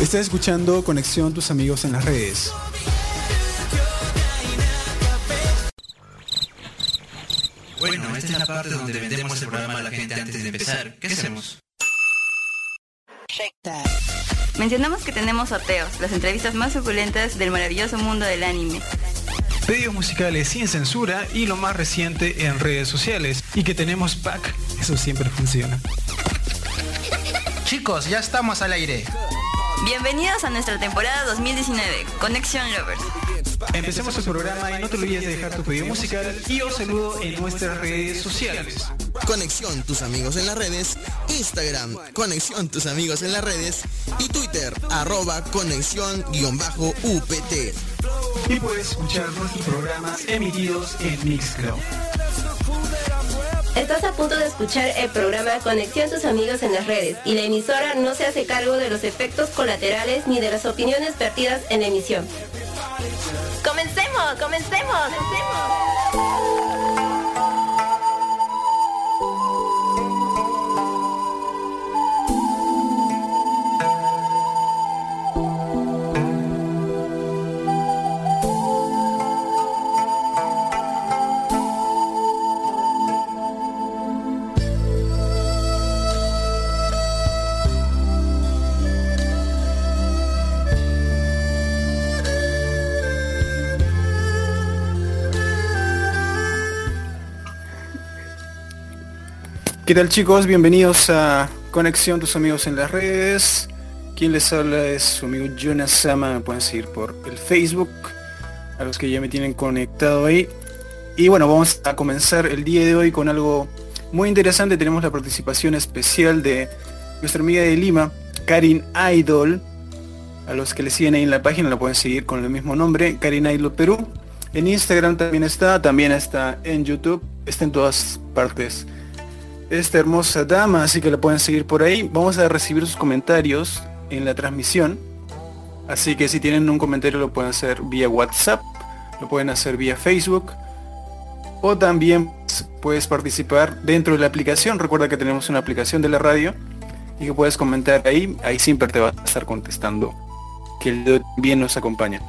Estás escuchando Conexión Tus Amigos en las Redes. Bueno, esta es la parte donde vendemos el programa a la gente antes de empezar. ¿Qué hacemos? Mencionamos que tenemos sorteos, las entrevistas más suculentas del maravilloso mundo del anime. Pedidos musicales sin censura y lo más reciente en redes sociales. Y que tenemos pack, eso siempre funciona. Chicos, ya estamos al aire. Bienvenidos a nuestra temporada 2019, Conexión Lovers. Empecemos el programa y no te olvides de dejar tu pedido musical y os saludo en nuestras redes sociales. Conexión Tus Amigos en las redes, Instagram, Conexión Tus Amigos en las redes y Twitter, arroba conexión-upt. Y puedes escuchar nuestros programas emitidos en Mixcloud. Estás a punto de escuchar el programa Conexión Tus Amigos en las redes y la emisora no se hace cargo de los efectos colaterales ni de las opiniones vertidas en la emisión. ¡Comencemos! ¡Comencemos! ¡Comencemos! ¿Qué tal chicos? Bienvenidos a Conexión Tus Amigos en las redes. Quien les habla es su amigo Jonas Sama, me pueden seguir por el Facebook, a los que ya me tienen conectado ahí. Y bueno, vamos a comenzar el día de hoy con algo muy interesante. Tenemos la participación especial de nuestra amiga de Lima, Karin Idol. A los que le siguen ahí en la página la pueden seguir con el mismo nombre, Karin Idol Perú. En Instagram también está, también está en YouTube, está en todas partes esta hermosa dama, así que la pueden seguir por ahí. Vamos a recibir sus comentarios en la transmisión. Así que si tienen un comentario lo pueden hacer vía WhatsApp, lo pueden hacer vía Facebook. O también puedes participar dentro de la aplicación. Recuerda que tenemos una aplicación de la radio y que puedes comentar ahí. Ahí siempre te va a estar contestando. Que el bien nos acompaña.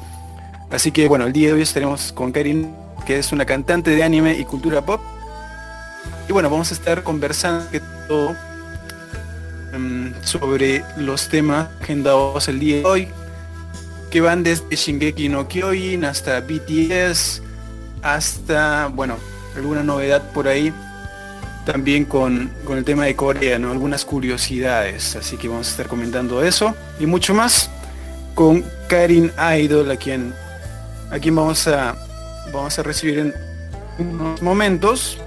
Así que bueno, el día de hoy estaremos con Karin, que es una cantante de anime y cultura pop y bueno, vamos a estar conversando um, sobre los temas agendados el día de hoy, que van desde Shingeki no Kyojin hasta BTS, hasta, bueno, alguna novedad por ahí, también con, con el tema de Corea, ¿no? algunas curiosidades, así que vamos a estar comentando eso y mucho más con Karin Idol, a quien, a vamos a, vamos a recibir en unos momentos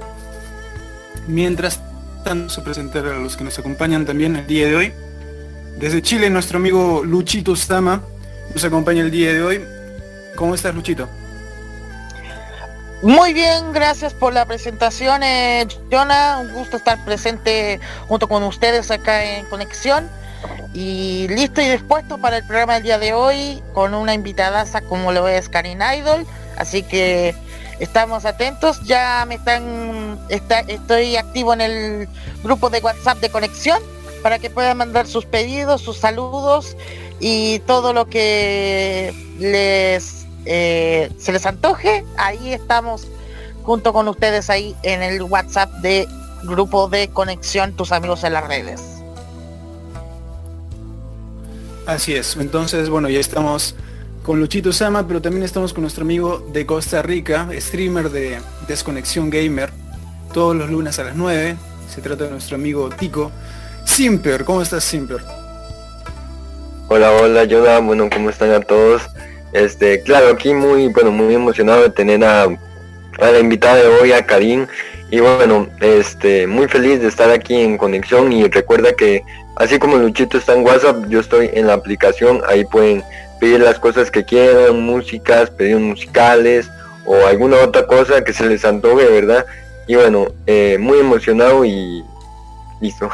Mientras tanto, se presentar a los que nos acompañan también el día de hoy. Desde Chile, nuestro amigo Luchito Stama nos acompaña el día de hoy. ¿Cómo estás, Luchito? Muy bien, gracias por la presentación, eh, Jonah. Un gusto estar presente junto con ustedes acá en Conexión. Y listo y dispuesto para el programa del día de hoy con una invitada como lo es Karin Idol. Así que estamos atentos. Ya me están, estoy activo en el grupo de WhatsApp de conexión para que puedan mandar sus pedidos, sus saludos y todo lo que les eh, se les antoje. Ahí estamos junto con ustedes ahí en el WhatsApp de grupo de conexión tus amigos en las redes. Así es. Entonces, bueno, ya estamos con Luchito Sama, pero también estamos con nuestro amigo de Costa Rica, streamer de Desconexión Gamer, todos los lunes a las 9. Se trata de nuestro amigo Tico. Simper, ¿cómo estás Simper? Hola, hola, Yoda, bueno, ¿cómo están a todos? Este, claro, aquí muy, bueno, muy emocionado de tener a, a la invitada de hoy, a Karim. Y bueno, este, muy feliz de estar aquí en conexión y recuerda que así como Luchito está en WhatsApp, yo estoy en la aplicación, ahí pueden pedir las cosas que quieran, músicas, pedidos musicales o alguna otra cosa que se les antoje, ¿verdad? Y bueno, eh, muy emocionado y listo.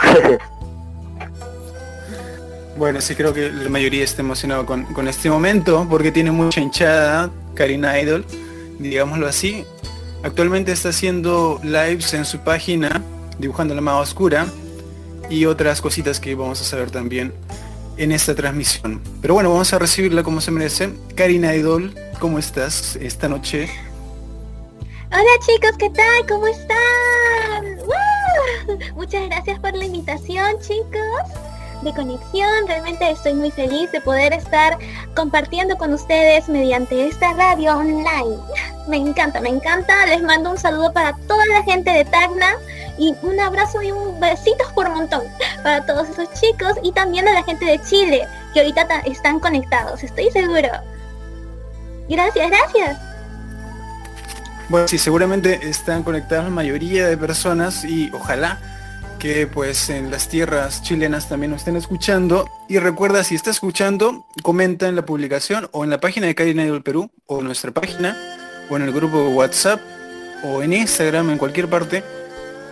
bueno, sí creo que la mayoría está emocionado con, este momento porque tiene mucha hinchada Karina Idol, digámoslo así. Actualmente está haciendo lives en su página, dibujando la más oscura y otras cositas que vamos a saber también en esta transmisión. Pero bueno, vamos a recibirla como se merece. Karina Idol, ¿cómo estás esta noche? Hola chicos, ¿qué tal? ¿Cómo están? Muchas gracias por la invitación chicos de conexión. Realmente estoy muy feliz de poder estar compartiendo con ustedes mediante esta radio online. Me encanta, me encanta. Les mando un saludo para toda la gente de Tacna y un abrazo y un besito por montón para todos esos chicos y también a la gente de Chile que ahorita están conectados, estoy seguro. Gracias, gracias. Bueno, sí, seguramente están conectadas la mayoría de personas y ojalá que pues en las tierras chilenas también nos estén escuchando. Y recuerda, si está escuchando, comenta en la publicación o en la página de Karina del Perú, o en nuestra página, o en el grupo de WhatsApp, o en Instagram, en cualquier parte,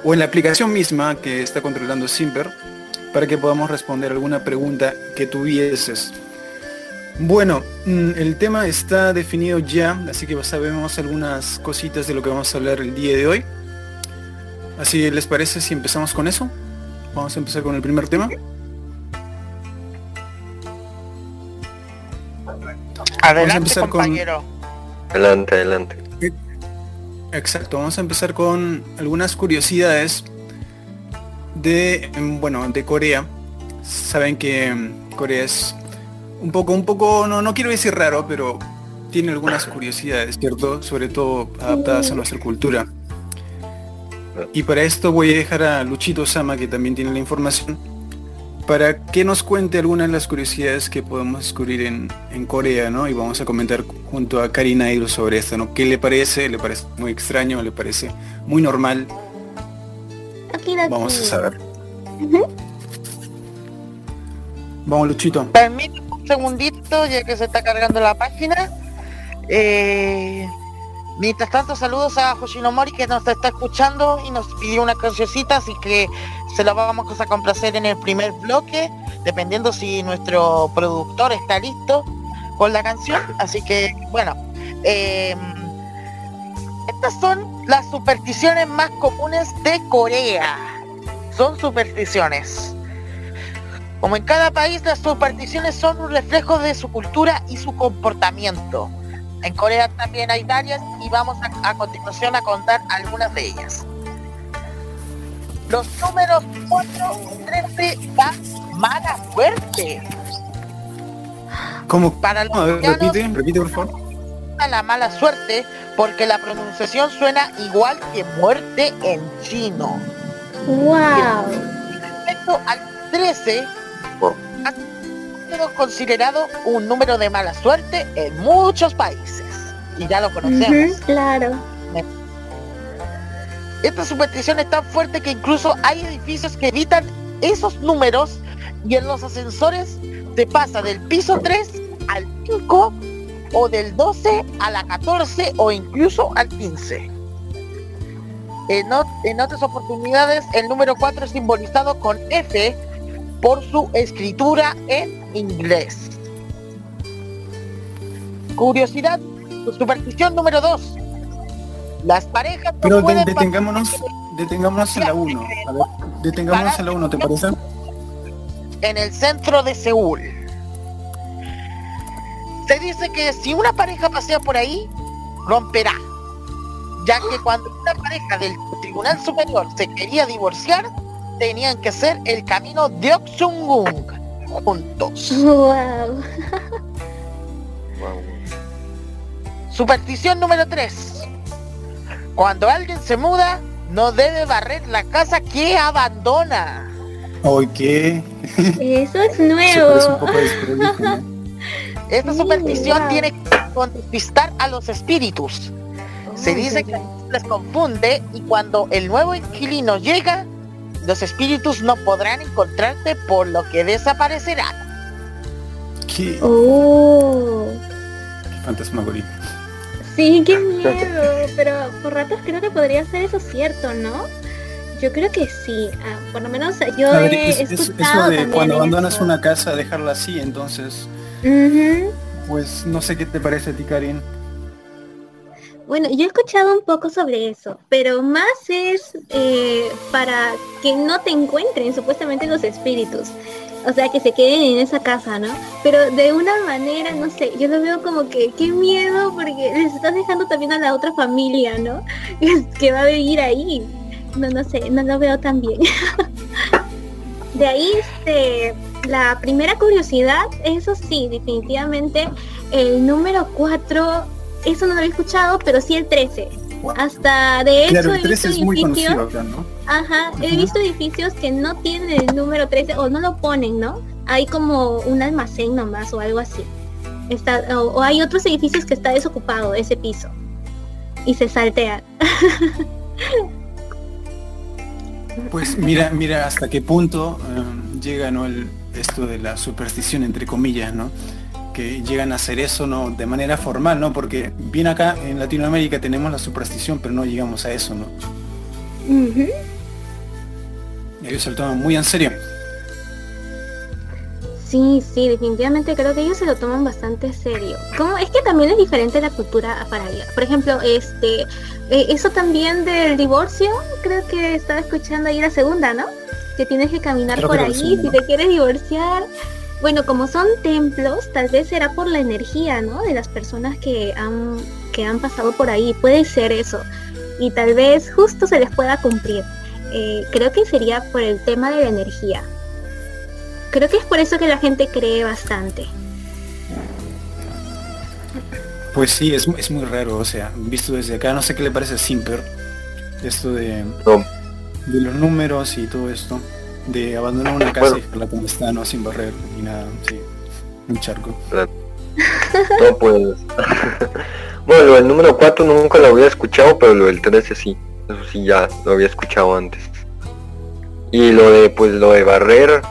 o en la aplicación misma que está controlando Simper, para que podamos responder alguna pregunta que tuvieses. Bueno, mm, el tema está definido ya, así que sabemos algunas cositas de lo que vamos a hablar el día de hoy. Así les parece si empezamos con eso. Vamos a empezar con el primer tema. Adelante, compañero. Adelante, adelante. Exacto, vamos a empezar con algunas curiosidades de, em, bueno, de Corea. Saben que em, Corea es un poco, un poco, no, no quiero decir raro, pero tiene algunas curiosidades, ¿cierto? Sobre todo adaptadas a nuestra cultura. Y para esto voy a dejar a Luchito Sama, que también tiene la información, para que nos cuente algunas de las curiosidades que podemos descubrir en, Corea, ¿no? Y vamos a comentar junto a Karina Hiro sobre esto, ¿no? ¿Qué le parece? ¿Le parece muy extraño? ¿Le parece muy normal? Vamos a saber. Vamos, Luchito. Permítame un segundito, ya que se está cargando la página. Eh, Mientras tanto, saludos a Mori que nos está escuchando y nos pidió una cancioncita, así que se la vamos a complacer en el primer bloque, dependiendo si nuestro productor está listo con la canción. Así que, bueno, em, estas son las supersticiones más comunes de Corea. Son supersticiones. Como en cada país, las supersticiones son un reflejo de su cultura y su comportamiento. En Corea también hay varias y vamos a, continuación a contar algunas de ellas. Los números 4 y 13 dan mala suerte. ¿Cómo? Para los repite, repite por favor. La mala suerte porque la pronunciación suena igual que muerte en chino. Wow. Respecto al 13, considerado un número de mala suerte en muchos países. Y ya lo conocemos. claro. Esta superstición es tan fuerte que incluso hay edificios que evitan esos números y en los ascensores se pasa del piso 3 al 5 o del 12 a la 14 o incluso al 15. En, en otras oportunidades el número 4 es simbolizado con F por su escritura en inglés. Curiosidad, superstición número 2. Las parejas Pero detengámonos, detengámonos en la 1. detengámonos en la 1, ¿te parece? En el centro de Seúl. Se dice que si una pareja pasea por ahí, romperá. Ya que cuando una pareja del Tribunal Superior se quería divorciar, tenían que ser el camino de Oksungung juntos. Wow. Superstición número 3. Cuando alguien se muda, no debe barrer la casa que abandona. ¿Hoy qué? Eso es nuevo. Esta superstición tiene que conquistar a los espíritus. Se dice que les confunde y cuando el nuevo inquilino llega, los espíritus no podrán encontrarte por lo que desaparecerán. ¿Qué? Oh. Fantasmagoría. Sí, qué miedo. Pero por ratos creo que podría ser eso cierto, ¿no? Yo creo que sí. Ah, por lo menos yo he escuchado eso de cuando abandonas una casa dejarla así, entonces. Pues no sé qué te parece a ti, Karin. Bueno, yo he escuchado un poco sobre eso, pero más es eh, para que no te encuentren supuestamente los espíritus. O sea, que se queden en esa casa, ¿no? Pero de una manera, no sé, yo lo veo como que qué miedo porque les estás dejando también a la otra familia, ¿no? que va a vivir ahí. No, no sé, no lo veo tan bien. de ahí, este, la primera curiosidad, eso sí, definitivamente, el número 4, eso no lo había escuchado, pero sí el 13. Hasta de hecho Claro, he 13 visto edificios, conocido acá, ¿no? ajá, he visto edificios que no tienen el número 13 o no lo ponen, ¿no? Hay como un almacén nomás o algo así. Está, o, o hay otros edificios que está desocupado ese piso y se saltean. Pues mira, mira hasta qué punto eh, llega ¿no? el, esto de la superstición entre comillas, ¿no? Que llegan a hacer eso no de manera formal, ¿no? Porque bien acá en Latinoamérica tenemos la superstición, pero no llegamos a eso, ¿no? Ellos se lo toman muy en serio. Sí, sí, definitivamente creo que ellos se lo toman bastante serio. Como es que también es diferente la cultura para allá. Por ejemplo, este, eh, eso también del divorcio, creo que estaba escuchando ahí la segunda, ¿no? Que tienes que caminar Creo por ahí si te quieres divorciar. Bueno, como son templos, tal vez será por la energía, ¿no? De las personas que han que han pasado por ahí. Puede ser eso. Y tal vez justo se les pueda cumplir. Eh, creo que sería por el tema de la energía. Creo que es por eso que la gente cree bastante. Pues sí, es, es muy raro, o sea, visto desde acá, no sé qué le parece a Simper, esto de, No, de los números y todo esto, de abandonar una casa Bueno. y dejarla como está, ¿no? Sin barrer ni nada, sí, un charco. no pues. bueno, lo del número 4 nunca lo había escuchado, pero lo del 13 sí. Eso sí ya lo había escuchado antes. Y lo de pues lo de barrer,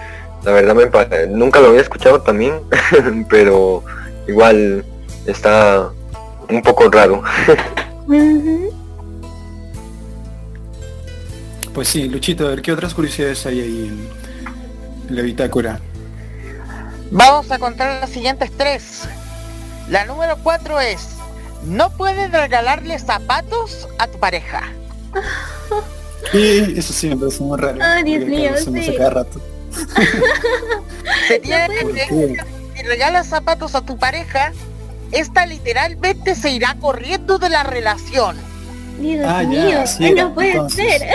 la verdad me nunca lo había escuchado también, pero igual está un poco raro. Pues sí, Luchito, a ver qué otras curiosidades hay ahí en, en la bitácora. Vamos a contar las siguientes tres. La número cuatro es, no puedes regalarle zapatos a tu pareja. Y eso sí me parece muy raro. Ah, Dios mío, lo hacemos sí. cada rato. Se tiene ¿Por que si regalas zapatos a tu pareja, esta literalmente se irá corriendo de la relación. Dios Ah, ya, mío, ay, era, no puede entonces. ser.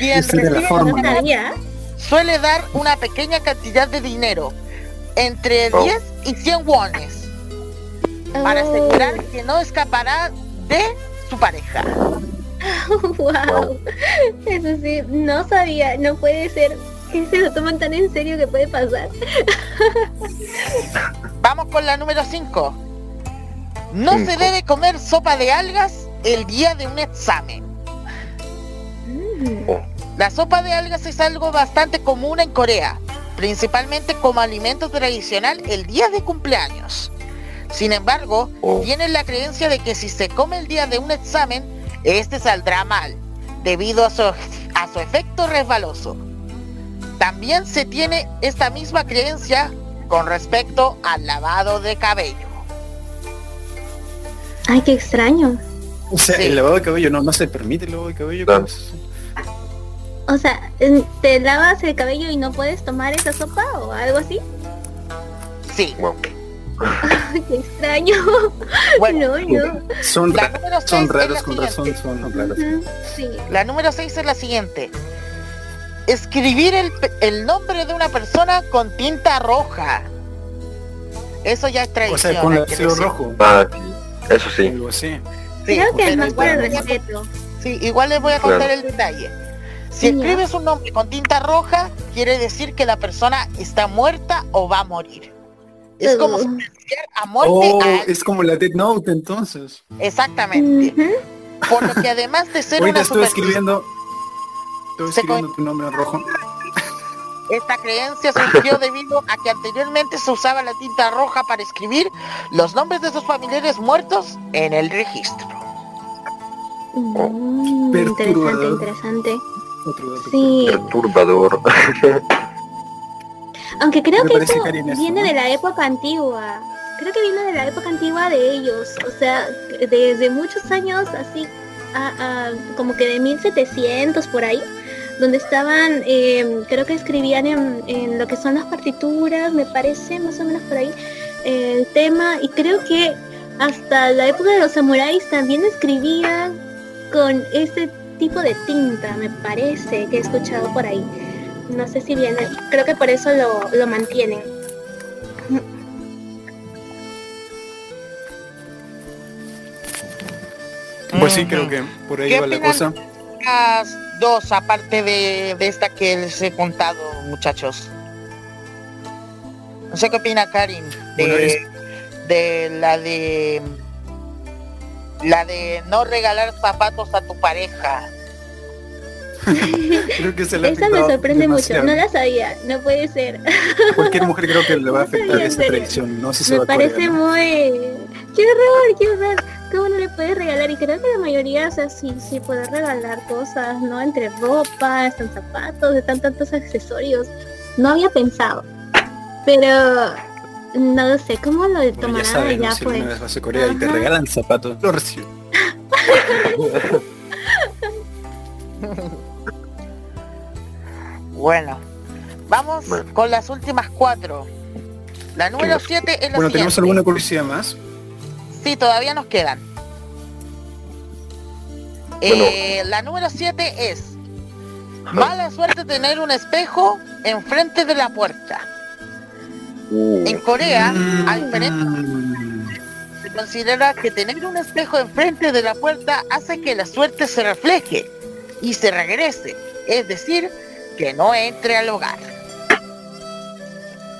Y en sabía. suele dar una pequeña cantidad de dinero, entre Oh. 10 y 100 wones, para Oh, asegurar que no escapará de su pareja. wow. Eso sí, no sabía, no puede ser que se lo toman tan en serio que puede pasar. Vamos con la número 5. No se debe comer sopa de algas el día de un examen. Mm, La sopa de algas es algo bastante común en Corea, principalmente como alimento tradicional el día de cumpleaños. Sin embargo, Oh. tienen la creencia de que si se come el día de un examen, este saldrá mal, debido a su, a su efecto resbaloso. También se tiene esta misma creencia con respecto al lavado de cabello. Ay, qué extraño. O sea, Sí. el lavado de cabello no, no se permite el lavado de cabello. O sea, ¿te lavas el cabello y no puedes tomar esa sopa o algo así? Sí, Wow. Qué extraño. bueno, No, no. Son, ra- son raros, con razón son raros. Sí. La número 6 es la siguiente. Escribir el, el nombre de una persona con tinta roja. Eso ya es O tradición. sea, con el cielo rojo. Ah. Eso sí. Sí, Creo que es más por el respeto. sí, igual les voy a contar Claro. el detalle. Si escribes un nombre con tinta roja, quiere decir que la persona está muerta o va a morir. Es como Uh. sentenciar a muerte Oh, a es como la Dead Note entonces. Exactamente. Por lo que además de ser Ahorita una estoy escribiendo. Estoy escribiendo tu nombre en rojo. Esta creencia surgió debido a que anteriormente se usaba la tinta roja para escribir los nombres de sus familiares muertos en el registro. Mm, interesante, interesante. Otro dato. Sí, Perturbador. aunque creo Me que eso viene ¿no? de la época antigua. Creo que viene de la época antigua de ellos. O sea, desde muchos años así, a- a- como que de 1700 por ahí, donde estaban, eh, creo que escribían en, en lo que son las partituras, me parece, más o menos por ahí, el tema, y creo que hasta la época de los samuráis también escribían con ese tipo de tinta, me parece que he escuchado por ahí. No sé si viene, creo que por eso lo, lo mantienen. Pues sí, creo que por ahí ¿Qué va la cosa. Las dos, aparte de, de esta que les he contado, muchachos. No sé qué opina Karin de, Bueno, es- de la de la de no regalar zapatos a tu pareja. Creo que se le ha Esa me sorprende mucho, no la sabía, no puede ser. Cualquier mujer creo que le va a afectar esa tradición. No sé si se Me va a parece muy... ¡Qué horror, qué horror! ¿Cómo no le puedes regalar? Y creo que la mayoría, o sea, sí, sí puede regalar cosas, ¿no? Entre ropa, están zapatos, están tantos accesorios. No había pensado. Pero no lo sé, ¿cómo lo Bueno, ya tomarán sabes, ¿no? allá si pues? alguna vez vas a Corea y te regalan zapatos, lo recibo. Bueno, vamos Bueno. con las últimas cuatro. La número 7 es la Bueno, ¿tenemos alguna curiosidad más? Sí, todavía nos quedan. Eh, la número 7 es mala suerte tener un espejo enfrente de la puerta. Uh, En Corea, a diferencia Mm, se considera que tener un espejo enfrente de la puerta hace que la suerte se refleje y se regrese, es decir, que no entre al hogar.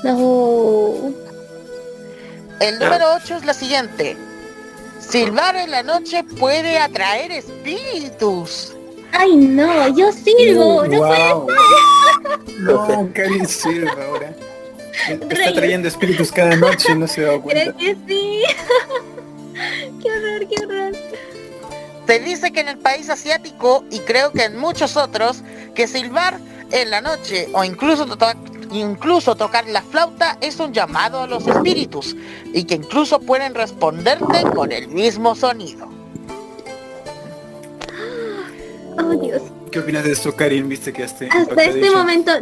No. El número 8 es la siguiente. Silbar en la noche puede atraer espíritus. Ay, no, yo sirvo. no puede wow. No, Karin sirve ahora. Está Reyes. trayendo espíritus cada noche y no se ha dado cuenta. Creo que sí. qué horror, qué horror. Se dice que en el país asiático y creo que en muchos otros, que silbar en la noche o incluso, to- incluso tocar la flauta es un llamado a los espíritus y que incluso pueden responderte con el mismo sonido. Oh, Dios. ¿Qué opinas de esto, Karin? ¿Viste que este Hasta este momento,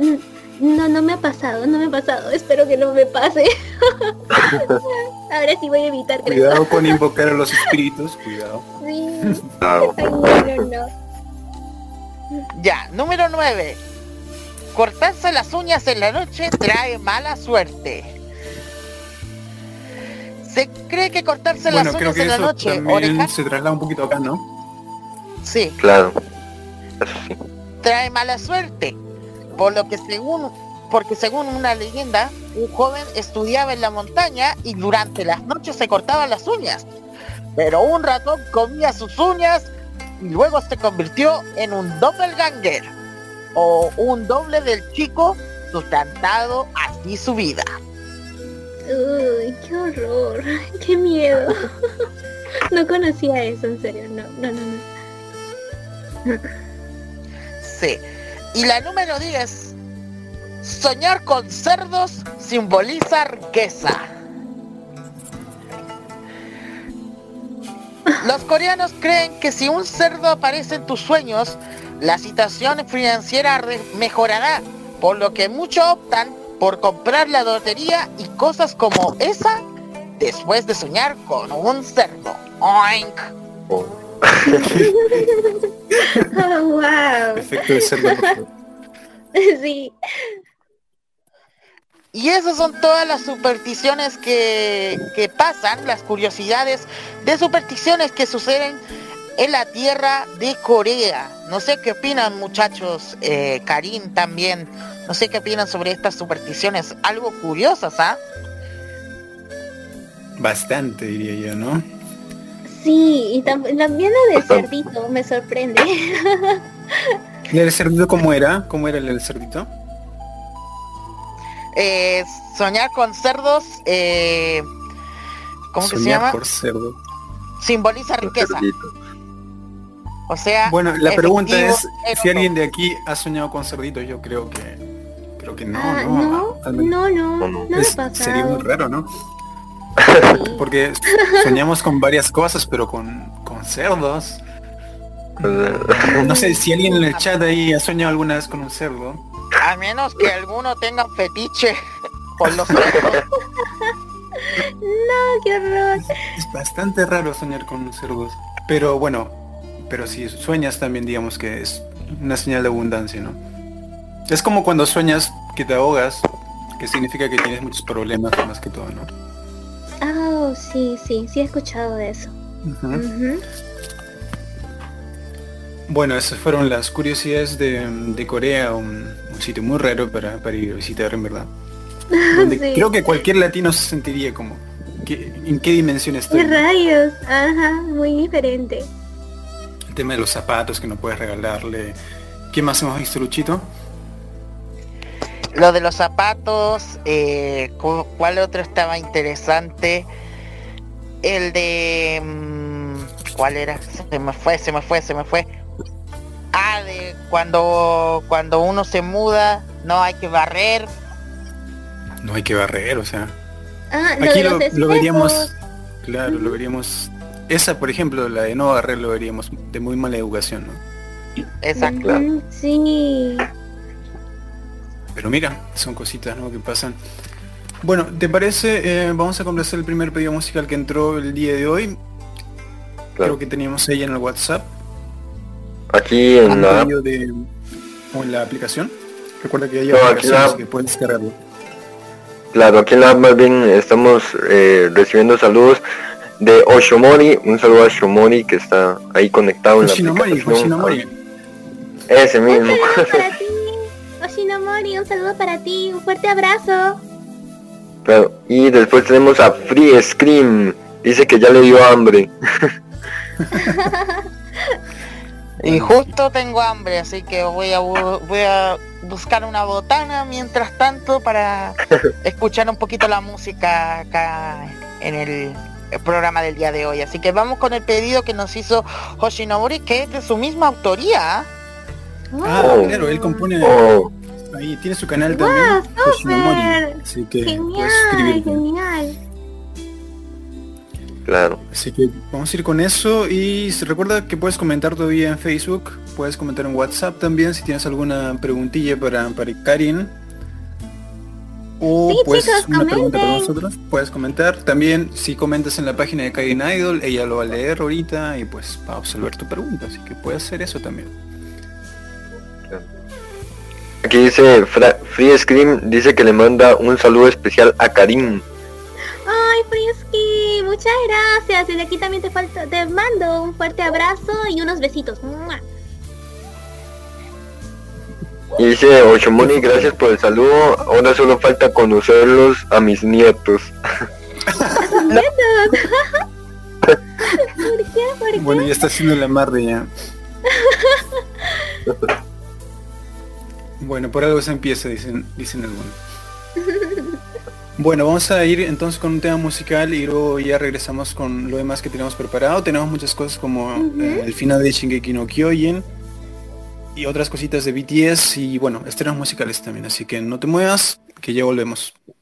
no, no me ha pasado, no me ha pasado. Espero que no me pase. Ahora sí voy a evitar, creo. Cuidado con invocar a los espíritus, cuidado. Sí. claro. Ay, no. Ya, número 9. Cortarse las uñas en la noche trae mala suerte. Se cree que cortarse Bueno, las creo uñas que en la noche, se traslada un poquito acá, ¿no? sí, Claro. Eso sí. trae mala suerte. Por lo que según, porque según una leyenda, un joven estudiaba en la montaña y durante las noches se cortaba las uñas. Pero un ratón comía sus uñas y luego se convirtió en un doppelganger o un doble del chico sustentado así su vida. Uy, qué horror. Qué miedo. No conocía eso, en serio. No, no, no, no. Sí. Y la número 10, soñar con cerdos simboliza riqueza. Los coreanos creen que si un cerdo aparece en tus sueños, la situación financiera mejorará, por lo que muchos optan por comprar la lotería y cosas como esa después de soñar con un cerdo. Oink. Oh, wow. Efecto de cerdo. por favor. Sí. Y esas son todas las supersticiones que, que pasan, las curiosidades de supersticiones que suceden en la tierra de Corea. No sé qué opinan muchachos, eh, Karim también. No sé qué opinan sobre estas supersticiones, algo curiosas, ¿ah? Bastante, diría yo, ¿no? Sí, y tam- también del Bastante. cerdito me sorprende. ¿Y el cerdito cómo era? ¿Cómo era el del cerdito? Eh, soñar con cerdos, eh, ¿cómo que se Soñar llama? por cerdo. Simboliza riqueza. cerdito. O sea, Bueno, la pregunta es si no. alguien de aquí ha soñado con cerditos. Yo creo que creo que no, Ah, no. no, no, no, No, no. no pasado. raro, ¿no? Porque soñamos con varias cosas, pero con, con cerdos. No sé si alguien en el chat ahí ha soñado alguna vez con un cerdo. A menos que alguno tenga un fetiche por los cerdos. No, qué horror. Es bastante raro soñar con cerdos. Pero bueno, pero si sueñas también digamos que es una señal de abundancia, ¿no? Es como cuando sueñas que te ahogas, que significa que tienes muchos problemas más que todo, ¿no? Oh, sí, sí, sí he escuchado de eso. Bueno, esas fueron las curiosidades de, de Corea, un, un sitio muy raro para, para ir a visitar en verdad. Donde Sí. Creo que cualquier latino se sentiría como, ¿qué- ¿en qué dimensión estoy? ¿Qué rayos? Ajá, muy diferente. El tema de los zapatos que no puedes regalarle. ¿Qué más hemos visto, Luchito? Lo de los zapatos, eh, cu- ¿cuál otro estaba interesante? El de... mm, ¿Cuál era? Se me fue, se me fue, se me fue. Ah, de cuando, cuando uno se muda, no hay que barrer. No hay que barrer, o sea. Ah, lo Aquí lo, lo veríamos, claro, lo veríamos. Esa, por ejemplo, la de no barrer, lo veríamos de muy mala educación, ¿no? Exacto. Sí. Pero mira, son cositas ¿no? que pasan. Bueno, ¿te parece? Eh, vamos a complacer el primer pedido musical que entró el día de hoy. Creo que teníamos ahí en el WhatsApp. Aquí en la de, o en la aplicación. Recuerda que hay No, aplicaciones la- que puedes descargarlo. claro, aquí en la app más bien estamos eh, recibiendo saludos de Oshomori, un saludo a Oshomori que está ahí conectado en la Oshinomori, aplicación. Oshinomori. Ese mismo. Un saludo para ti. Un fuerte abrazo. Claro, y después tenemos a Free Scream, dice que ya le dio hambre. Y justo tengo hambre, así que voy a, bu- voy a buscar una botana mientras tanto para escuchar un poquito la música acá en el, el programa del día de hoy. Así que vamos con el pedido que nos hizo Hoshinomori, que es de su misma autoría. Ah, Oh. claro, él compone Oh, ahí, tiene su canal Guau, también. Así que puedes Genial, suscribirte. genial. claro. Así que vamos a ir con eso y se recuerda que puedes comentar todavía en Facebook, puedes comentar en WhatsApp también si tienes alguna preguntilla para, para Karin. O Sí, pues chicos, una pregunta para nosotros, puedes comentar. También si comentas en la página de Karin Idol, ella lo va a leer ahorita y pues va a absolver tu pregunta, así que puedes hacer eso también. Aquí dice Fra- Free Scream, dice que le manda un saludo especial a Karim. Ay, Frisky, muchas gracias. Desde aquí también te falta, te mando un fuerte abrazo y unos besitos. ¡Mua! Y dice Oshomori, gracias por el saludo, ahora solo falta conocerlos a mis nietos. ¿Por qué? ¿Por qué? Bueno, ya está haciendo la mar de ya. Bueno, por algo se empieza, dicen, dicen algunos. Bueno, vamos a ir entonces con un tema musical y luego ya regresamos con lo demás que tenemos preparado. Tenemos muchas cosas como eh, el final de Shingeki no Kyojin y otras cositas de BTS y bueno, estrenos musicales también. Así que no te muevas, que ya volvemos.「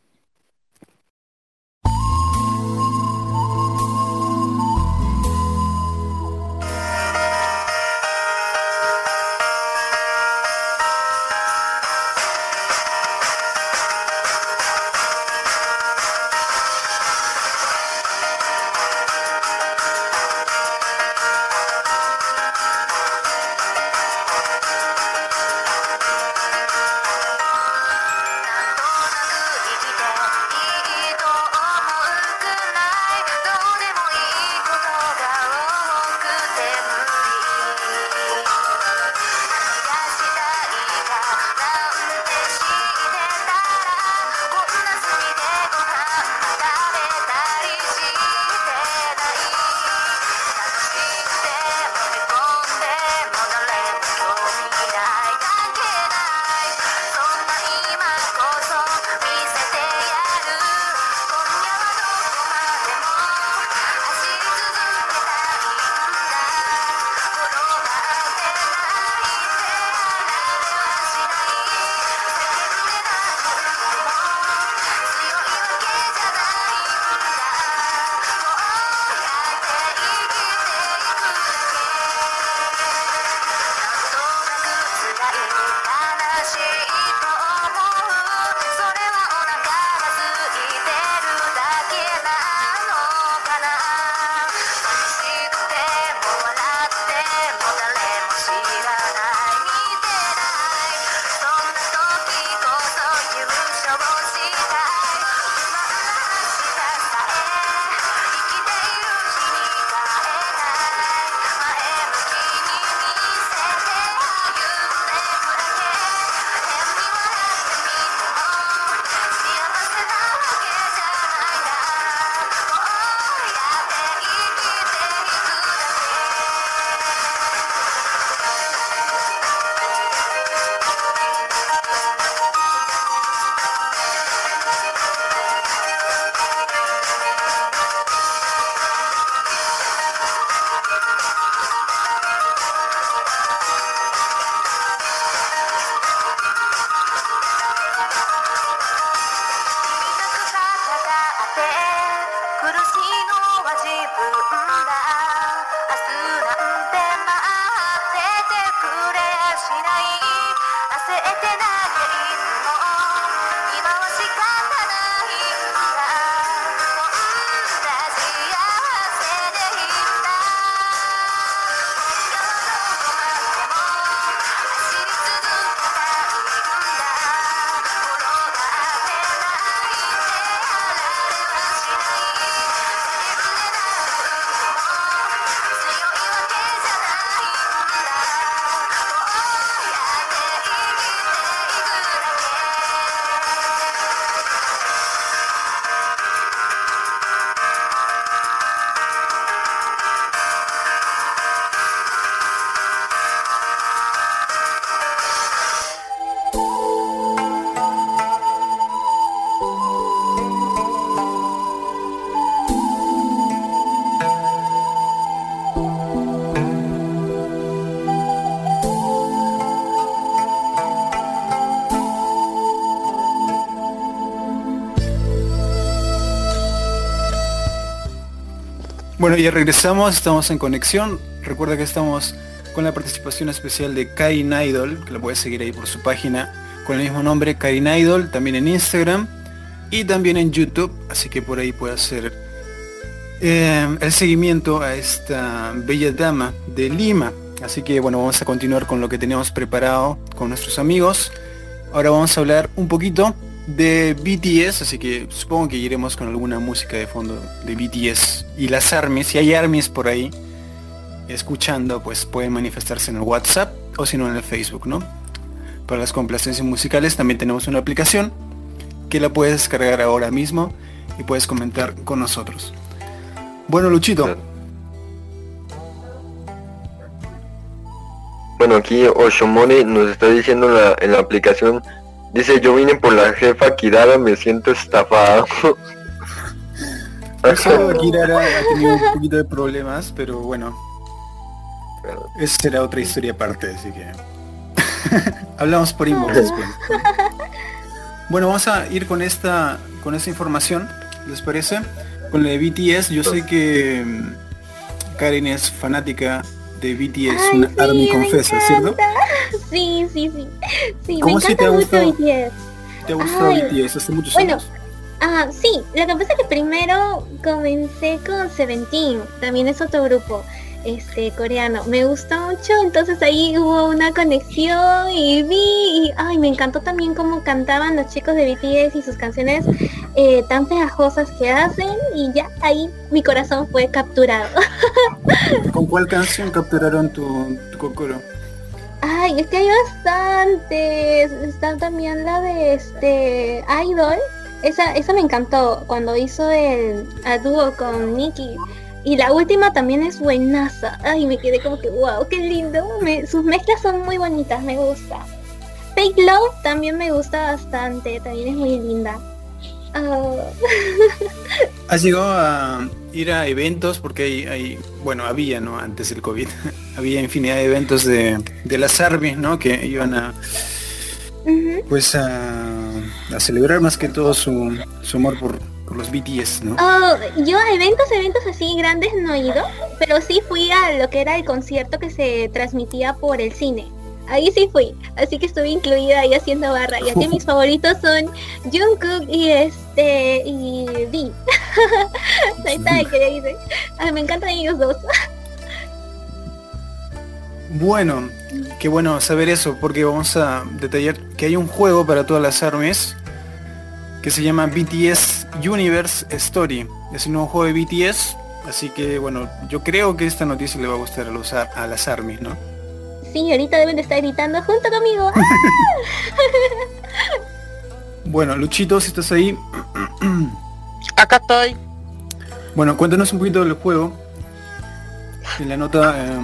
ya regresamos, estamos en conexión. Recuerda que estamos con la participación especial de Karin Idol, que la puedes seguir ahí por su página con el mismo nombre, Karin Idol, también en Instagram y también en YouTube, así que por ahí puede hacer eh, el seguimiento a esta bella dama de Lima. Así que bueno, vamos a continuar con lo que tenemos preparado con nuestros amigos. Ahora vamos a hablar un poquito de BTS, así que supongo que iremos con alguna música de fondo de BTS y las armies, si hay armies por ahí escuchando, pues pueden manifestarse en el WhatsApp o si no en el Facebook, ¿no? Para las complacencias musicales también tenemos una aplicación que la puedes descargar ahora mismo y puedes comentar con nosotros. Bueno, Luchito. Bueno, aquí Oshomone nos está diciendo en la, aplicación, dice yo vine por la jefa Kirara, me siento estafado. Eso Kirara ha tenido un poquito de problemas, pero bueno. Esa será otra historia aparte, así que. Hablamos por inbox después. Bueno, vamos a ir con esta con esta información, ¿les parece? Con la de BTS, yo sé que mm, Karen es fanática de BTS, Ay, una sí, Army Confesa, ¿cierto? Sí, sí, sí. Sí, ¿Cómo encanta te ha mucho gustado? BTS. ¿Te ha gustado Ay, BTS hace muchos bueno, años? Ah, sí, lo que pasa es que primero comencé con Seventeen, también es otro grupo este coreano. Me gustó mucho, entonces ahí hubo una conexión y vi y ay, me encantó también cómo cantaban los chicos de BTS y sus canciones eh, tan pegajosas que hacen y ya ahí mi corazón fue capturado. ¿Con cuál canción capturaron tu, tu cocoro? Ay, es que hay bastantes. Está también la de este Idol. Esa, esa me encantó cuando hizo el a dúo con Nicky. Y la última también es buenaza. Ay, me quedé como que wow, qué lindo. Me- sus mezclas son muy bonitas, me gusta. Fake Love también me gusta bastante, también es muy linda. Ah, ¿Has llegado a ir a eventos? Porque hay, hay- bueno, había, ¿no? Antes del COVID, había infinidad de eventos de, de las ARMY, ¿no? Que iban a, pues a, a celebrar más que todo su, su amor por, por los BTS, ¿no? Oh, yo a eventos, eventos así grandes no he ido, pero sí fui a lo que era el concierto que se transmitía por el cine. Ahí sí fui, así que estuve incluida ahí haciendo barra, ya que mis favoritos son Jungkook y este y V. Ahí está el que le dice. Ay, me encantan ellos dos. Bueno, qué bueno saber eso, porque vamos a detallar que hay un juego para todas las armies que se llama BTS Universe Story. Es un nuevo juego de BTS, así que bueno, yo creo que esta noticia le va a gustar a, los, a las armies, ¿no? Sí, ahorita deben de estar gritando junto conmigo. Bueno, Luchito, si estás ahí, Acá estoy. bueno, cuéntanos un poquito del juego. En la nota eh,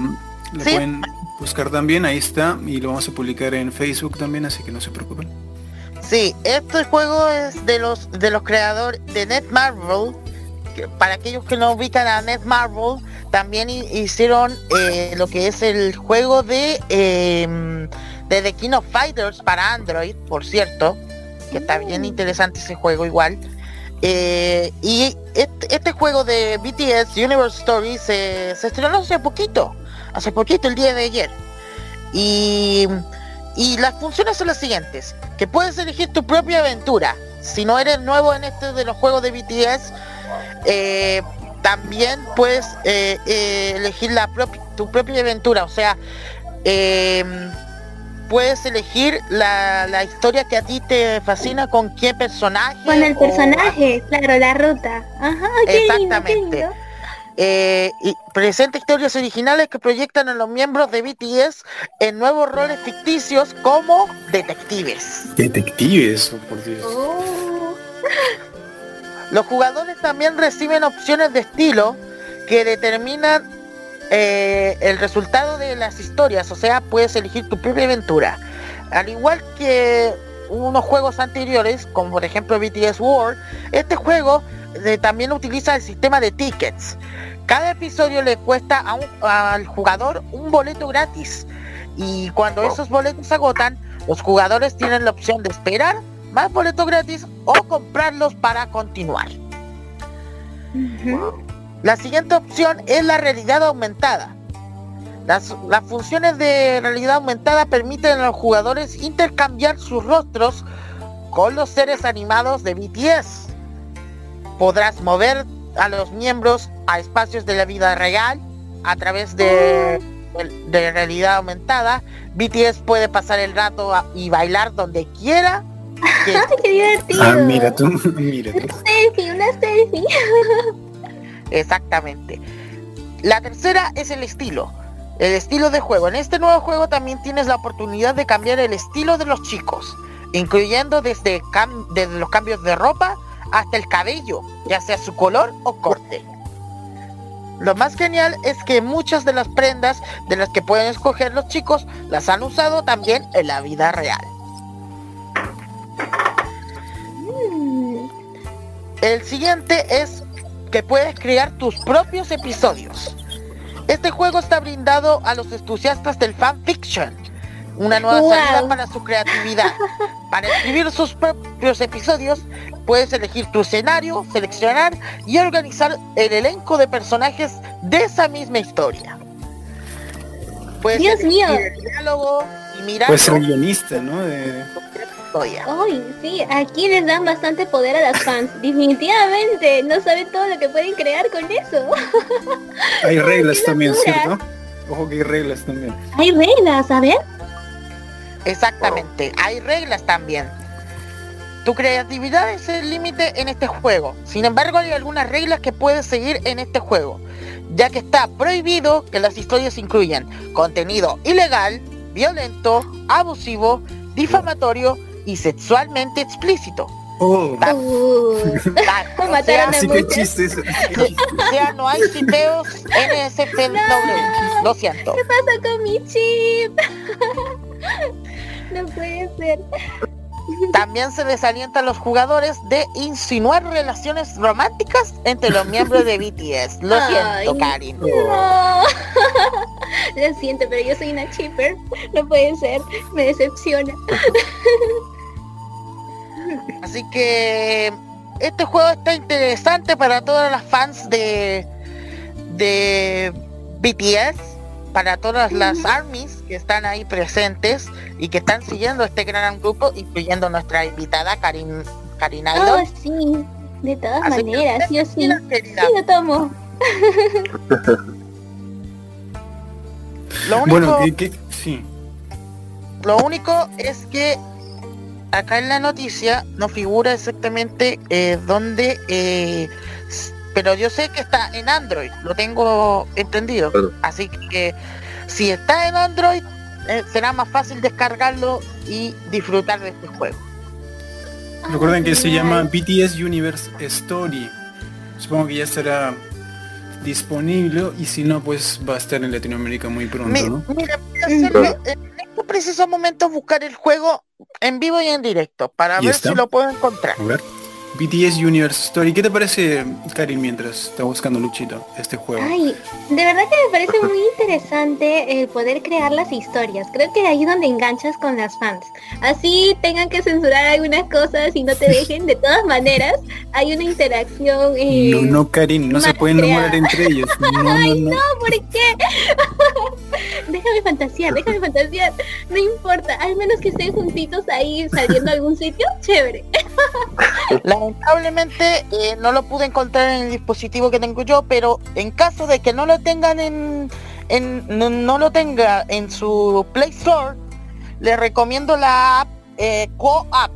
la Sí. pueden buscar también, ahí está, y lo vamos a publicar en Facebook también, así que no se preocupen. Sí, este juego es de los de los creadores de Netmarble. que Para aquellos que no ubican a Netmarble, también hi- hicieron eh, lo que es el juego de em, de The King of Fighters para Android, por cierto, que está bien interesante ese juego igual. Eh, y este, este juego de BTS Universe Story se, se estrenó hace poquito, hace poquito, el día de ayer. Y, y las funciones son las siguientes, que puedes elegir tu propia aventura. Si no eres nuevo en este de los juegos de BTS, eh, también puedes eh, eh, elegir la tu propia aventura. O sea, puedes elegir la, la historia que a ti te fascina con qué personaje. Con el o- personaje, claro, la ruta. Ajá, qué lindo, qué Exactamente. lindo. Eh, y presenta historias originales que proyectan a los miembros de BTS en nuevos roles ficticios como detectives. Detectives, oh, por Dios. Oh. Los jugadores también reciben opciones de estilo que determinan eh, el resultado de las historias, o sea, puedes elegir tu propia aventura. Al igual que unos juegos anteriores, como por ejemplo BTS World, este juego eh, también utiliza el sistema de tickets. Cada episodio le cuesta a un- al jugador un boleto gratis. Y cuando esos boletos se agotan, los jugadores tienen la opción de esperar más boletos gratis o comprarlos para continuar. La siguiente opción es la realidad aumentada. Las, las funciones de realidad aumentada permiten a los jugadores intercambiar sus rostros con los seres animados de BTS. Podrás mover a los miembros a espacios de la vida real a través de, de realidad aumentada. BTS puede pasar el rato a- y bailar donde quiera. que- ¡Ay, qué divertido! Ah, mira tú, mira tú. Una selfie, una selfie. Exactamente. La tercera es el estilo. El estilo de juego. En este nuevo juego también tienes la oportunidad de cambiar el estilo de los chicos, incluyendo desde, los cambios de ropa hasta el cabello, ya sea su color o corte. Lo más genial es que muchas de las prendas de las que pueden escoger los chicos las han usado también en la vida real. El siguiente es que puedes crear tus propios episodios. Este juego está brindado a los entusiastas del fanfiction, una nueva Wow. salida para su creatividad. Para escribir sus propios episodios, puedes elegir tu escenario, seleccionar y organizar el elenco de personajes de esa misma historia. Puedes Dios mío. el diálogo y ser tu guionista, ¿no? De-. Ay, sí, aquí les dan bastante poder a las fans. Definitivamente, no saben todo lo que pueden crear con eso. Hay reglas también. ¿cierto? Ojo que hay reglas también. Hay reglas, a ver. Exactamente, hay reglas también. Tu creatividad es el límite en este juego. Sin embargo, hay algunas reglas que puedes seguir en este juego, ya que está prohibido que las historias incluyan contenido ilegal, violento, abusivo, difamatorio y sexualmente explícito. Oh, Uh, ta- o Mataron sea, a sí que muchos. chiste eso. o sea, no hay cipeos NSFW. Lo siento. ¿Qué pasa con mi chip? no puede ser. También se desalienta a los jugadores de insinuar relaciones románticas entre los miembros de BTS. Lo siento, Ay. Karin. No. Lo siento, pero yo soy una chipper. No puede ser. Me decepciona. Así que este juego está interesante para todas las fans de de BTS, para todas las armies que están ahí presentes y que están siguiendo este gran grupo, incluyendo nuestra invitada Karin Karin Oh, Idol. sí. De todas Así maneras, yo sí. Mira, Sí, querida, lo tomo. Lo único, Bueno, que, que- sí. Lo único es que acá en la noticia no figura exactamente eh, dónde, eh, pero yo sé que está en Android, lo tengo entendido. Claro. Así que si está en Android, eh, será más fácil descargarlo y disfrutar de este juego. Recuerden que se llama BTS Universe Story. Supongo que ya estará disponible y si no, pues va a estar en Latinoamérica muy pronto, Mi- ¿no? Mira, voy a hacerlo en estos precisos momentos buscar el juego en vivo y en directo para ¿Y ver está? si lo puedo encontrar. A ver. BTS Universe Story. ¿Qué te parece, Karin, mientras está buscando Luchito este juego? Ay, de verdad que me parece muy interesante el poder crear las historias. Creo que ahí es donde enganchas con las fans. Así tengan que censurar algunas cosas y no te dejen. De todas maneras, hay una interacción. eh, No, no, Karin, no se pueden enamorar entre ellos. No, no, no. ¿Por qué? déjame fantasear, déjame fantasear. No importa, al menos que estén juntitos ahí saliendo a algún sitio, chévere. Lamentablemente eh, no lo pude encontrar en el dispositivo que tengo yo, pero en caso de que no lo tengan en, en no, no lo tenga en su Play Store, les recomiendo la app eh, Co-App.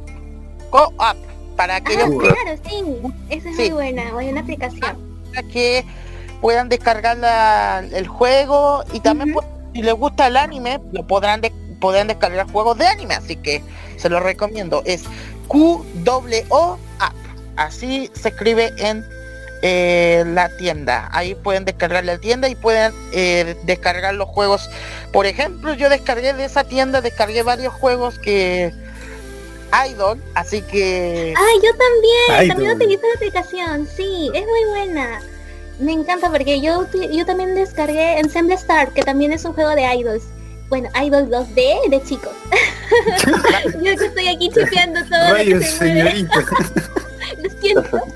Co-App para Ah, claro, sí. Esa es Sí. muy buena, buena aplicación. que puedan descargar la- el juego y también pues, si les gusta el anime, lo podrán de- podrán descargar juegos de anime, así que se los recomiendo. Es QWO App. Así se escribe en eh, la tienda. Ahí pueden descargar la tienda y pueden eh, descargar los juegos. Por ejemplo, yo descargué de esa tienda, descargué varios juegos que Idol, así que Ay, yo también, también utilizo la aplicación, sí, es muy buena. Me encanta porque yo, yo también descargué Ensemble Star, que también es un juego de idols. Bueno, Idol 2D de chicos. yo que estoy aquí chipeando todo lo que se señorita. lo siento.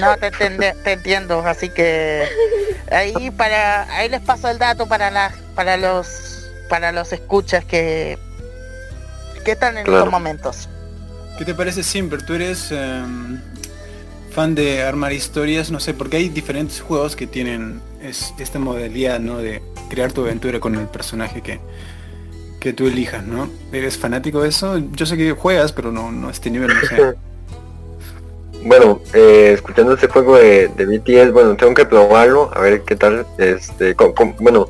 No, te, te entiendo, así que ahí para ahí les paso el dato para las para los para los escuchas que que están en estos momentos. ¿Qué te parece siempre? Tú eres em, fan de armar historias, no sé, porque hay diferentes juegos que tienen esta modalidad, ¿no? De crear tu aventura con el personaje que, que tú elijas, ¿no? ¿Eres fanático de eso? Yo sé que juegas, pero no, no a este nivel, no sé. Bueno, eh, escuchando este juego de, BTS, bueno, tengo que probarlo, a ver qué tal. Este, bueno,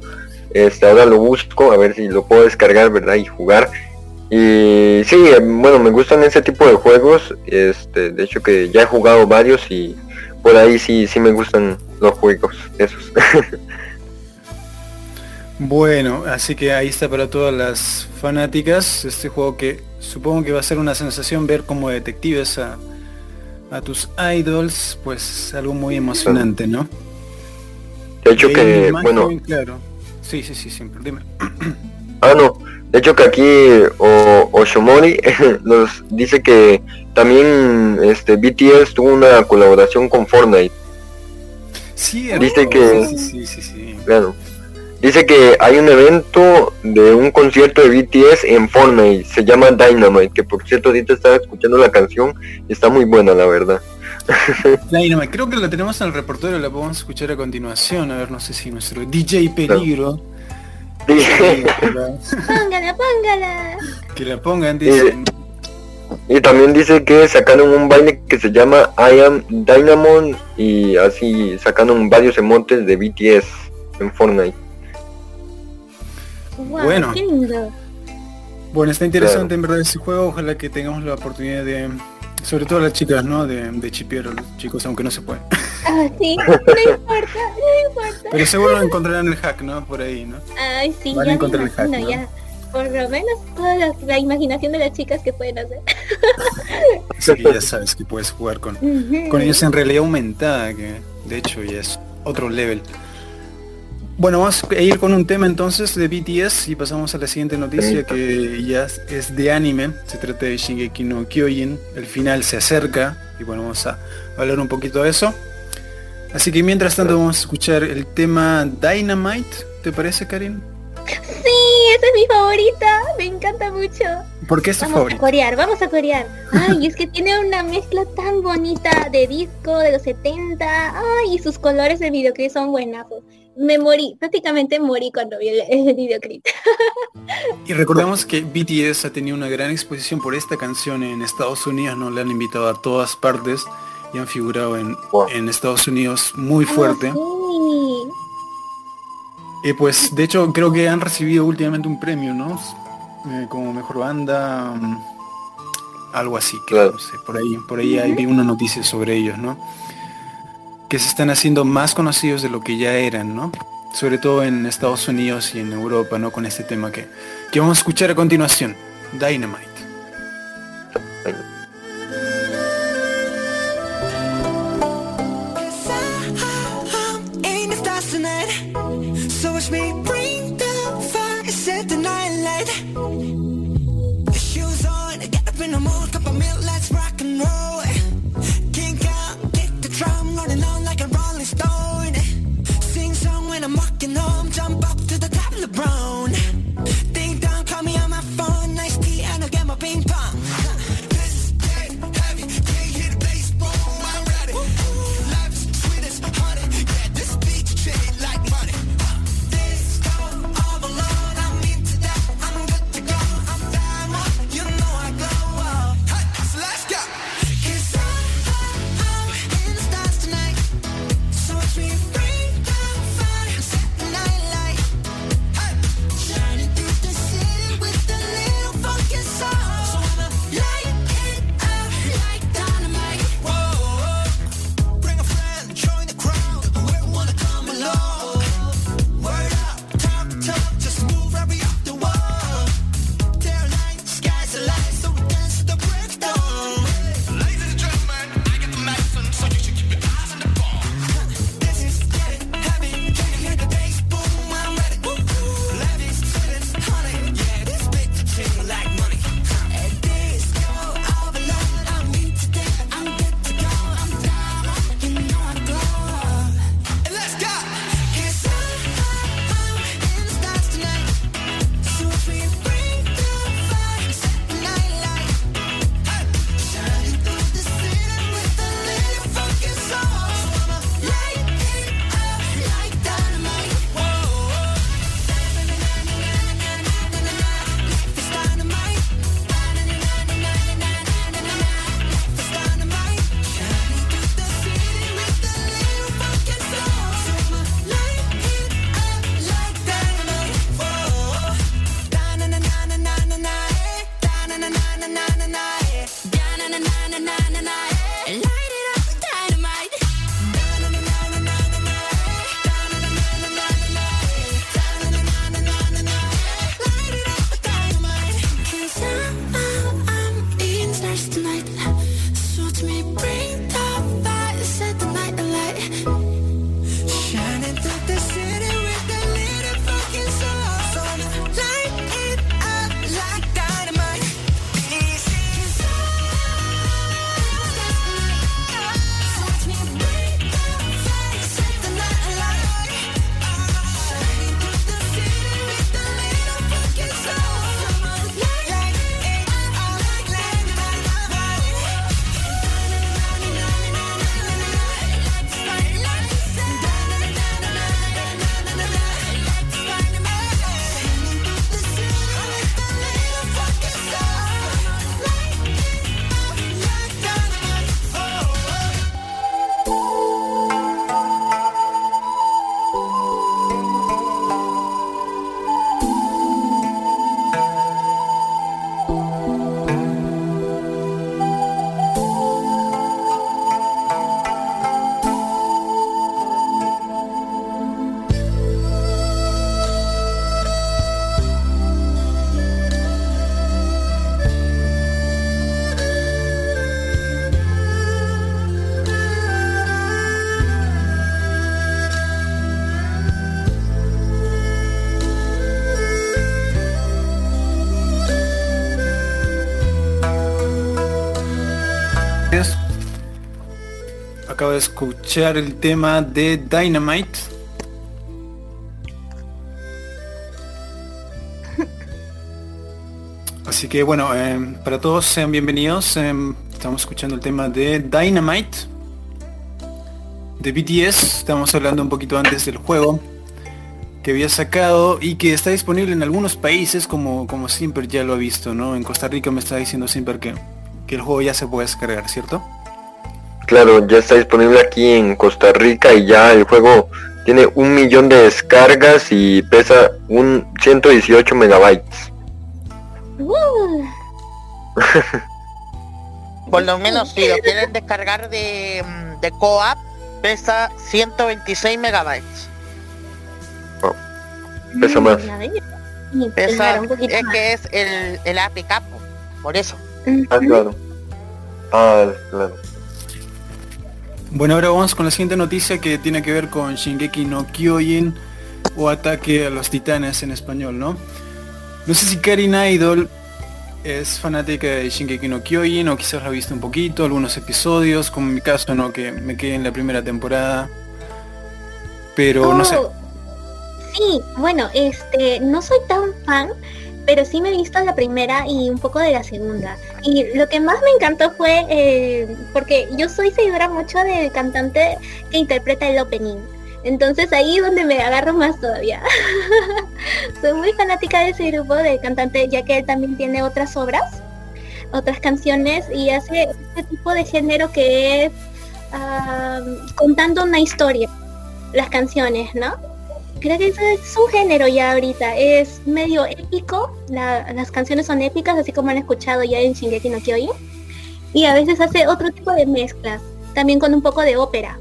este, ahora lo busco, a ver si lo puedo descargar, ¿verdad? Y jugar. Y sí, bueno, me gustan ese tipo de juegos. Este, de hecho que ya he jugado varios y por ahí sí, sí me gustan los juegos, esos. Bueno, así que ahí está para todas las fanáticas, este juego que supongo que va a ser una sensación ver como detectives a, a tus idols, pues algo muy emocionante, ¿no? De hecho que, bueno... Claro. Sí, sí, sí, siempre, dime. Ah, no. De hecho que aquí o, Oshomori nos dice que también este BTS tuvo una colaboración con Fortnite. Sí, dice que sí, sí, sí, Dice que hay un evento de un concierto de BTS en Fortnite, se llama Dynamite, que por cierto ahorita estaba escuchando la canción y está muy buena la verdad. Dynamite, creo que la tenemos en el reportero, la podemos escuchar a continuación, a ver, no sé si nuestro DJ Peligro. Póngala, póngala. Que la pongan, dicen. Y, también dice que sacaron un baile que se llama I Am Dynamon y así sacaron varios emotes de BTS en Fortnite. bueno. Bueno, está interesante en verdad ese juego, ojalá que tengamos la oportunidad de sobre todo las chicas, ¿no? De, de chipiar a los chicos, aunque no se puede. Ah, sí, no importa, no importa. Pero seguro encontrarán el hack, ¿no? Por ahí, ¿no? Ay, sí, ya encontrar el hack, ¿no? ya. Por lo menos toda la, imaginación de las chicas que pueden hacer. Así que ya sabes que puedes jugar con, con ellos en realidad aumentada, que de hecho ya es otro level. Bueno, vamos a ir con un tema entonces de BTS y pasamos a la siguiente noticia que ya es de anime. Se trata de Shingeki no Kyojin. El final se acerca y bueno, vamos a hablar un poquito de eso. Así que mientras tanto vamos a escuchar el tema Dynamite. ¿Te parece, Karin? Sí, esa es mi favorita. Me encanta mucho. ¿Por qué es tu Vamos a corear, vamos a corear. Ay, es que tiene una mezcla tan bonita de disco de los 70. Ay, y sus colores de videoclip son buenazos me morí, prácticamente morí cuando vi el, videoclip. Y recordemos que BTS ha tenido una gran exposición por esta canción en Estados Unidos, ¿no? Le han invitado a todas partes y han figurado en, en Estados Unidos muy ah, fuerte. Y pues de hecho creo que han recibido últimamente un premio, ¿no? Eh, como mejor banda, mm, algo así, claro. por ahí, por ahí hay una noticia sobre ellos, ¿no? Que se están haciendo más conocidos de lo que ya eran, ¿no? Sobre todo en Estados Unidos y en Europa, ¿no? Con este tema que, que vamos a escuchar a continuación, Dynamite. Acabo de escuchar el tema de Dynamite. Así que bueno, em, para todos sean bienvenidos. em, estamos escuchando el tema de Dynamite de BTS. Estamos hablando un poquito antes del juego que había sacado y que está disponible en algunos países como, como Simper ya lo ha visto, ¿no? En Costa Rica me está diciendo Simper que, que el juego ya se puede descargar, ¿cierto? Claro, ya está disponible aquí en Costa Rica y ya el juego tiene un millón de descargas y pesa un 118 megabytes. Uh, Por lo menos si lo quieren descargar de, mm, de co-op, pesa 126 megabytes. Pesa más. Sí, Pesa, es que es el, el APK, po, por eso. Ah, Ujú. claro. Ah, claro. Bueno, ahora vamos con la siguiente noticia que tiene que ver con Shingeki no Kyojin o Ataque a los Titanes en español, ¿no? No sé si Karin Idol es fanática de Shingeki no Kyojin o quizás la ha visto un poquito, algunos episodios, como en mi caso, ¿no? Que me quedé en la primera temporada. Pero no sé. Oh, Sí, bueno, este, no soy tan fan, pero sí me he visto la primera y un poco de la segunda. Y lo que más me encantó fue, eh, porque yo soy seguidora mucho del cantante que interpreta el opening. Entonces ahí es donde me agarro más todavía. soy muy fanática de ese grupo de cantante, ya que él también tiene otras obras, otras canciones y hace este tipo de género que es ah, contando una historia, las canciones, ¿no? Creo que eso es su género ya ahorita. Es medio épico. la- las canciones son épicas, así como han escuchado ya en Shingeki no Kyojin. Y a veces hace otro tipo de mezclas, también con un poco de ópera.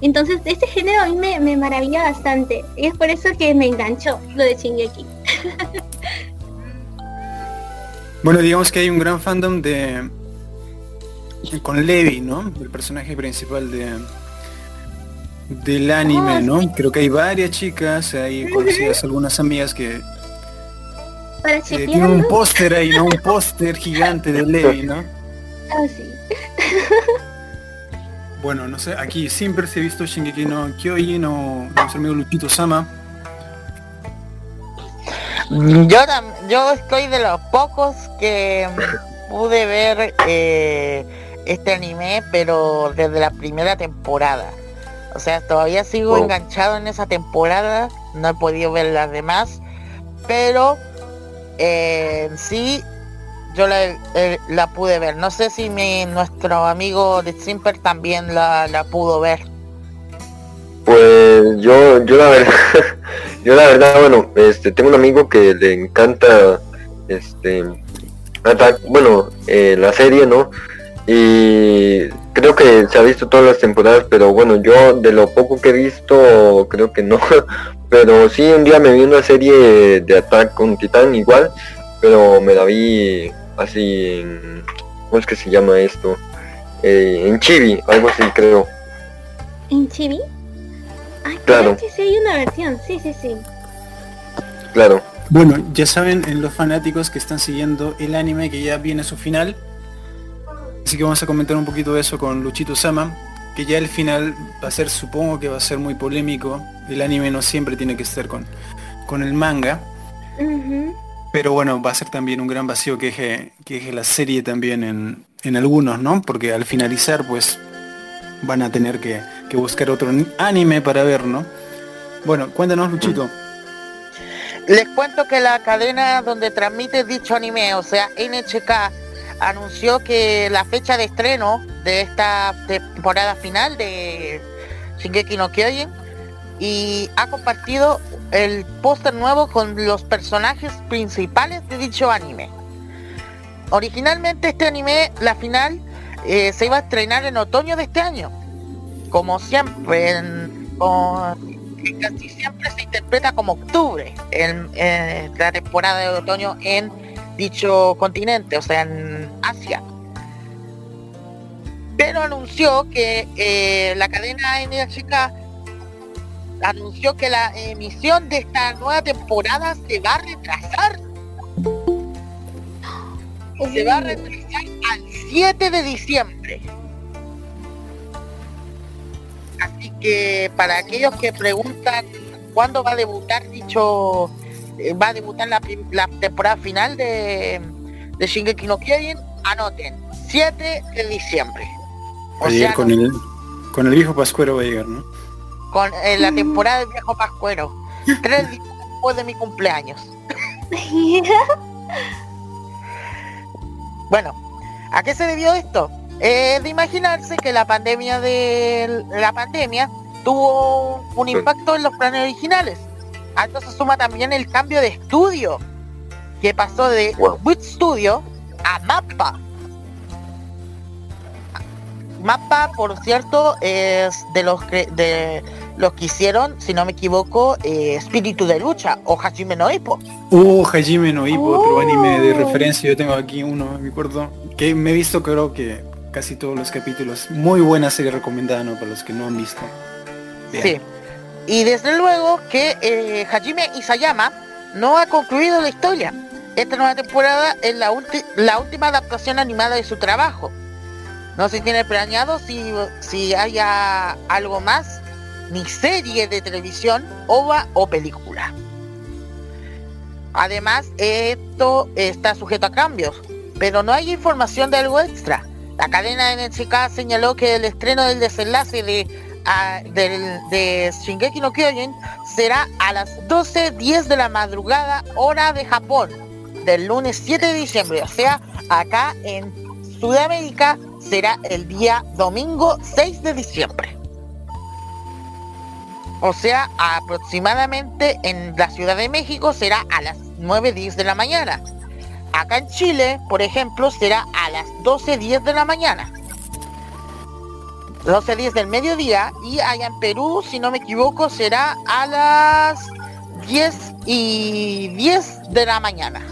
Entonces, este género a mí me, me maravilla bastante. Y es por eso que me enganchó lo de Shingeki. Bueno, digamos que hay un gran fandom de con Levi, ¿no? El personaje principal de del anime, Ah, ¿no? Creo que hay varias chicas, hay conocidas algunas amigas que eh, tienen un póster ahí, ¿no? Un póster gigante de Levi, ¿no? ah, sí. Bueno, no sé, aquí siempre se ha visto Shingeki no Kyojin o nuestro amigo Luchito Sama. Yo, yo estoy de los pocos que pude ver eh, este anime, pero desde la primera temporada. O sea, todavía sigo Oh. enganchado en esa temporada, no he podido ver las demás, pero eh, sí, yo la, eh, la pude ver. No sé si mi, nuestro amigo de Simper también la, la pudo ver. Pues yo, yo la verdad, yo la verdad, bueno, este, tengo un amigo que le encanta, este, bueno, eh, la serie, ¿no? Y creo que se ha visto todas las temporadas, pero bueno, yo de lo poco que he visto, creo que no. Pero sí, un día me vi una serie de Attack con Titán igual, pero me la vi así en, ¿cómo es que se llama esto? Eh, en Chibi, algo así creo. ¿En Chibi? Ay, Claro. creo que sí hay una versión. Sí, sí, sí. Claro. Bueno, ya saben en los fanáticos que están siguiendo el anime que ya viene a su final. Así que vamos a comentar un poquito de eso con Luchito Sama, que ya el final va a ser, supongo que va a ser muy polémico. El anime no siempre tiene que estar con, con el manga. Pero bueno, va a ser también un gran vacío que deje, que deje la serie también en, en algunos, ¿no? Porque al finalizar, pues, van a tener que, que buscar otro ni- anime para ver, ¿no? Bueno, cuéntanos, Luchito. Les cuento que la cadena donde transmite dicho anime, o sea, NHK, anunció que la fecha de estreno de esta temporada final de Shingeki no Kyojin y ha compartido el póster nuevo con los personajes principales de dicho anime. Originalmente este anime, la final, eh, se iba a estrenar en otoño de este año. Como siempre, casi siempre se interpreta como octubre la temporada de otoño en dicho continente, o sea, en Asia. Pero anunció que eh, la cadena NHK anunció que la emisión de esta nueva temporada se va a retrasar. Se va a retrasar al 7 de diciembre. Así que para aquellos que preguntan cuándo va a debutar dicho, va a debutar la, temporada final de, de Shingeki no Kyojin, anoten, 7 de diciembre. O sea, con, el, con el viejo Pascuero va a llegar, ¿no? Con la temporada del viejo Pascuero. Tres días después de mi cumpleaños. bueno, ¿a qué se debió esto? Es de imaginarse que la pandemia de la pandemia tuvo un impacto en los planes originales. A esto se suma también el cambio de estudio que pasó de Wit Studio a Mappa. Mappa, por cierto, es de los que de los que hicieron, si no me equivoco, eh, Espíritu de Lucha o Hajime no Ippo. Uh, Hajime no Ippo, otro anime de referencia. Yo tengo aquí uno, me acuerdo, que me he visto creo que casi todos los capítulos. Muy buena serie recomendada, ¿no? Para los que no han visto. Sí. Y desde luego que eh, Hajime Isayama no ha concluido la historia. Esta nueva temporada es la, última adaptación animada de su trabajo. No se tiene planeado si, si haya algo más, ni serie de televisión, ova o película. Además, esto está sujeto a cambios, pero no hay información de algo extra. La cadena NHK señaló que el estreno del desenlace de, de Shingeki no Kyojin será a las 12.10 de la madrugada hora de Japón del lunes 7 de diciembre, o sea, acá en Sudamérica será el día domingo 6 de diciembre. O sea, aproximadamente en la Ciudad de México será a las 9.10 de la mañana. Acá en Chile, por ejemplo, será a las 12.10 de la mañana. 12.10 del mediodía y allá en Perú, si no me equivoco, será a las 10 y 10 de la mañana.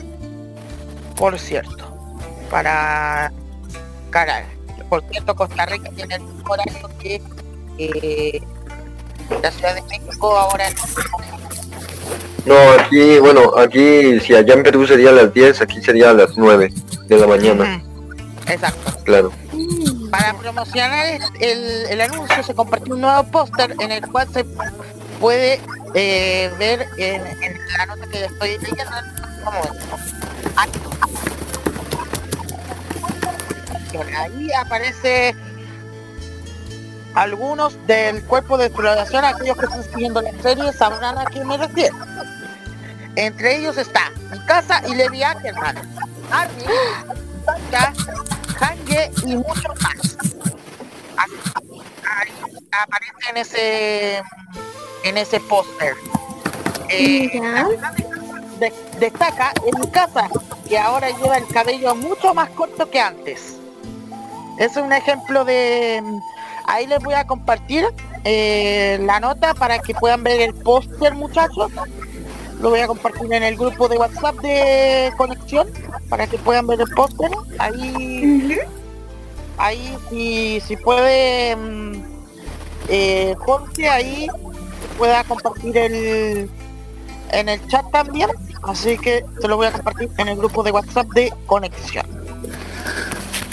Por cierto, para carar. Por cierto, Costa Rica tiene el horario que eh, la Ciudad de México ahora no, aquí, bueno, aquí si allá en Perú sería a las 10, aquí sería a las 9 de la mañana. Exacto. Claro. Para promocionar el, anuncio se compartió un nuevo póster en el cual se puede eh, ver en, la nota que estoy leyendo. Como Ahí aparece algunos del cuerpo de exploración, aquellos que están siguiendo la serie sabrán a qué me refiero. Entre ellos está casa y Levi Ackerman, Armin, Hange y muchos más. Ahí aparece en ese en ese póster. Eh, destaca en casa que ahora lleva el cabello mucho más corto que antes. Es un ejemplo de ahí les voy a compartir eh, la nota para que puedan ver el póster muchachos lo voy a compartir en el grupo de WhatsApp de conexión para que puedan ver el póster. Ahí, ahí si, si puede mm, eh, Jorge ahí pueda compartir el en el chat también. Así que se lo voy a compartir en el grupo de WhatsApp de conexión.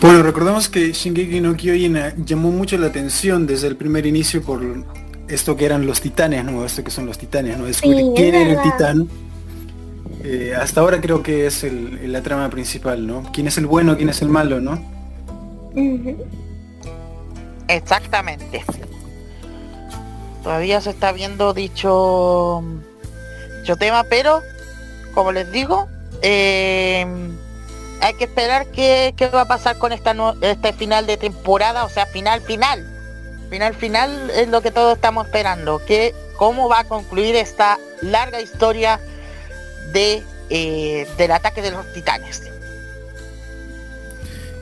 Bueno, recordamos que Shingeki no Kyojin llamó mucho la atención desde el primer inicio por esto que eran los titanes, ¿no? Esto que son los titanes, ¿no? Descubrir quién era el titán. Eh, hasta ahora creo que es la trama principal, ¿no? ¿Quién es el bueno, quién es el malo, ¿no? Exactamente. Todavía se está viendo dicho, dicho tema, pero como les digo, eh, hay que esperar qué, qué, va a pasar con esta este final de temporada, o sea, final final final final es lo que todos estamos esperando, que cómo va a concluir esta larga historia de eh, del ataque de los titanes.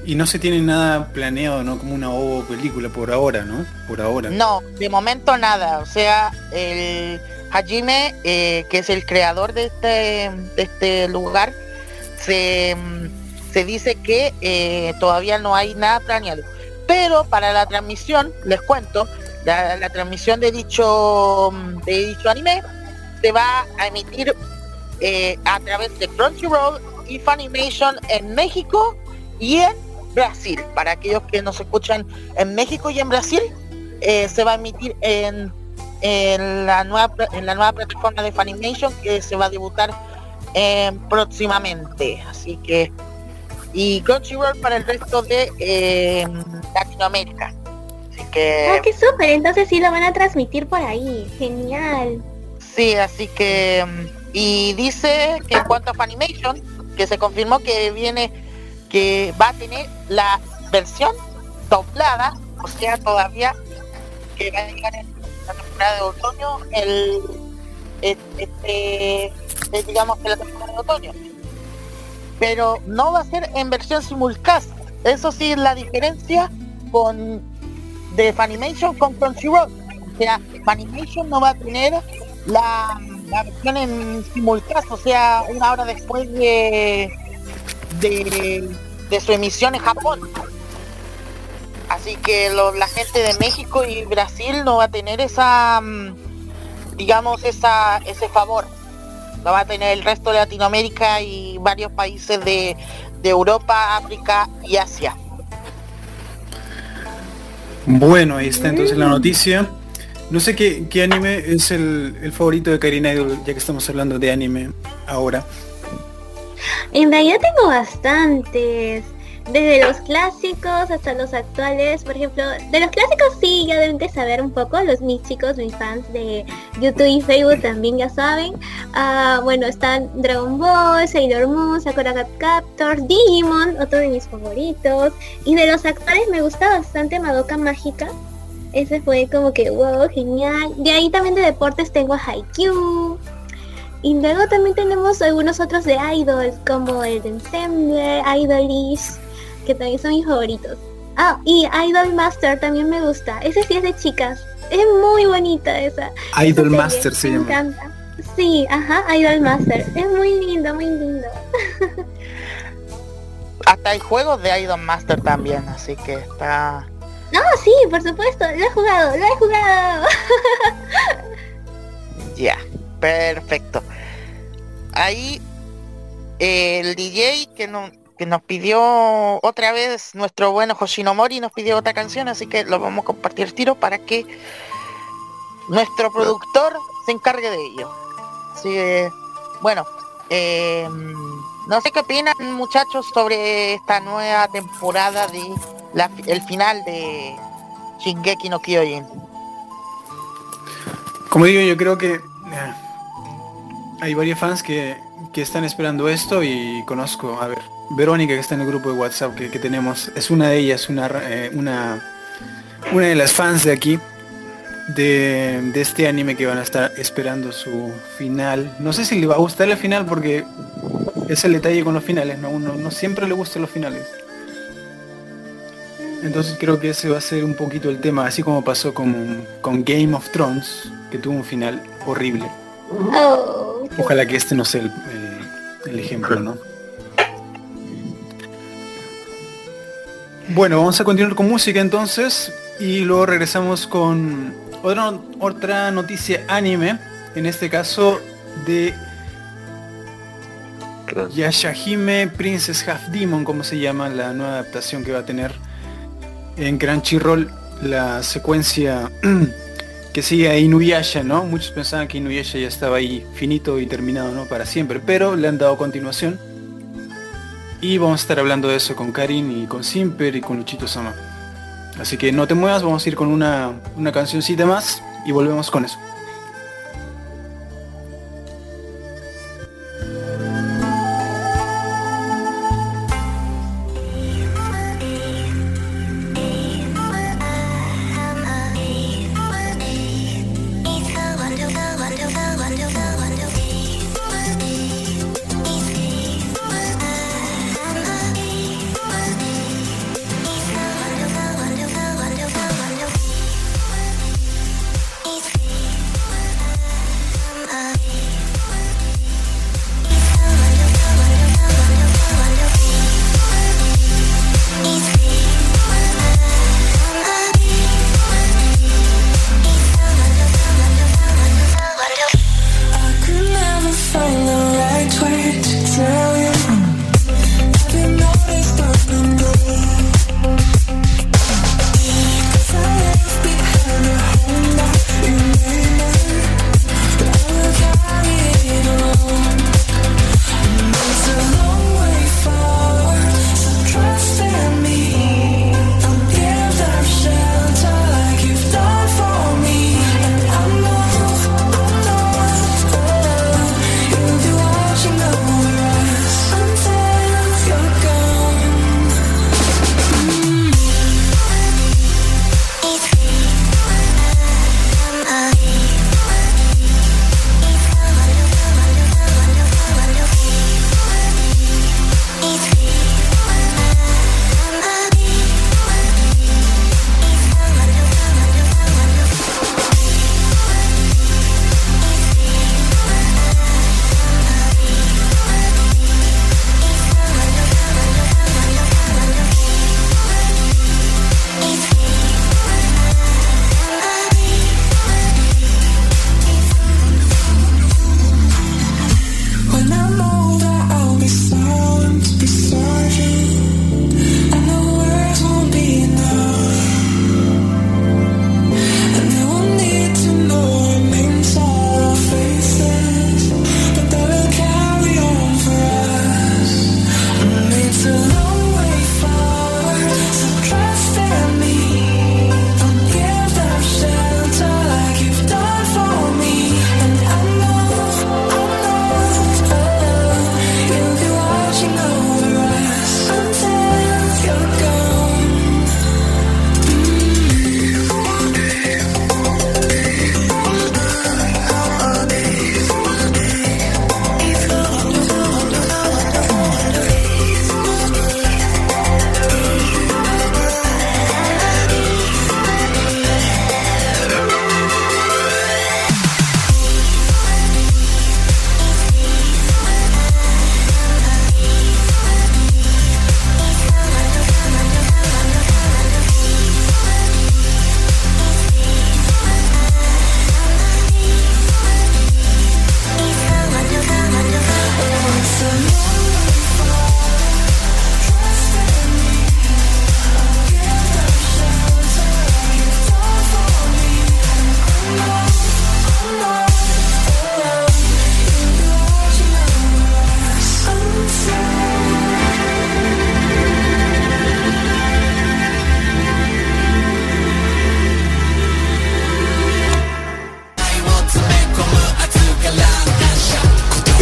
Y no se tiene nada planeado, ¿no? Como una o película por ahora, ¿no? Por ahora. No, de momento nada. O sea, el Hajime, eh, que es el creador de este, de este lugar, se, se dice que eh, todavía no hay nada planeado. Pero para la transmisión, les cuento, la, transmisión de dicho, de dicho anime se va a emitir eh, a través de Crunchyroll y Funimation en México y en Brasil. Para aquellos que nos escuchan en México y en Brasil, eh, se va a emitir en, en, la nueva, en la nueva plataforma de Funimation que se va a debutar eh, próximamente. Así que y Crunchyroll para el resto de eh, Latinoamérica. Así que... Ah, qué súper, entonces sí lo van a transmitir por ahí. Genial. Sí, así que... Y dice que en cuanto a Funimation, que se confirmó que viene, que va a tener la versión doblada, o sea, todavía que va a llegar en la temporada de otoño, el, este, digamos que la temporada de otoño pero no va a ser en versión simulcast. Eso sí es la diferencia con de Funimation con Crunchyroll. O sea, Funimation no va a tener la, versión en simulcast, o sea, una hora después de, de, su emisión en Japón. Así que la gente de México y Brasil no va a tener esa, mm, digamos, esa, ese favor lo va a tener el resto de Latinoamérica y varios países de, Europa, África y Asia. Bueno, ahí está entonces la noticia. No sé qué, anime es el, favorito de Karina ya que estamos hablando de anime ahora. En realidad tengo bastantes desde los clásicos hasta los actuales, por ejemplo, de los clásicos sí, ya deben de saber un poco, los mis chicos, mis fans de YouTube y Facebook también ya saben. Ah, bueno, están Dragon Ball, Sailor Moon, Sakura Cap Captor, Digimon, otro de mis favoritos. Y de los actuales me gusta bastante Madoka Mágica. Ese fue como que wow, genial. De ahí también de deportes tengo a Haikyuu. Y luego también tenemos algunos otros de idols como el Ensemble, Idolish, que también son mis favoritos. Ah, y Idol Master también me gusta. Ese sí es de chicas. Es muy bonita esa. Idol Master se me encanta. Sí, ajá, Idol Master. Es muy lindo, muy lindo. Hasta hay juegos de Idol Master también, así que está... No, sí, por supuesto, lo he jugado, lo he jugado. Ya, perfecto. Ahí el DJ que no, que nos pidió otra vez nuestro bueno Hoshinomori nos pidió otra canción, así que lo vamos a compartir tiro para que nuestro productor se encargue de ello. Así que, bueno, em, no sé qué opinan muchachos sobre esta nueva temporada de el final de Shingeki no Kyojin. Como digo, yo creo que eh, hay varios fans que, que están esperando esto y conozco, a ver, Verónica que está en el grupo de WhatsApp que, tenemos, es una de ellas, una, eh, una, una de las fans de aquí, de, este anime que van a estar esperando su final. No sé si le va a gustar el final porque es el detalle con los finales, ¿no? Uno no siempre le gustan los finales. Entonces creo que ese va a ser un poquito el tema, así como pasó con, con Game of Thrones, que tuvo un final horrible. Oh. Ojalá que este no sea el ejemplo, ¿no? Bueno, vamos a continuar con música entonces y luego regresamos con otra, otra noticia anime, en este caso de Yashahime Princess Half Demon, como se llama la nueva adaptación que va a tener en Crunchyroll, la secuencia que sigue a Inuyasha, ¿no? Muchos pensaban que Inuyasha ya estaba ahí finito y terminado, ¿no? Para siempre, pero le han dado continuación y vamos a estar hablando de eso con Karin y con Simper y con Luchito Sama. Así que no te muevas, vamos a ir con una, una cancioncita más y volvemos con eso.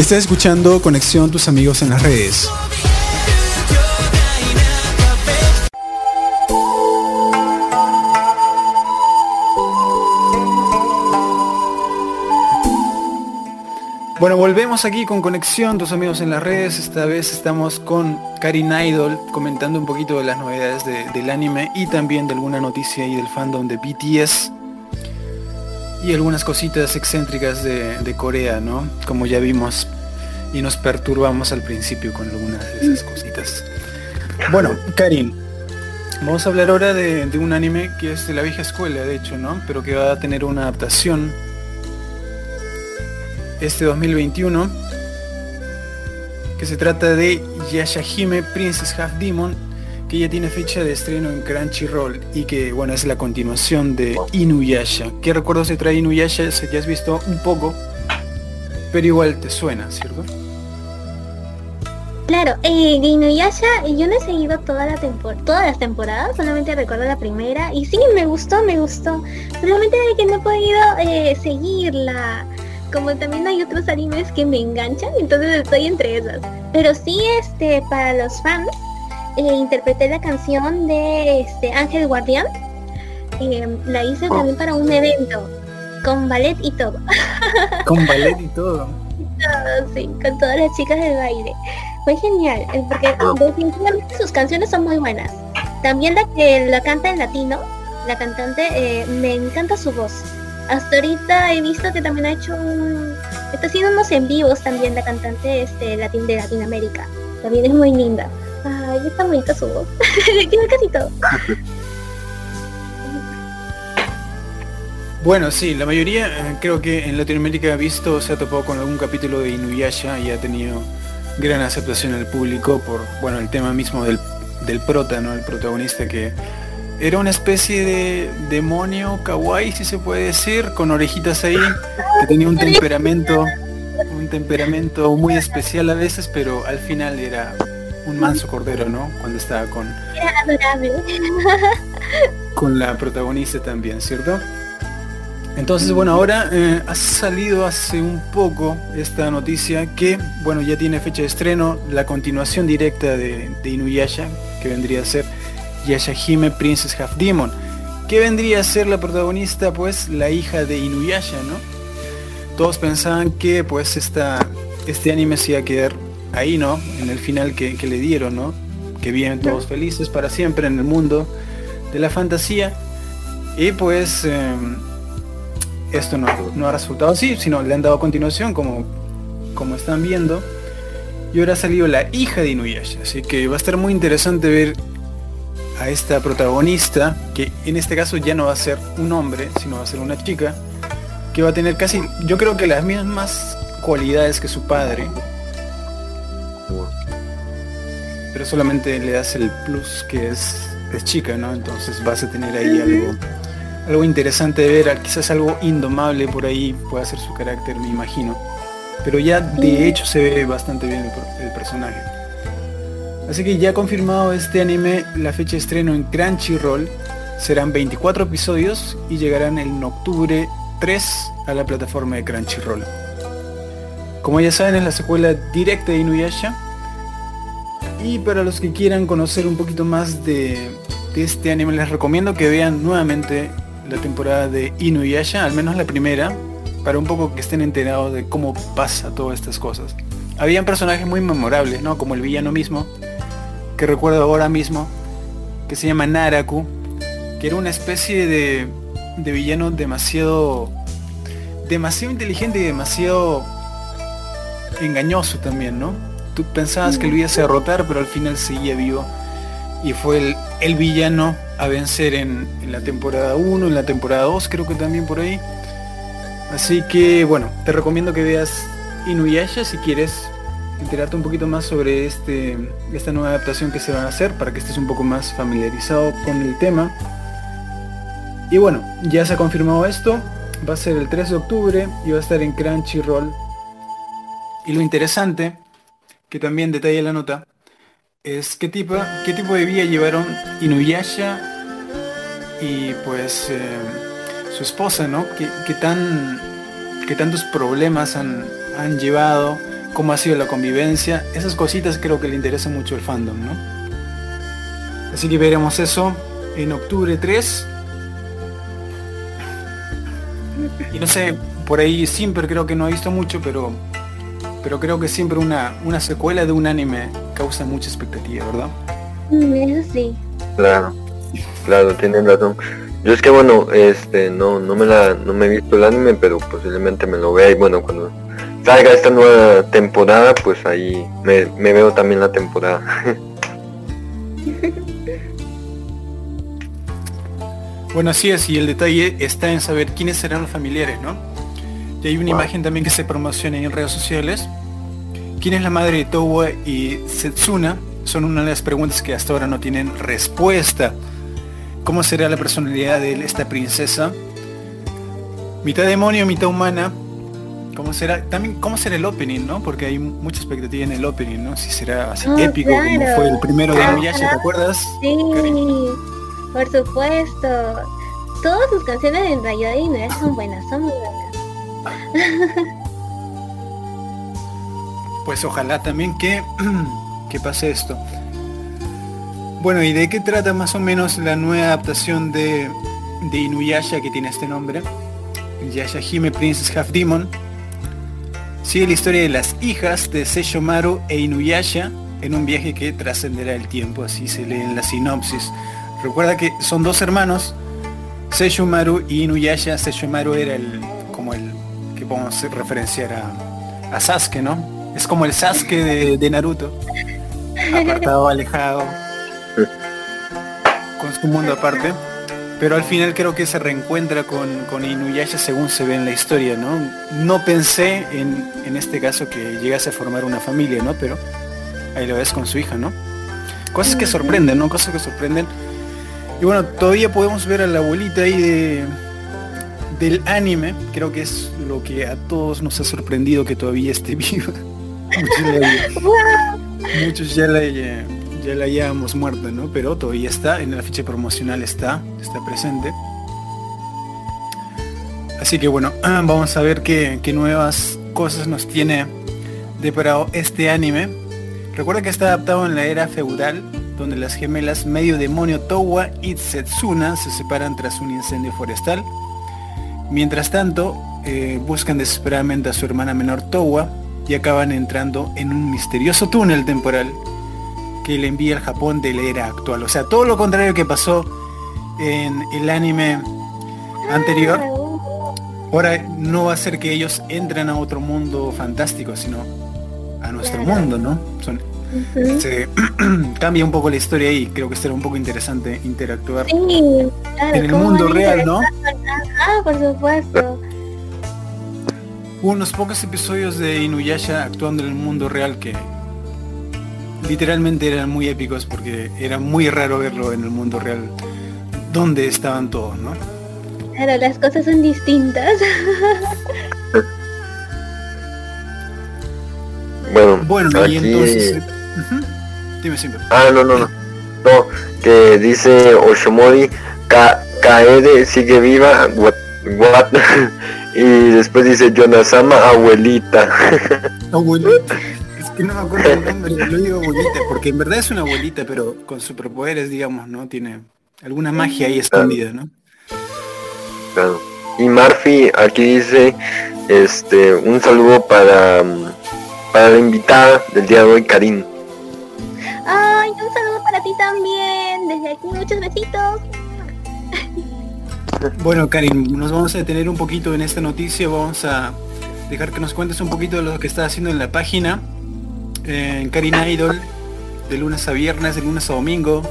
Estás escuchando Conexión Tus Amigos en las Redes. Bueno, volvemos aquí con Conexión, tus amigos en las redes. Esta vez estamos con Karin Idol comentando un poquito de las novedades del anime y también de alguna noticia y del fandom de BTS y algunas cositas excéntricas de, de, Corea, ¿no? Como ya vimos y nos perturbamos al principio con algunas de esas cositas. Bueno, Karin, vamos a hablar ahora de, de un anime que es de la vieja escuela, de hecho, ¿no? Pero que va a tener una adaptación este 2021 que se trata de Yashahime Princess Half Demon que ya tiene fecha de estreno en Crunchyroll y que bueno es la continuación de Inuyasha. ¿Qué recuerdos se trae Inuyasha? Si ya has visto un poco, pero igual te suena, ¿cierto? Claro, eh, Inuyasha yo no he seguido toda la todas las temporadas, solamente recuerdo la primera y sí, me gustó, me gustó. Solamente que no he podido eh, seguirla como también hay otros animes que me enganchan, entonces estoy entre esas. Pero sí, este, para los fans, eh, interpreté la canción de este Ángel Guardián. Eh, la hice oh. también para un evento, con ballet y todo. Con ballet y todo. sí, con todas las chicas del baile. Fue genial, eh, porque definitivamente sus canciones son muy buenas. También la que la canta en latino, la cantante, me encanta su voz hasta ahorita he visto que también ha hecho un... Está haciendo unos en vivos también la cantante este, latin, de Latinoamérica. También es muy linda. Ay, está bonita su voz. Tiene casi todo. Bueno, sí, la mayoría eh, creo que en Latinoamérica ha visto, se ha topado con algún capítulo de Inuyasha y ha tenido gran aceptación al público por, bueno, el tema mismo del, del prota, ¿no? El protagonista que era una especie de demonio kawaii, si se puede decir, con orejitas ahí, que tenía un temperamento, un temperamento muy especial a veces, pero al final era un manso cordero, ¿no? Cuando estaba con. Con la protagonista también, ¿cierto? Entonces, bueno, ahora eh, ha salido hace un poco esta noticia que, bueno, ya tiene fecha de estreno, la continuación directa de, de Inuyasha, que vendría a ser Yashahime Princess Half Demon, que vendría a ser la protagonista, pues la hija de Inuyasha, ¿no? Todos pensaban que pues esta, este anime se iba a quedar ahí, ¿no? En el final que, le dieron, ¿no? Que viven todos felices para siempre en el mundo de la fantasía. Y pues em, esto no, no, ha resultado así, sino le han dado continuación como, como están viendo. Y ahora ha salido la hija de Inuyasha, así que va a estar muy interesante ver a esta protagonista, que en este caso ya no va a ser un hombre, sino va a ser una chica, que va a tener casi, yo creo que las mismas cualidades que su padre, pero solamente le das el plus que es, es chica, ¿no? Entonces vas a tener ahí algo, algo interesante de ver, quizás algo indomable por ahí pueda ser su carácter, me imagino. Pero ya de hecho se ve bastante bien el personaje. Así que ya confirmado este anime, la fecha de estreno en Crunchyroll serán 24 episodios y llegarán en octubre 3 a la plataforma de Crunchyroll. Como ya saben es la secuela directa de Inuyasha. Y para los que quieran conocer un poquito más de, de este anime les recomiendo que vean nuevamente la temporada de Inuyasha, al menos la primera, para un poco que estén enterados de cómo pasa todas estas cosas. Habían personajes muy memorables, ¿no? Como el villano mismo, que recuerdo ahora mismo, que se llama Naraku, que era una especie de, de villano demasiado, demasiado inteligente y demasiado engañoso también, ¿no? Tú pensabas que lo ibas a derrotar, pero al final seguía vivo. Y fue el, el villano a vencer en, la temporada 1, en la temporada 2, creo que también por ahí. Así que bueno, te recomiendo que veas Inuyasha si quieres enterarte un poquito más sobre este, esta nueva adaptación que se va a hacer para que estés un poco más familiarizado con el tema. Y bueno, ya se ha confirmado esto, va a ser el 3 de octubre y va a estar en Crunchyroll. Y lo interesante, que también detalla la nota, es qué tipo, qué tipo de vía llevaron Inuyasha y pues eh, su esposa, ¿no? ¿Qué, tan, qué tantos problemas han, han llevado cómo ha sido la convivencia. Esas cositas creo que le interesa mucho el fandom, ¿no? Así que veremos eso en octubre 3. Y no sé, por ahí siempre creo que no he visto mucho, pero pero creo que siempre una, una secuela de un anime causa mucha expectativa, ¿verdad? Mm, Eso sí. Claro, claro, tienen razón. Yo es que bueno, este, no, no me la, no me he visto el anime, pero posiblemente me lo vea y bueno, cuando salga esta nueva temporada, pues ahí me, me veo también la temporada. Bueno, así es, y el detalle está en saber quiénes serán los familiares, ¿no? Y hay una Wow. imagen también que se promociona en redes sociales. ¿Quién es la madre de Towa y Setsuna? Son una de las preguntas que hasta ahora no tienen respuesta. ¿Cómo será la personalidad de esta princesa? Mitad demonio, mitad humana. ¿Cómo será? También, ¿cómo será el opening, no? Porque hay mucha expectativa en el opening, ¿no? Si será así Oh, épico como fue el primero de Ajá. Inuyasha, ¿te acuerdas? Sí, por supuesto. Todas sus canciones en realidad de Inuyasha son buenas, son muy buenas. Pues ojalá también que, que pase esto. Bueno, ¿y de qué trata más o menos la nueva adaptación de, de Inuyasha que tiene este nombre? Yashahime Princess Half Demon. Sigue la historia de las hijas de Seishomaru e Inuyasha en un viaje que trascenderá el tiempo, así se lee en la sinopsis. Recuerda que son dos hermanos, Seishomaru y Inuyasha. Seishomaru era el, podemos referenciar a, a Sasuke, ¿no? Es como el Sasuke de, de Naruto. Apartado, alejado. Con su mundo aparte. Pero al final creo que se reencuentra con, con Inuyasha según se ve en la historia, ¿no? No pensé en, en este caso que llegase a formar una familia, ¿no? Pero ahí lo ves con su hija, ¿no? Cosas que sorprenden, ¿no? Cosas que sorprenden. Y bueno, todavía podemos ver a la abuelita ahí de, del anime. Creo que es lo que a todos nos ha sorprendido que todavía esté viva. Muchos, ya la, ya, ya la hayamos muerta, ¿no? Pero todavía está, en la ficha promocional está, está presente. Así que bueno, vamos a ver qué, qué nuevas cosas nos tiene deparado este anime. Recuerda que está adaptado en la era feudal, donde las gemelas medio demonio Towa y Setsuna se separan tras un incendio forestal. Mientras tanto, eh, buscan desesperadamente a su hermana menor Towa y acaban entrando en un misterioso túnel temporal que le envía al Japón de la era actual. O sea, todo lo contrario que pasó en el anime anterior. Ahora no va a ser que ellos entren a otro mundo fantástico, sino a nuestro mundo, ¿no? Son- Se cambia un poco la historia ahí. Creo que será un poco interesante interactuar. Sí, claro, En el ¿cómo mundo real, ¿no? Ah, por supuesto. Hubo unos pocos episodios de Inuyasha actuando en el mundo real que literalmente eran muy épicos porque era muy raro verlo en el mundo real donde estaban todos, ¿no? Claro, las cosas son distintas. Bueno, Bueno, y aquí... entonces... Ujú. Dime siempre. Ah, no, no, no. No, que dice Oshomori, Ka Kaede sigue viva, what, what? y después dice Yonasama, abuelita. Abuelita. Es que no me acuerdo el nombre, lo digo abuelita, porque en verdad es una abuelita, pero con superpoderes, digamos, ¿no? Tiene alguna magia ahí escondida, ¿no? Claro. Y Murphy aquí dice, este, un saludo para, mm, para la invitada del día de hoy, Karin. Ay, un saludo para ti también. Desde aquí muchos besitos. Bueno, Karin, nos vamos a detener un poquito en esta noticia. Vamos a dejar que nos cuentes un poquito de lo que estás haciendo en la página. En Karin Idol, de lunes a viernes, de lunes a domingo.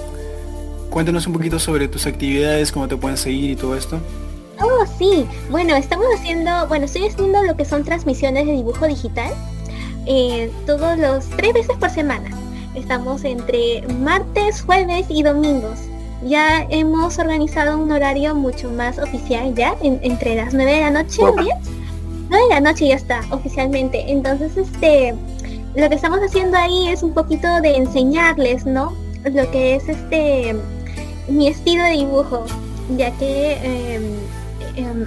Cuéntanos un poquito sobre tus actividades, cómo te pueden seguir y todo esto. Oh, sí. Bueno, estamos haciendo, bueno, estoy haciendo lo que son transmisiones de dibujo digital. eh, todos los tres veces por semana. Estamos entre martes, jueves y domingos. Ya hemos organizado un horario mucho más oficial ya, en- entre las 9 de la noche y 10. 9 de la noche ya está, oficialmente. Entonces, este, lo que estamos haciendo ahí es un poquito de enseñarles, ¿no? Lo que es este, mi estilo de dibujo, ya que em, em,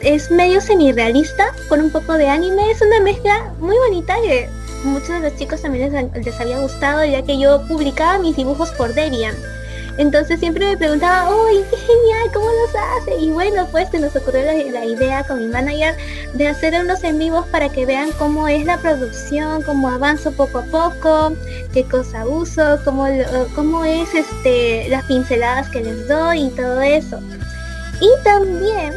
es medio semi-realista con un poco de anime. Es una mezcla muy bonita que muchos de los chicos también les, les había gustado ya que yo publicaba mis dibujos por Debian. Entonces siempre me preguntaba, uy, qué genial, ¿cómo los hace? Y bueno, pues se nos ocurrió la, idea con mi manager de hacer unos en vivos para que vean cómo es la producción, cómo avanzo poco a poco, qué cosa uso, cómo, cómo es este las pinceladas que les doy y todo eso. Y también,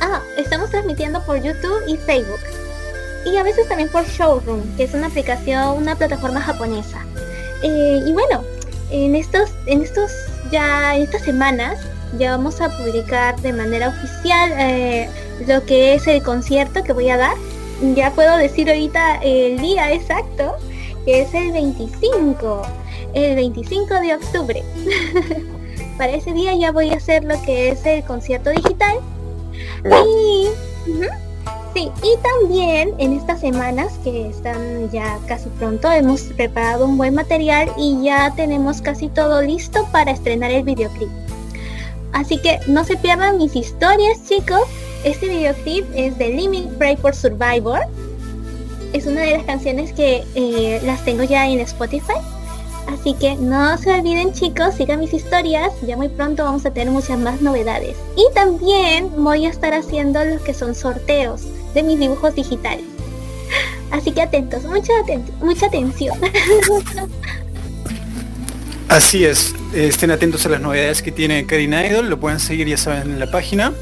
ah, estamos transmitiendo por YouTube y Facebook. Y a veces también por Showroom, que es una aplicación, una plataforma japonesa. Eh, y bueno, en estos, en estos ya, en estas semanas ya vamos a publicar de manera oficial eh, lo que es el concierto que voy a dar. Ya puedo decir ahorita el día exacto, que es el 25, el 25 de octubre. Para ese día ya voy a hacer lo que es el concierto digital. Y, Sí, y también en estas semanas que están ya casi pronto hemos preparado un buen material y ya tenemos casi todo listo para estrenar el videoclip. Así que no se pierdan mis historias chicos. Este videoclip es de Limit Break for Survivor. Es una de las canciones que eh, las tengo ya en Spotify. Así que no se olviden chicos, sigan mis historias, ya muy pronto vamos a tener muchas más novedades. Y también voy a estar haciendo los que son sorteos de mis dibujos digitales. Así que atentos, mucha, mucha atención. Así es, estén atentos a las novedades que tiene Karina Idol, lo pueden seguir ya saben en la página.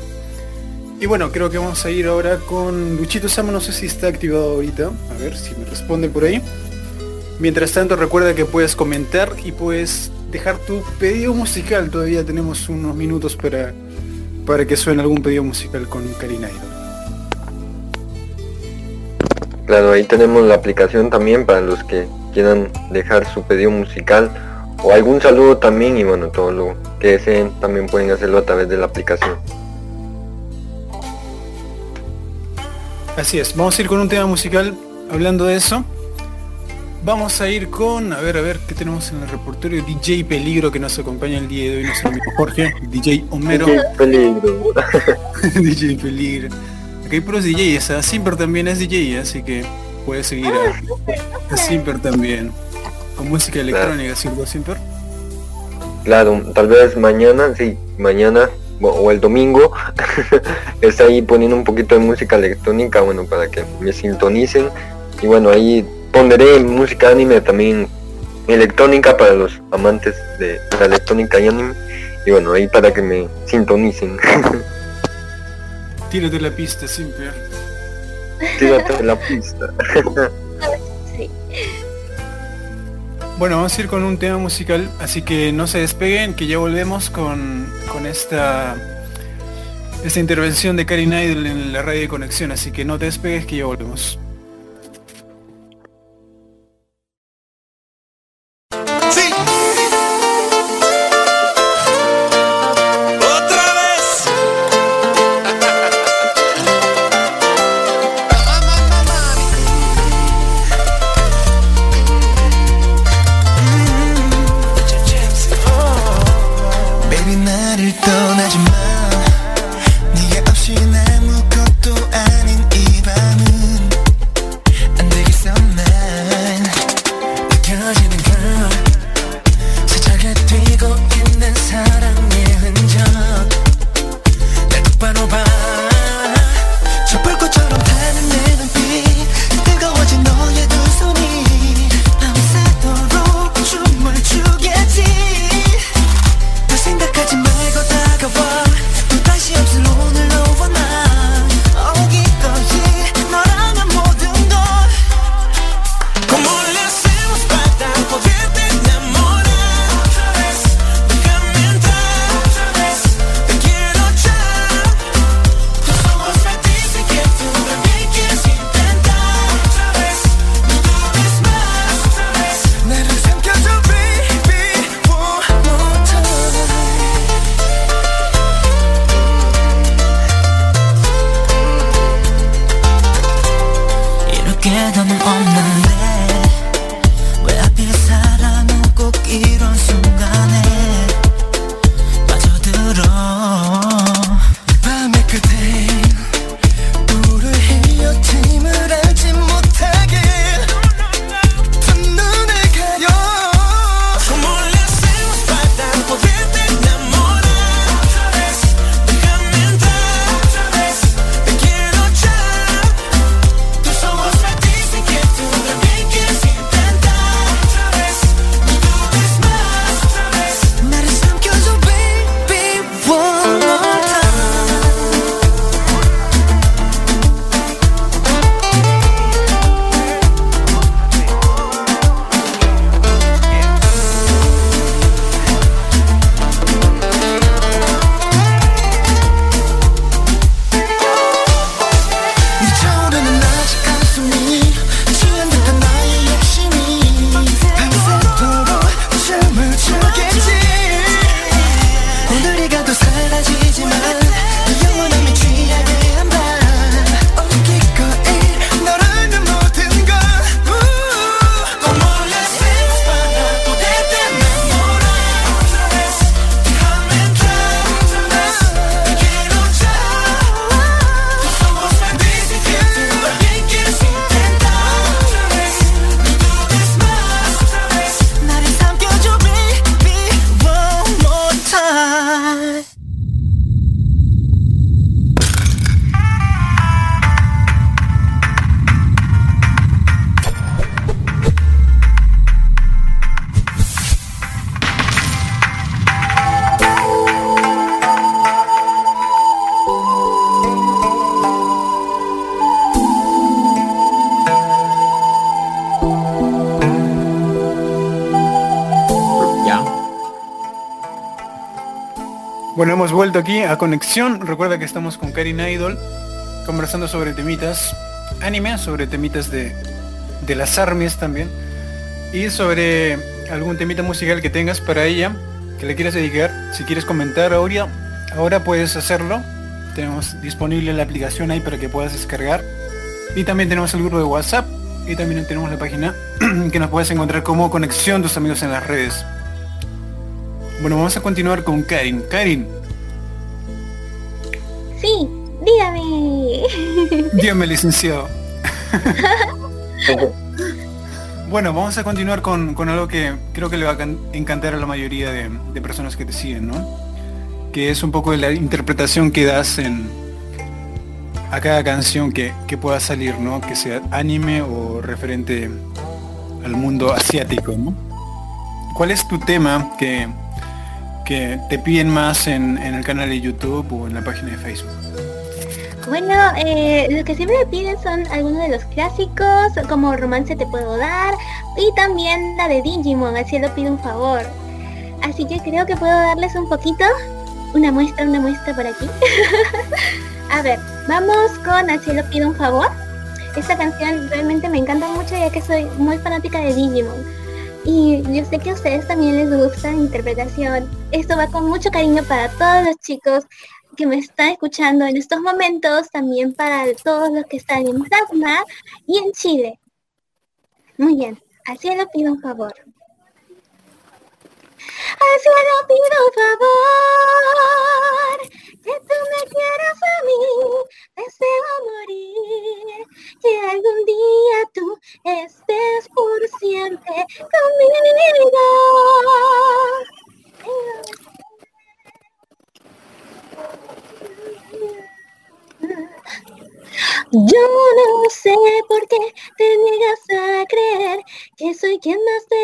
Y bueno, creo que vamos a ir ahora con Luchito Sama, no sé si está activado ahorita, a ver si me responde por ahí. Mientras tanto recuerda que puedes comentar y puedes dejar tu pedido musical, todavía tenemos unos minutos para, para que suene algún pedido musical con Karina Idol. Claro, ahí tenemos la aplicación también para los que quieran dejar su pedido musical o algún saludo también y bueno, todo lo que deseen también pueden hacerlo a través de la aplicación. Así es, vamos a ir con un tema musical hablando de eso. Vamos a ir con, a ver, a ver, ¿qué tenemos en el reporterio? DJ Peligro que nos acompaña el día de hoy, nuestro amigo Jorge, DJ Homero. DJ Peligro. DJ Peligro hay puros DJs, a Simper también es DJ, así que puedes seguir a, Simper también. Con música electrónica, ¿cierto Simper? Claro, tal vez mañana, sí, mañana o el domingo está ahí poniendo un poquito de música electrónica, bueno, para que me sintonicen. Y bueno, ahí pondré música anime también electrónica para los amantes de la electrónica y anime. Y bueno, ahí para que me sintonicen. Tírate la pista, Simper. Tírate la pista. Bueno, vamos a ir con un tema musical, así que no se despeguen, que ya volvemos con, con esta, esta intervención de Karin Idol en la radio de conexión, así que no te despegues, que ya volvemos. Aquí a Conexión. Recuerda que estamos con Karin Idol conversando sobre temitas anime, sobre temitas de, de las armies también. Y sobre algún temita musical que tengas para ella, que le quieras dedicar. Si quieres comentar ahora, ahora puedes hacerlo. Tenemos disponible la aplicación ahí para que puedas descargar. Y también tenemos el grupo de WhatsApp. Y también tenemos la página que nos puedes encontrar como Conexión tus amigos en las redes. Bueno, vamos a continuar con Karin. Karin. Sí, dígame. Dígame, licenciado. bueno, vamos a continuar con, con, algo que creo que le va a encantar a la mayoría de, de, personas que te siguen, ¿no? Que es un poco de la interpretación que das en a cada canción que, que pueda salir, ¿no? Que sea anime o referente al mundo asiático, ¿no? ¿Cuál es tu tema que, te piden más en, en, el canal de YouTube o en la página de Facebook? Bueno, eh, lo que siempre me piden son algunos de los clásicos, como Romance Te Puedo Dar, y también la de Digimon, al cielo pido un favor. Así que creo que puedo darles un poquito, una muestra, una muestra por aquí. A ver, vamos con Al cielo pido un favor. Esta canción realmente me encanta mucho ya que soy muy fanática de Digimon. Y yo sé que a ustedes también les gusta la interpretación. Esto va con mucho cariño para todos los chicos que me están escuchando en estos momentos, también para todos los que están en Plasma y en Chile. Muy bien, al cielo pido un favor. Al cielo pido favor, que tú me quieras a mí, deseo morir, que algún día tú estés por siempre conmigo. Yo no sé por qué te niegas a creer que soy quien más te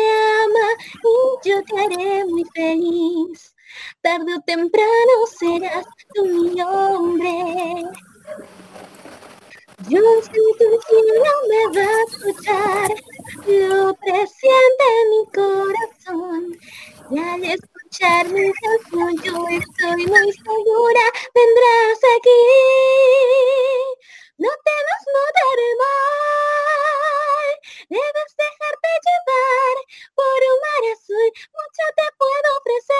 ama y yo te haré muy feliz. Tarde o temprano serás tú mi hombre. Yo sé que no me va a escuchar, lo presiente mi corazón. Y al canción yo estoy muy segura, vendrás aquí. No temas, no te mal. Debes dejarte llevar por un mar azul. Mucho te puedo ofrecer.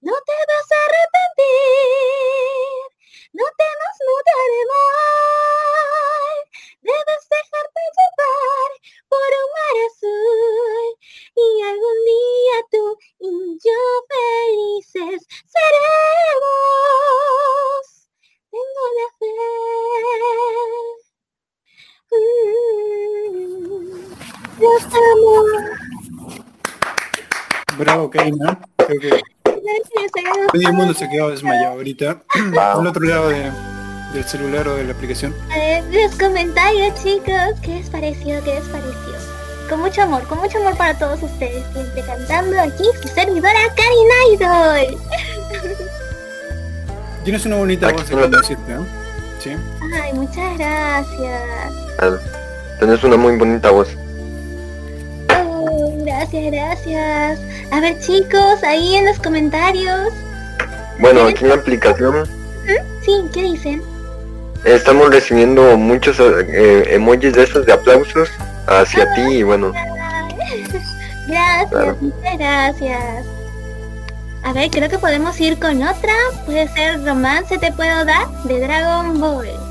No te vas a arrepentir. No temas, no te haré mal. Debes dejarte llevar por un mar azul. Y algún día tú y yo felices seremos tengo la fe. Mm, los amo. Bravo. Creo que medio mundo se quedó desmayado ahorita. Al otro lado de, del celular o de la aplicación. Eh, los comentarios, chicos. ¿Qué les pareció? ¿Qué les pareció? Con mucho amor, con mucho amor para todos ustedes. Siempre cantando aquí su servidora Karina Idol. Tienes una bonita voz, de decirte, ¿no? Sí. Ay, muchas gracias. Tienes una muy bonita voz. Gracias, gracias. A ver, chicos, ahí en los comentarios. Bueno, aquí en la aplicación. Sí, ¿qué dicen? Estamos recibiendo muchos eh, emojis de esos de aplausos hacia ti y bueno. Gracias, muchas gracias. A ver, creo que podemos ir con otra. Puede ser Romance Te Puedo Dar de Dragon Ball.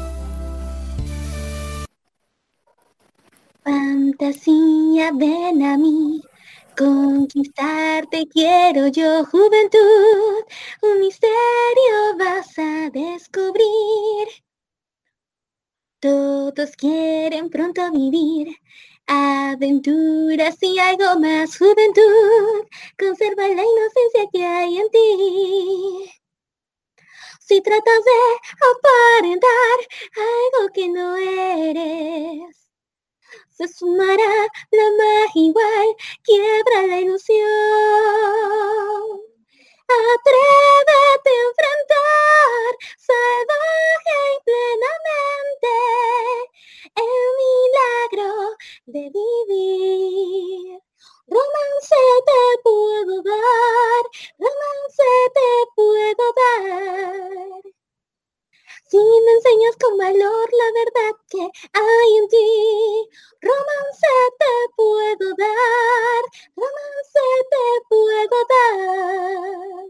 Fantasía, ven a mí. Conquistarte quiero yo, juventud. Un misterio vas a descubrir. Todos quieren pronto vivir Aventuras y algo más, juventud, conserva la inocencia que hay en ti. Si tratas de aparentar algo que no eres, se sumará la magia igual, quiebra la ilusión. Atrévete a enfrentar salvaje y plenamente el milagro de vivir. Romance te puedo dar, romance te Si me enseñas con valor la verdad que hay en ti, romance te puedo dar, romance te puedo dar.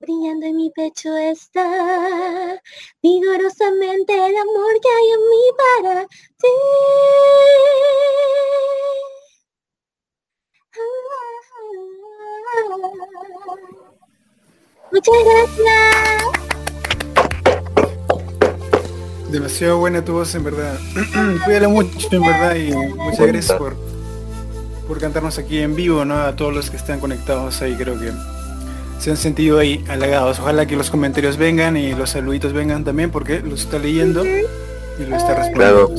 Brillando en mi pecho está vigorosamente el amor que hay en mí para ti. Muchas gracias. Demasiado buena tu voz, en verdad. Cuídala mucho, en verdad, y muchas gracias por, por cantarnos aquí en vivo, ¿no? A todos los que están conectados ahí, creo que se han sentido ahí halagados. Ojalá que los comentarios vengan y los saluditos vengan también, porque los está leyendo y lo está respondiendo.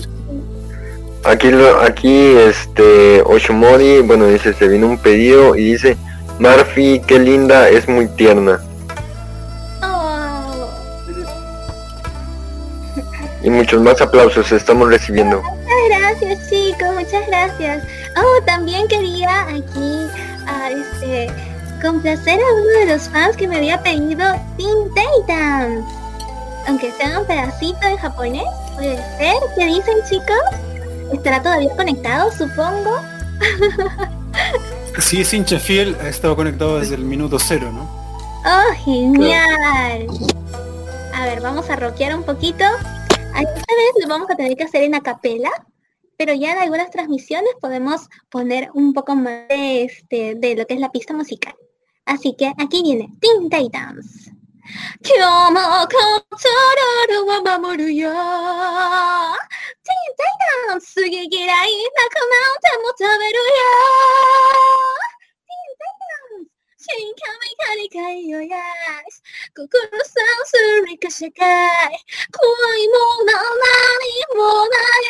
Aquí, lo, aquí este Oshomori, bueno, dice, se vino un pedido y dice, Marfi, qué linda, es muy tierna. Y muchos más aplausos estamos recibiendo. muchas gracias chicos, muchas gracias. Oh, también quería aquí ah, este, complacer a uno de los fans que me había pedido Teen Titans. Aunque sea un pedacito en japonés, puede ser. ¿Qué dicen chicos? ¿Estará todavía conectado, supongo? Si es hincha fiel, ha estado conectado desde el minuto cero, ¿no? Oh, genial. A ver, vamos a rockear un poquito. Algunas veces lo vamos a tener que hacer en acapela, pero ya en algunas transmisiones podemos poner un poco más de, este, lo que es la pista musical. Así que aquí viene Teen Titans. Teen Titans Titans 新神狩り会よやす心さすりか社会怖いもの何もない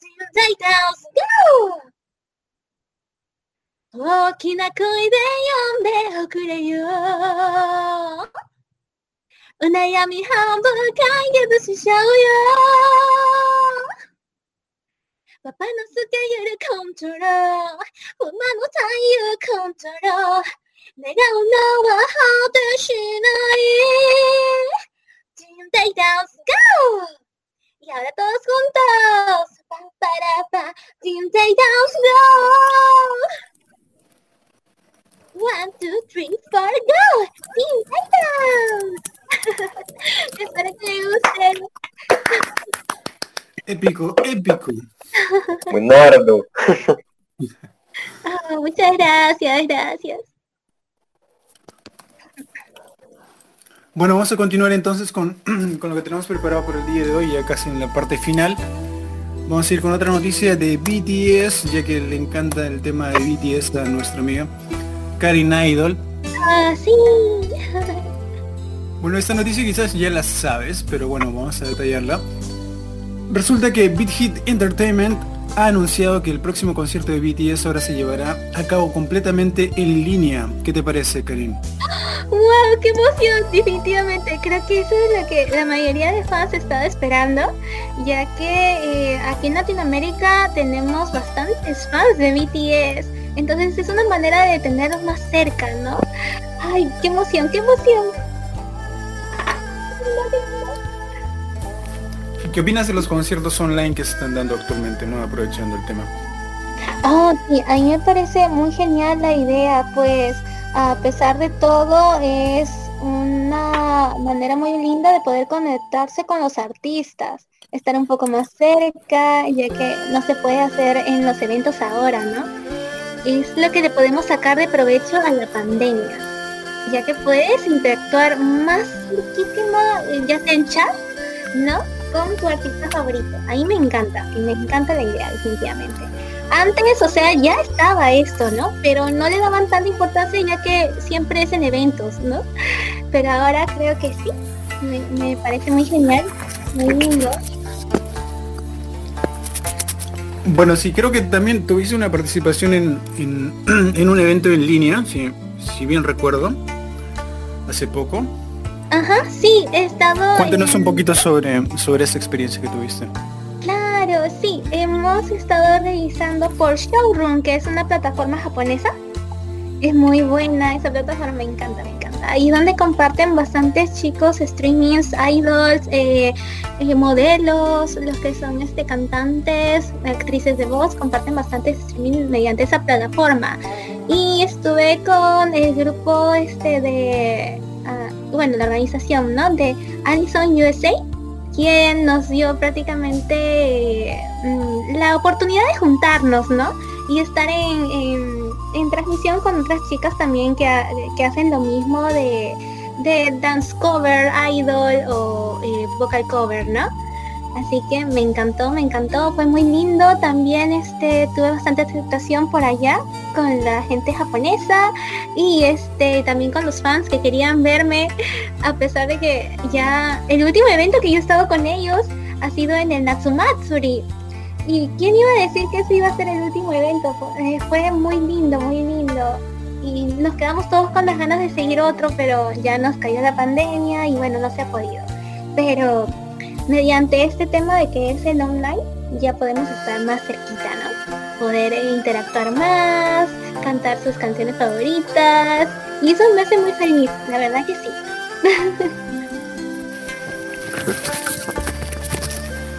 Teen Titans Go! 大きな声で呼んでおくれよ。お悩み半分解決しちゃうよ。 빠빠는 수개율을 컨트롤 불만호 타이어 컨트롤 내가 너와 하듯이나이 go y ahora todos juntos pa pa go one two three four go. team day espero que les guste épico épico Buenardo. Ah, muchas gracias, gracias. Bueno, vamos a continuar entonces con, con lo que tenemos preparado por el día de hoy, ya casi en la parte final. Vamos a ir con otra noticia de BTS, ya que le encanta el tema de BTS a nuestra amiga Karin Idol. Ah, sí. Bueno, esta noticia quizás ya la sabes, pero bueno, vamos a detallarla. Resulta que Beat Hit Entertainment ha anunciado que el próximo concierto de BTS ahora se llevará a cabo completamente en línea. ¿Qué te parece, Karin? ¡Wow! ¡Qué emoción! Definitivamente, creo que eso es lo que la mayoría de fans estaba esperando, ya que eh, aquí en Latinoamérica tenemos bastantes fans de BTS. Entonces es una manera de tenerlos más cerca, ¿no? ¡Ay, qué emoción, qué emoción! ¿Qué opinas de los conciertos online que se están dando actualmente, no? Aprovechando el tema. Oh, a mí me parece muy genial la idea, pues a pesar de todo es una manera muy linda de poder conectarse con los artistas, estar un poco más cerca, ya que no se puede hacer en los eventos ahora, ¿no? Es lo que le podemos sacar de provecho a la pandemia, ya que puedes interactuar más muchísimo, eh, ya sea en chat, ¿no? Con tu artista favorito. A mí me encanta, me encanta la idea, definitivamente. Antes, o sea, ya estaba esto, ¿no? Pero no le daban tanta importancia ya que siempre es en eventos, ¿no? Pero ahora creo que sí. Me, me parece muy genial, muy lindo. Bueno, sí, creo que también tuviste una participación en, en, en un evento en línea, si, si bien recuerdo, hace poco. Ajá, sí, he estado... Cuéntanos un poquito sobre, sobre esa experiencia que tuviste. Claro, sí, hemos estado revisando por Showroom, que es una plataforma japonesa. Es muy buena, esa plataforma me encanta, me encanta. ahí donde comparten bastantes chicos streamings, idols, eh, eh, modelos, los que son este cantantes, actrices de voz, comparten bastantes streaming mediante esa plataforma. Y estuve con el grupo este de, bueno, la organización, ¿no? De Alison USA, quien nos dio prácticamente mm, la oportunidad de juntarnos, ¿no? Y estar en en transmisión con otras chicas también que, que hacen lo mismo de, de, dance cover, idol o eh, vocal cover, ¿no? Así que me encantó, me encantó, fue muy lindo. También este tuve bastante aceptación por allá con la gente japonesa y este también con los fans que querían verme a pesar de que ya el último evento que yo he estado con ellos ha sido en el Natsumatsuri ¿Y quién iba a decir que ese iba a ser el último evento? Eh, fue muy lindo, muy lindo. Y nos quedamos todos con las ganas de seguir otro, pero ya nos cayó la pandemia y bueno, no se ha podido. Pero mediante este tema de que es el online, ya podemos estar más cerquita, ¿no? Poder interactuar más, cantar sus canciones favoritas. Y eso me hace muy feliz, la verdad que sí.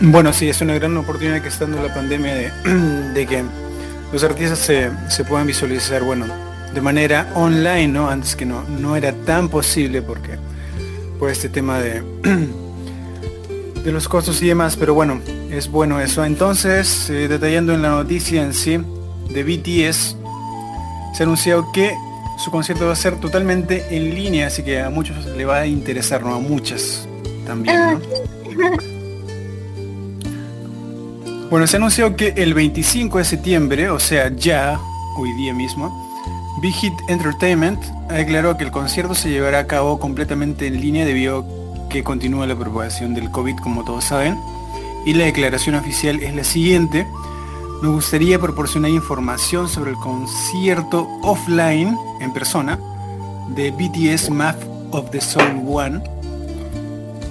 Bueno, sí, es una gran oportunidad que está dando la pandemia de, que los artistas se, puedan visualizar, bueno, de manera online, ¿no? Antes que no, no era tan posible porque por este tema de, de los costos y demás, pero bueno, es bueno eso. Entonces, eh, detallando en la noticia en sí de BTS, se ha anunciado que su concierto va a ser totalmente en línea, así que a muchos le va a interesar, ¿no? A muchas también, ¿no? Bueno, se anunció que el 25 de septiembre, o sea, ya, hoy día mismo, Big Hit Entertainment declaró que el concierto se llevará a cabo completamente en línea debido a que continúa la propagación del COVID, como todos saben. Y la declaración oficial es la siguiente. Me gustaría proporcionar información sobre el concierto offline, en persona, de BTS Map of the Soul One,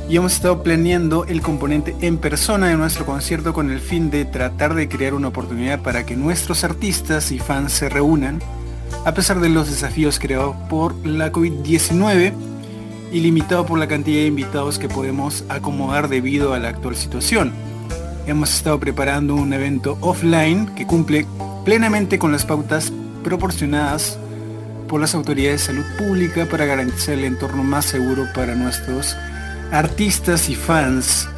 y hemos estado planeando el componente en persona de nuestro concierto con el fin de tratar de crear una oportunidad para que nuestros artistas y fans se reúnan, a pesar de los desafíos creados por la COVID-19 y limitado por la cantidad de invitados que podemos acomodar debido a la actual situación. Hemos estado preparando un evento offline que cumple plenamente con las pautas proporcionadas por las autoridades de salud pública para garantizar el entorno más seguro para nuestros artistas y fans.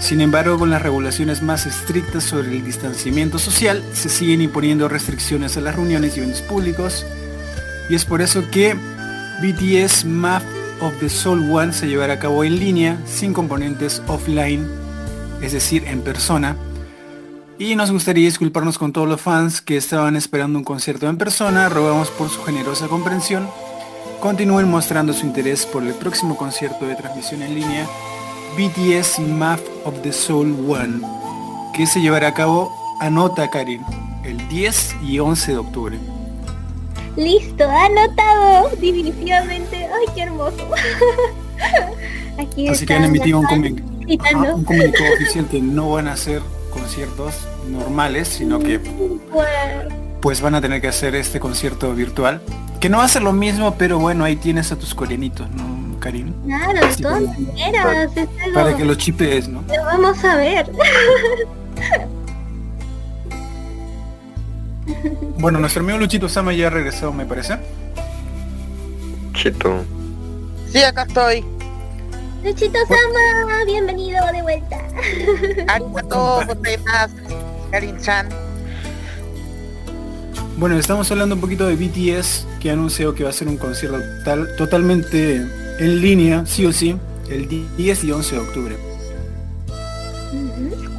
Sin embargo, con las regulaciones más estrictas sobre el distanciamiento social, se siguen imponiendo restricciones a las reuniones y eventos públicos. Y es por eso que BTS Map of the Soul One se llevará a cabo en línea, sin componentes offline, es decir, en persona. Y nos gustaría disculparnos con todos los fans que estaban esperando un concierto en persona. Rogamos por su generosa comprensión continúen mostrando su interés por el próximo concierto de transmisión en línea BTS Map of the Soul One, que se llevará a cabo, anota Karin, el 10 y 11 de octubre. Listo, anotado, definitivamente. Ay, qué hermoso. Aquí Así que han emitido un, un comunicado oficial que no van a ser conciertos normales, sino que pues van a tener que hacer este concierto virtual que no va a ser lo mismo, pero bueno, ahí tienes a tus coreanitos, ¿no, Karim? Claro, todas maneras. Para, que lo chipes, ¿no? Lo vamos a ver. bueno, nuestro amigo Luchito Sama ya ha regresado, me parece. Chito. Sí, acá estoy. Luchito Sama, bienvenido de vuelta. todos más, Karim Chan. Bueno, estamos hablando un poquito de BTS, que ha anunciado que va a ser un concierto totalmente en línea, sí o sí, el 10 y 11 de octubre.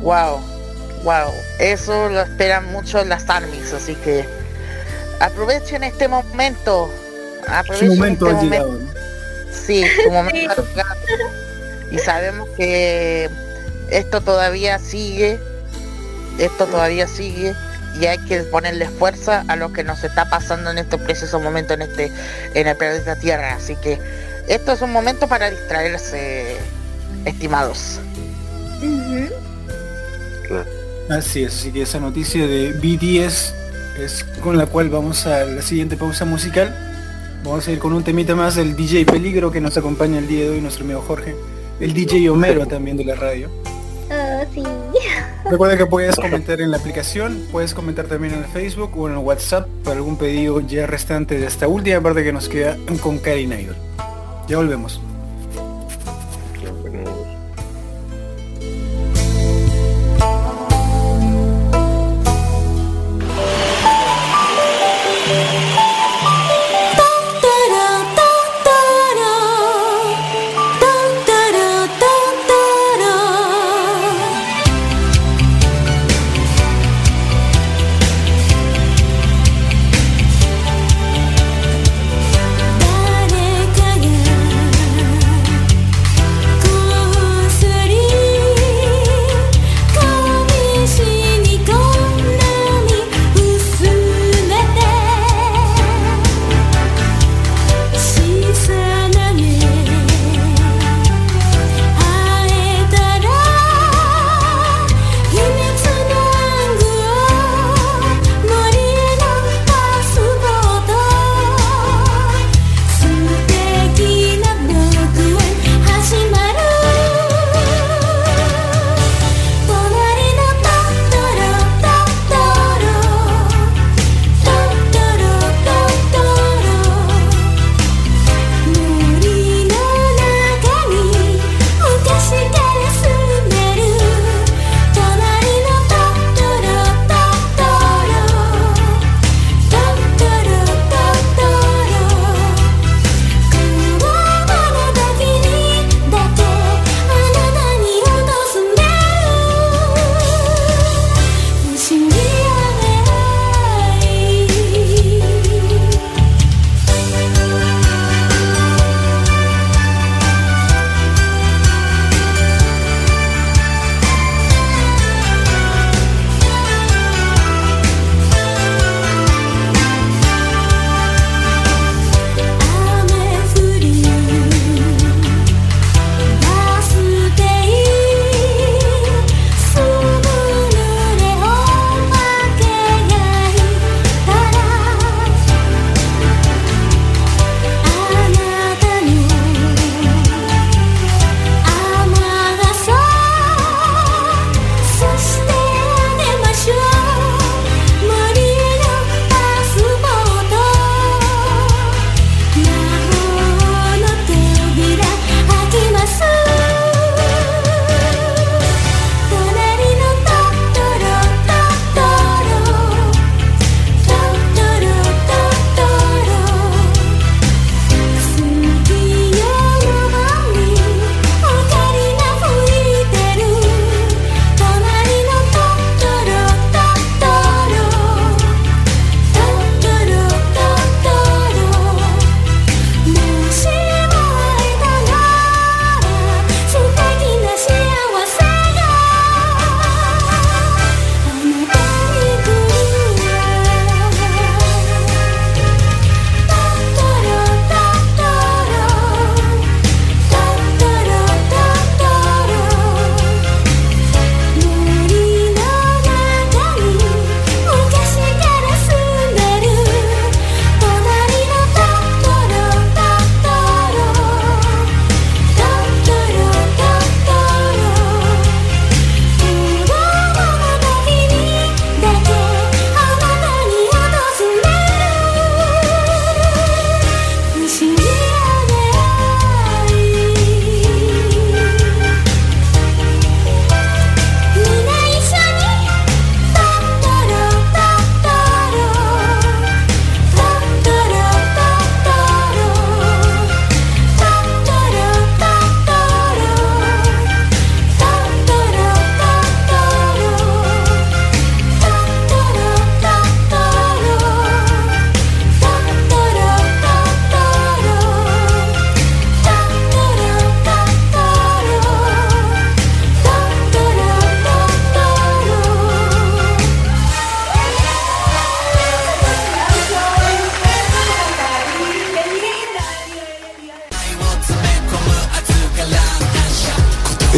Wow, wow, eso lo esperan mucho las armies, así que aprovechen este momento. Aprovechen su momento este momento. Sí, su momento Y sabemos que esto todavía sigue, esto todavía sigue y hay que ponerle fuerza a lo que nos está pasando en este preciso momento en este en el planeta Tierra. Así que esto es un momento para distraerse estimados. Así es así que esa noticia de BTS es con la cual vamos a la siguiente pausa musical Vamos a ir con un temita más del DJ Peligro que nos acompaña el día de hoy, nuestro amigo Jorge. El DJ Homero también de la radio. Oh, sí. Recuerda que puedes comentar en la aplicación, puedes comentar también en el Facebook o en el WhatsApp para algún pedido ya restante de esta última parte que nos queda con Karin Idol. Ya volvemos.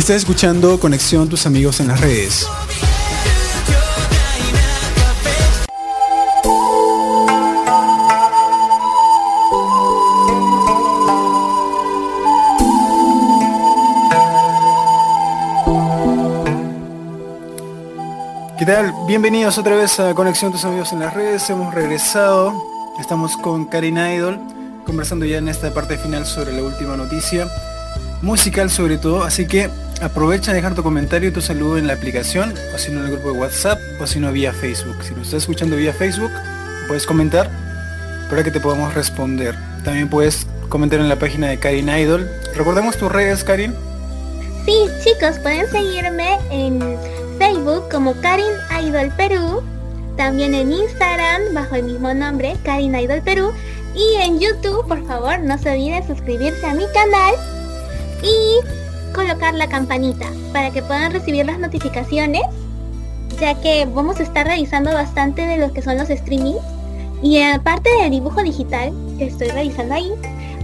Estás escuchando Conexión Tus Amigos en las Redes. ¿Qué tal? Bienvenidos otra vez a Conexión Tus Amigos en las Redes. Hemos regresado. Estamos con Karina Idol conversando ya en esta parte final sobre la última noticia musical sobre todo. Así que aprovecha de dejar tu comentario y tu saludo en la aplicación, o si no en el grupo de WhatsApp, o si no vía Facebook. Si nos estás escuchando vía Facebook, puedes comentar para que te podamos responder. También puedes comentar en la página de Karin Idol. ¿Recordamos tus redes, Karin? Sí, chicos, pueden seguirme en Facebook como Karin Idol Perú, también en Instagram bajo el mismo nombre, Karin Idol Perú, y en YouTube, por favor, no se olviden suscribirse a mi canal y colocar la campanita para que puedan recibir las notificaciones, ya que vamos a estar realizando bastante de lo que son los streamings y aparte del dibujo digital que estoy realizando ahí,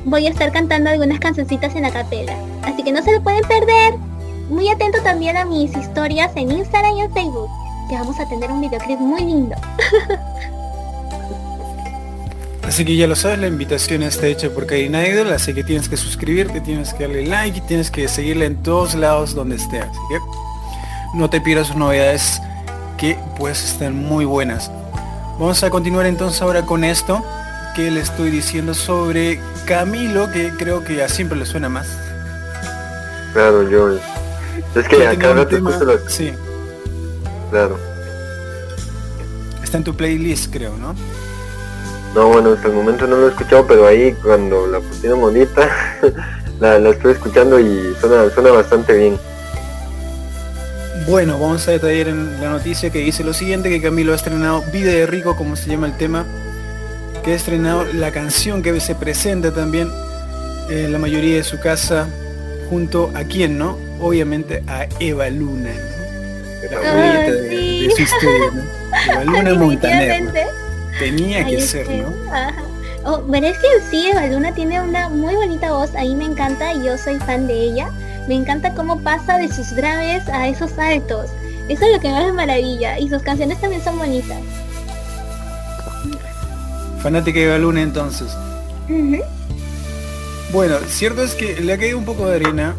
voy a estar cantando algunas cancioncitas en la capela. Así que no se lo pueden perder. Muy atento también a mis historias en Instagram y en Facebook, que vamos a tener un videoclip muy lindo. Así que ya lo sabes, la invitación está hecha por Karina Idol, así que tienes que suscribirte, tienes que darle like y tienes que seguirla en todos lados donde esté. Así que no te pierdas sus novedades que pues están muy buenas. Vamos a continuar entonces ahora con esto que le estoy diciendo sobre Camilo, que creo que a siempre le suena más. Claro, yo. Es que acá no te los... Sí, Claro. está en tu playlist creo, ¿no? No, bueno, hasta el momento no lo he escuchado, pero ahí cuando la pusieron bonita, la, la estoy escuchando y suena, suena bastante bien. Bueno, vamos a detallar en la noticia que dice lo siguiente, que Camilo ha estrenado Vida de Rico, como se llama el tema, que ha estrenado la canción que se presenta también en la mayoría de su casa, junto a quién, ¿no? Obviamente a Eva Luna, ¿no? La Ah, de, sí. de su historia, ¿no? Eva Luna Montaner. Definitivamente. Tenía que ser. ¿no? Ajá. Oh, pero es que sí Luna tiene una muy bonita voz, a mí me encanta y yo soy fan de ella. Me encanta cómo pasa de sus graves a esos altos. Eso es lo que más me maravilla. Y sus canciones también son bonitas. Fanática de Eva Luna entonces. Bueno, cierto es que le ha caído un poco de arena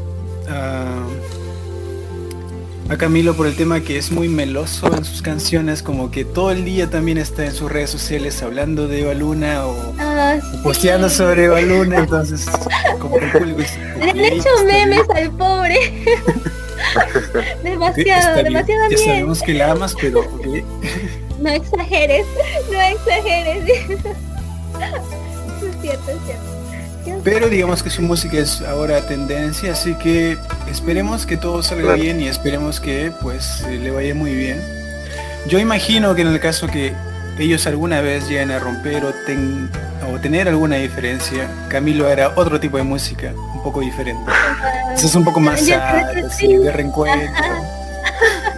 a, a Camilo por el tema que es muy meloso en sus canciones, como que todo el día también está en sus redes sociales hablando de Eva Luna o Ah, posteando sobre Eva Luna, entonces como que el público Le han "Ok, hecho está bien". memes al pobre. Demasiado, bien. demasiado Ya bien. sabemos que la amas, pero. No exageres, no exageres. es cierto, es cierto. Pero digamos que su música es ahora tendencia, así que esperemos que todo salga Claro. bien y esperemos que pues eh, le vaya muy bien. Yo imagino que en el caso que ellos alguna vez lleguen a romper o, ten- o tener alguna diferencia, Camilo hará otro tipo de música, un poco diferente. Eso es un poco más sad, así, sí. de reencuentro.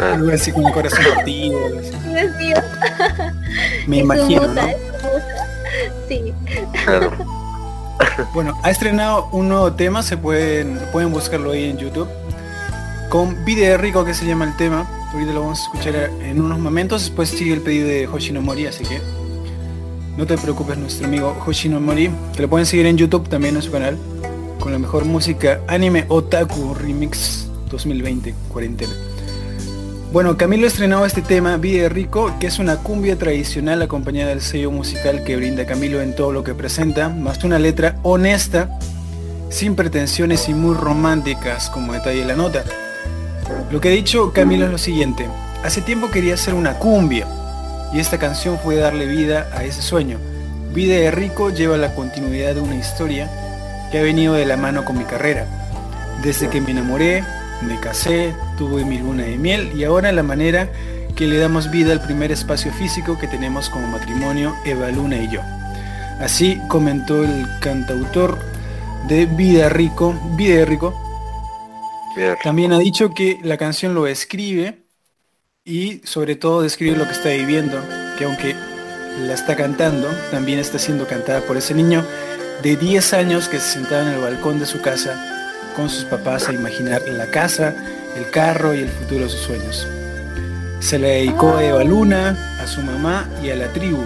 Ah, Algo así con el corazón partido. Dios mío. Me imagino, ¿no? Sí. claro. Bueno, ha estrenado un nuevo tema, se pueden, pueden buscarlo ahí en YouTube. Con Video de Rico que se llama el tema. Ahorita lo vamos a escuchar en unos momentos. Después sigue el pedido de Hoshinomori, así que no te preocupes, nuestro amigo Hoshinomori, que lo pueden seguir en YouTube también en su canal. Con la mejor música anime Otaku Remix 2020 cuarentena. Bueno, Camilo estrenó este tema, Vida Rico, que es una cumbia tradicional acompañada del sello musical que brinda Camilo en todo lo que presenta, más una letra honesta, sin pretensiones y muy románticas, como detalla la nota. Lo que ha dicho Camilo es lo siguiente, hace tiempo quería hacer una cumbia, y esta canción fue darle vida a ese sueño. Vida de Rico lleva la continuidad de una historia que ha venido de la mano con mi carrera. Desde que me enamoré, me casé, tuve mi luna de miel y ahora la manera que le damos vida al primer espacio físico que tenemos como matrimonio Eva Luna y yo. Así comentó el cantautor de Vida Rico, Vida Rico. Bien. También ha dicho que la canción lo escribe y sobre todo describe lo que está viviendo, que aunque la está cantando, también está siendo cantada por ese niño de 10 años que se sentaba en el balcón de su casa con sus papás a imaginar la casa, el carro y el futuro de sus sueños. Se le dedicó a Eva Luna, a su mamá y a la tribu.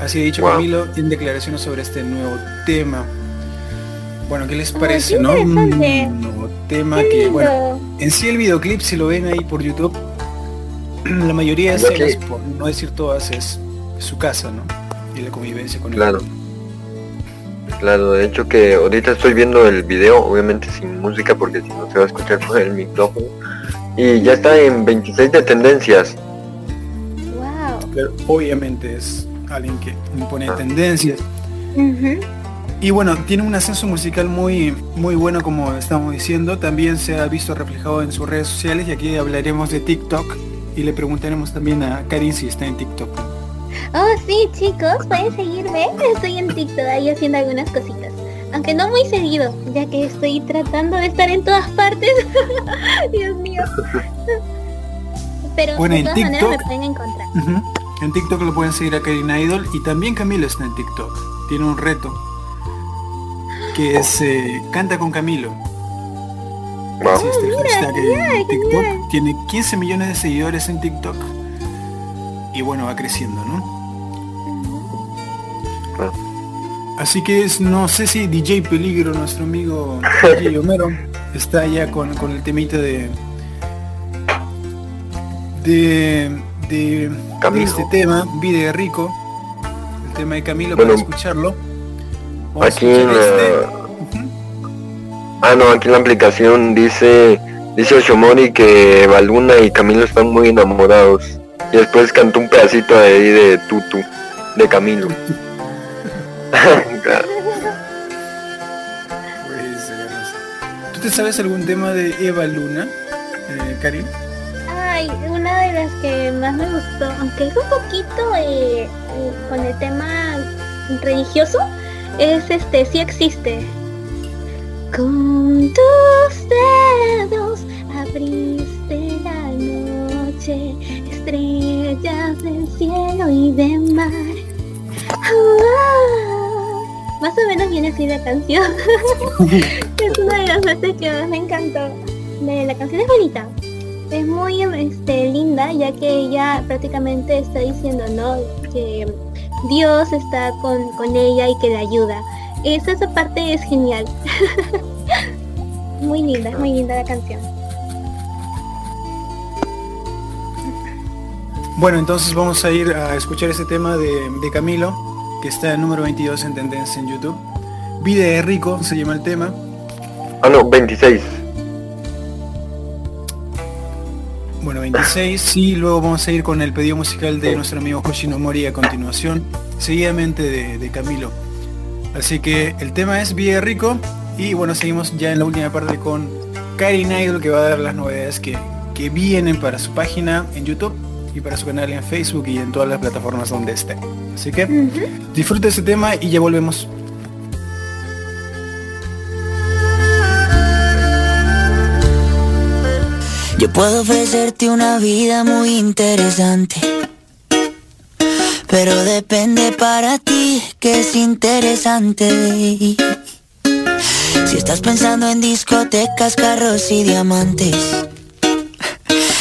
Así ha dicho Wow. Camilo en declaraciones sobre este nuevo tema. Bueno, ¿qué les parece, qué no? Un nuevo tema Qué que, bueno, en sí el videoclip, si lo ven ahí por YouTube, la mayoría de escenas, por no decir todas, es su casa, ¿no? Y la convivencia con Claro. Claro, de hecho que ahorita estoy viendo el video, obviamente sin música porque si no se va a escuchar por el micrófono. Y ya está en 26 de tendencias. Wow. Pero obviamente es alguien que impone Ah. tendencias. Y bueno, tiene un ascenso musical muy, muy bueno como estamos diciendo. También se ha visto reflejado en sus redes sociales y aquí hablaremos de TikTok y le preguntaremos también a Karin si está en TikTok. Oh, sí, chicos, pueden seguirme. Estoy en TikTok ahí haciendo algunas cositas. Aunque no muy seguido, ya que estoy tratando de estar en todas partes. Dios mío. Pero Bueno, de en todas maneras me TikTok- pueden encontrar. En TikTok lo pueden seguir a Karin Idol y también Camilo está en TikTok. Tiene un reto que es eh, Canta con Camilo. Wow. En genial, TikTok. Tiene 15 millones de seguidores en TikTok. Y bueno, va creciendo, ¿no? Ah. Así que es, no sé si DJ Peligro, nuestro amigo DJ Homero, está ya con, con el temita de de, de, este tema, Vida de Rico, el tema de Camilo Bueno, para escucharlo. Vamos Aquí escuchar este. Ah, no, aquí la aplicación dice... Dice Oshomori que Baluna y Camilo están muy enamorados. Y después cantó un pedacito de ahí de Tutu, de Camilo. ¿Tú te sabes algún tema de Eva Luna, eh, Karin? Ay, una de las que más me gustó, aunque es un poquito eh, eh, con el tema religioso, es este, sí existe. Con tus dedos abriste la noche, estrellas del cielo y de mar. Más o menos viene así la canción. es una de las veces que más me encantó. De- La canción es bonita, es muy este, linda ya que ella prácticamente está diciendo no que Dios está con, con ella y que la ayuda esa, esa parte es genial muy linda muy linda la canción Bueno, entonces vamos a ir a escuchar ese tema de, de Camilo, que está en número 22 en tendencia en YouTube. Vida de Rico se llama el tema. Ah, no, 26. Bueno, 26 y luego vamos a ir con el pedido musical de nuestro amigo Hoshino Mori a continuación, seguidamente de, de Camilo. Así que el tema es Vida de Rico y bueno, seguimos ya en la última parte con Karin Idol que va a dar las novedades que, que vienen para su página en YouTube y para su canal en Facebook y en todas las plataformas donde esté. Así que disfruta ese tema y ya volvemos. Yo puedo ofrecerte una vida muy interesante. Pero depende para ti que es interesante. Si estás pensando en discotecas, carros y diamantes.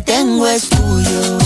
tengo es tuyo.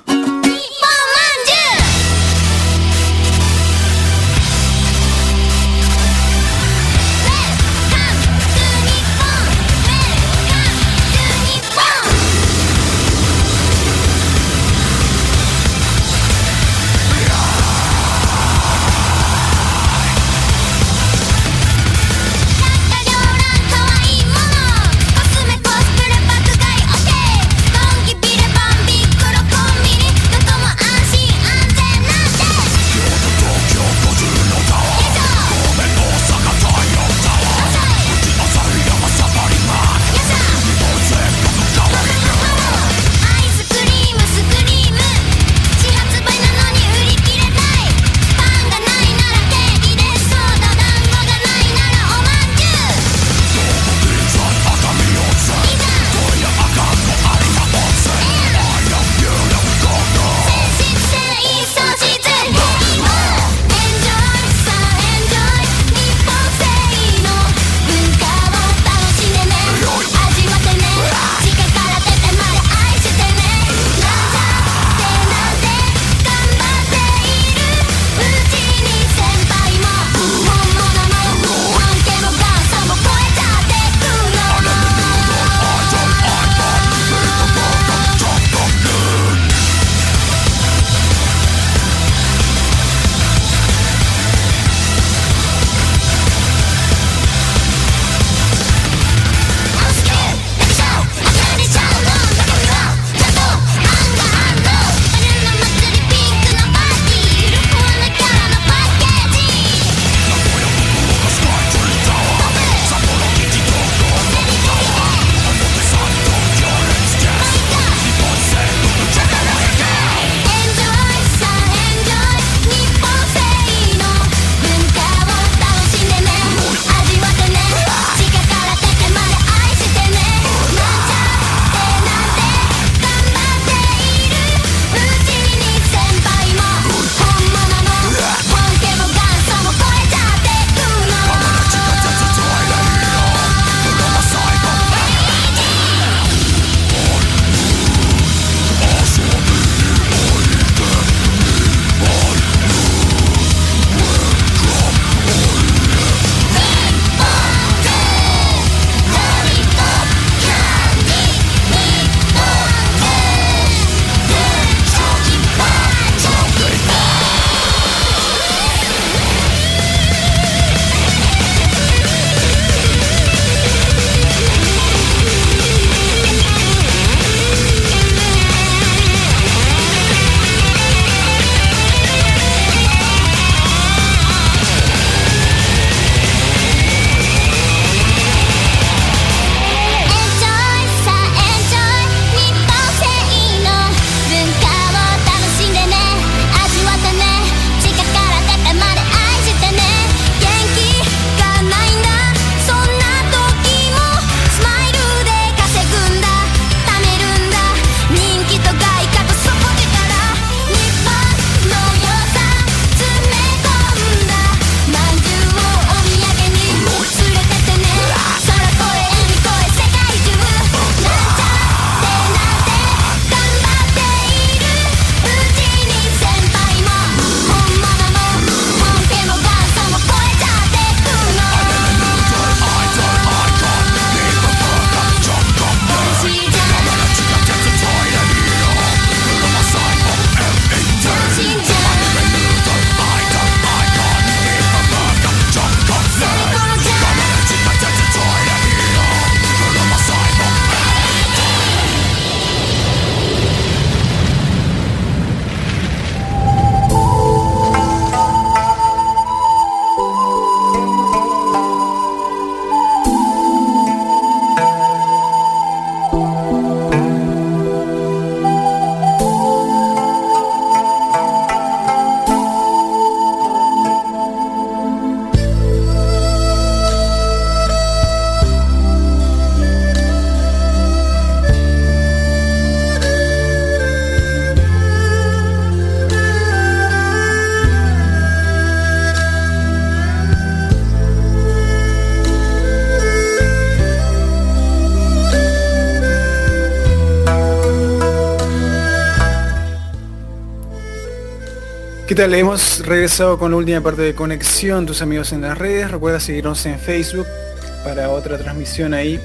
¿Qué tal? Hemos regresado con la última parte de conexión, tus amigos en las redes. Recuerda seguirnos en Facebook para otra transmisión ahí.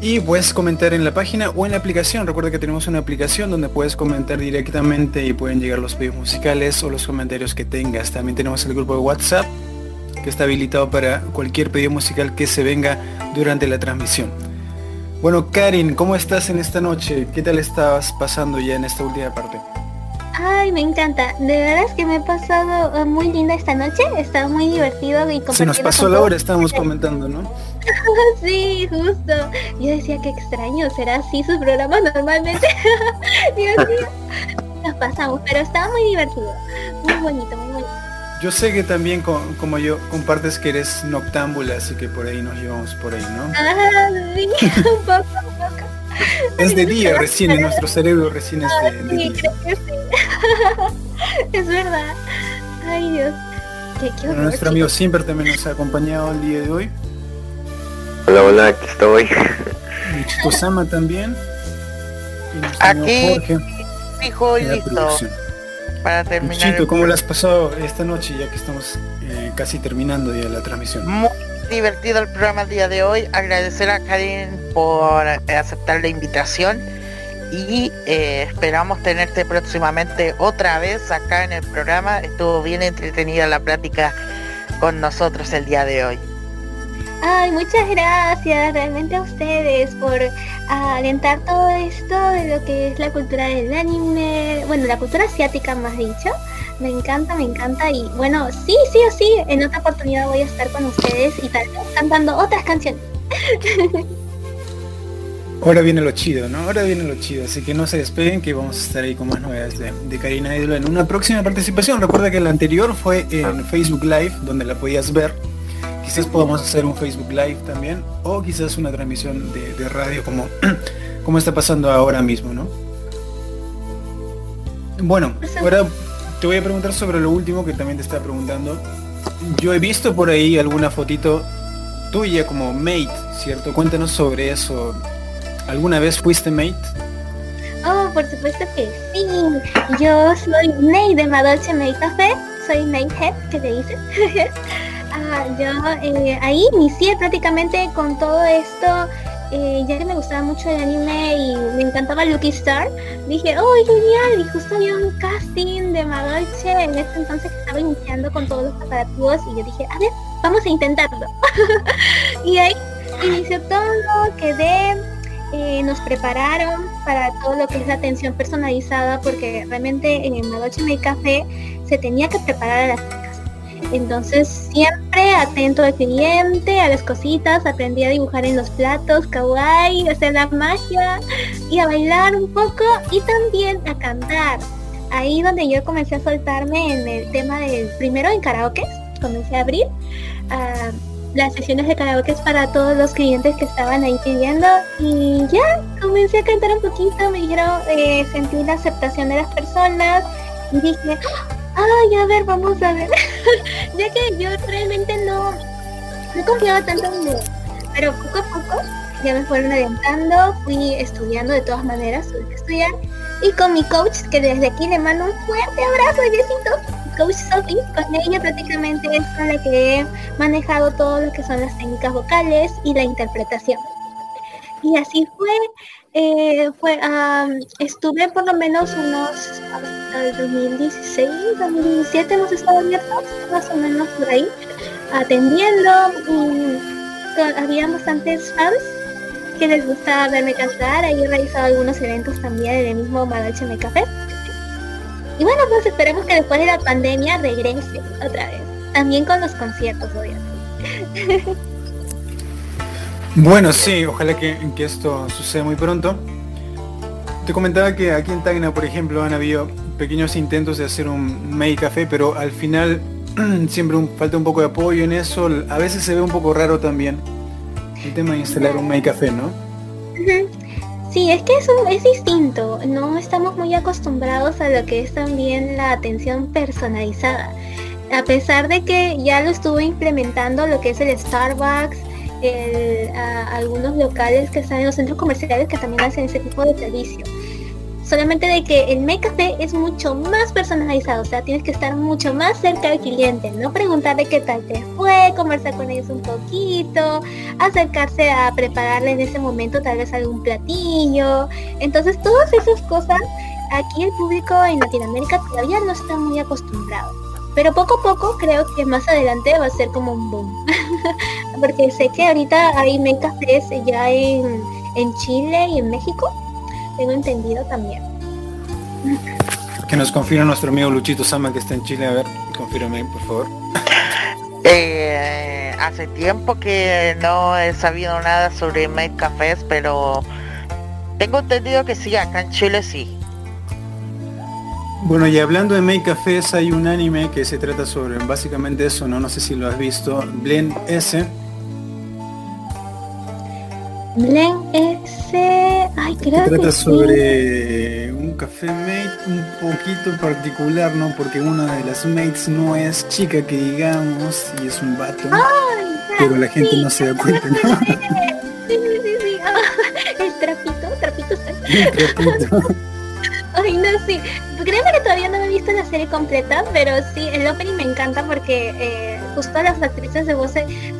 Y puedes comentar en la página o en la aplicación. Recuerda que tenemos una aplicación donde puedes comentar directamente y pueden llegar los pedidos musicales o los comentarios que tengas. También tenemos el grupo de WhatsApp que está habilitado para cualquier pedido musical que se venga durante la transmisión. Bueno, Karin, ¿cómo estás en esta noche? ¿Qué tal estabas pasando ya en esta última parte? Ay, me encanta. De verdad es que me he pasado eh, muy linda esta noche. Está muy divertido y Se nos pasó la hora, estábamos comentando, ¿no? sí, justo. Yo decía que extraño, será así su programa normalmente. Dios mío. Nos pasamos, pero estaba muy divertido. Muy bonito, muy bonito. Yo sé que también como yo compartes que eres noctámbula, así que por ahí nos llevamos por ahí, ¿no? Ah, sí, un poco, un poco. Es de día recién, en nuestro cerebro recién es de, día. Dios. Qué, qué Bueno, horror, nuestro amigo Simper también nos ha acompañado el día de hoy. Hola, hola, aquí estoy. También. Y nuestro amigo Aquí, Jorge fijo y listo. Para terminar. Michito, el ¿cómo lo has pasado esta noche ya que estamos eh, casi terminando ya la transmisión? Muy divertido el programa el día de hoy. Agradecer a Karin por aceptar la invitación y eh, esperamos tenerte próximamente otra vez acá en el programa. Estuvo bien entretenida la plática con nosotros el día de hoy. Ay, muchas gracias realmente a ustedes por alentar todo esto de lo que es la cultura del anime, bueno, la cultura asiática más dicho. Me encanta, me encanta y bueno, sí, sí o sí, en otra oportunidad voy a estar con ustedes y tal cantando otras canciones. Ahora viene lo chido, ¿no? Ahora viene lo chido, así que no se despeguen que vamos a estar ahí con más novedades de, de Karina Ídolo en una próxima participación. Recuerda que la anterior fue en Facebook Live, donde la podías ver. Quizás podamos hacer un Facebook Live también, o quizás una transmisión de, de radio como, como está pasando ahora mismo, ¿no? Bueno, ahora te voy a preguntar sobre lo último que también te estaba preguntando. Yo he visto por ahí alguna fotito tuya como mate, ¿cierto? Cuéntanos sobre eso. ¿Alguna vez fuiste mate? Oh, por supuesto que sí. Yo soy Ney de Madolche May Café. Soy Ney Head, que le dicen. Ah, yo eh, ahí inicié prácticamente con todo esto, eh, ya que me gustaba mucho el anime y me encantaba Lucky Star. Dije, oh, genial, y justo había un casting de Madolche en ese entonces que estaba iniciando con todos los preparativos y yo dije, a ver, vamos a intentarlo. y ahí inició todo, quedé, eh, nos prepararon para todo lo que es la atención personalizada porque realmente en Madolche May Café se tenía que preparar a las chicas. Entonces siempre atento al cliente, a las cositas, aprendí a dibujar en los platos, kawaii, hacer la magia y a bailar un poco y también a cantar. Ahí donde yo comencé a soltarme en el tema del primero en karaoke, comencé a abrir ah, las sesiones de karaoke para todos los clientes que estaban ahí pidiendo y ya comencé a cantar un poquito, me dijeron, eh, sentí la aceptación de las personas y dije, ay, a ver, vamos a ver. ya que yo realmente no, no confiaba tanto en mí. Pero poco a poco ya me fueron orientando, fui estudiando de todas maneras, tuve que estudiar. Y con mi coach, que desde aquí le mando un fuerte abrazo, besitos. Coach Sophie, con ella prácticamente es con la que he manejado todo lo que son las técnicas vocales y la interpretación. Y así fue, eh, fue estuve por lo menos unos hasta el 2016, 2017 hemos estado abiertos, más o menos por ahí, atendiendo. y había bastantes fans que les gustaba verme cantar, ahí he realizado algunos eventos también en el mismo Madalche Me Café. Y bueno, pues esperemos que después de la pandemia regrese otra vez. También con los conciertos, obviamente. Bueno, sí, ojalá que, que esto suceda muy pronto. Te comentaba que aquí en Tacna, por ejemplo, han habido pequeños intentos de hacer un May Café, pero al final siempre un- falta un poco de apoyo en eso. A veces se ve un poco raro también el tema de instalar un May Café, ¿no? Sí, es que es, distinto. No estamos muy acostumbrados a lo que es también la atención personalizada. A pesar de que ya lo estuvo implementando lo que es el Starbucks, algunos locales que están en los centros comerciales que también hacen ese tipo de servicio. Solamente de que el make café es mucho más personalizado, o sea, tienes que estar mucho más cerca del cliente, no preguntarle qué tal te fue, conversar con ellos un poquito, acercarse a prepararle en ese momento tal vez algún platillo. Entonces todas esas cosas aquí el público en Latinoamérica todavía no está muy acostumbrado. Pero poco a poco creo que más adelante va a ser como un boom. Porque sé que ahorita hay make cafés ya en, en Chile y en México tengo entendido también. Que nos confirma nuestro amigo Luchito Sama que está en Chile. A ver, confírame, por favor. Eh, hace tiempo que no he sabido nada sobre Make Cafés, pero tengo entendido que sí, acá en Chile sí. Bueno, y hablando de Make Cafés, hay un anime que se trata sobre básicamente eso, ¿no? No sé si lo has visto. Blend S Blen S. Ay, creo trata que sobre un café mate un poquito particular, ¿no? Porque una de las mates no es chica que digamos y es un vato. Ay, pero la gente no se da cuenta, ¿no? Sí, sí, sí, sí. Ah, el trapito, trapito está. El trapito. Ay, no, sí. Créeme que todavía no me he visto la serie completa, pero sí, el opening me encanta porque eh, justo las actrices de voz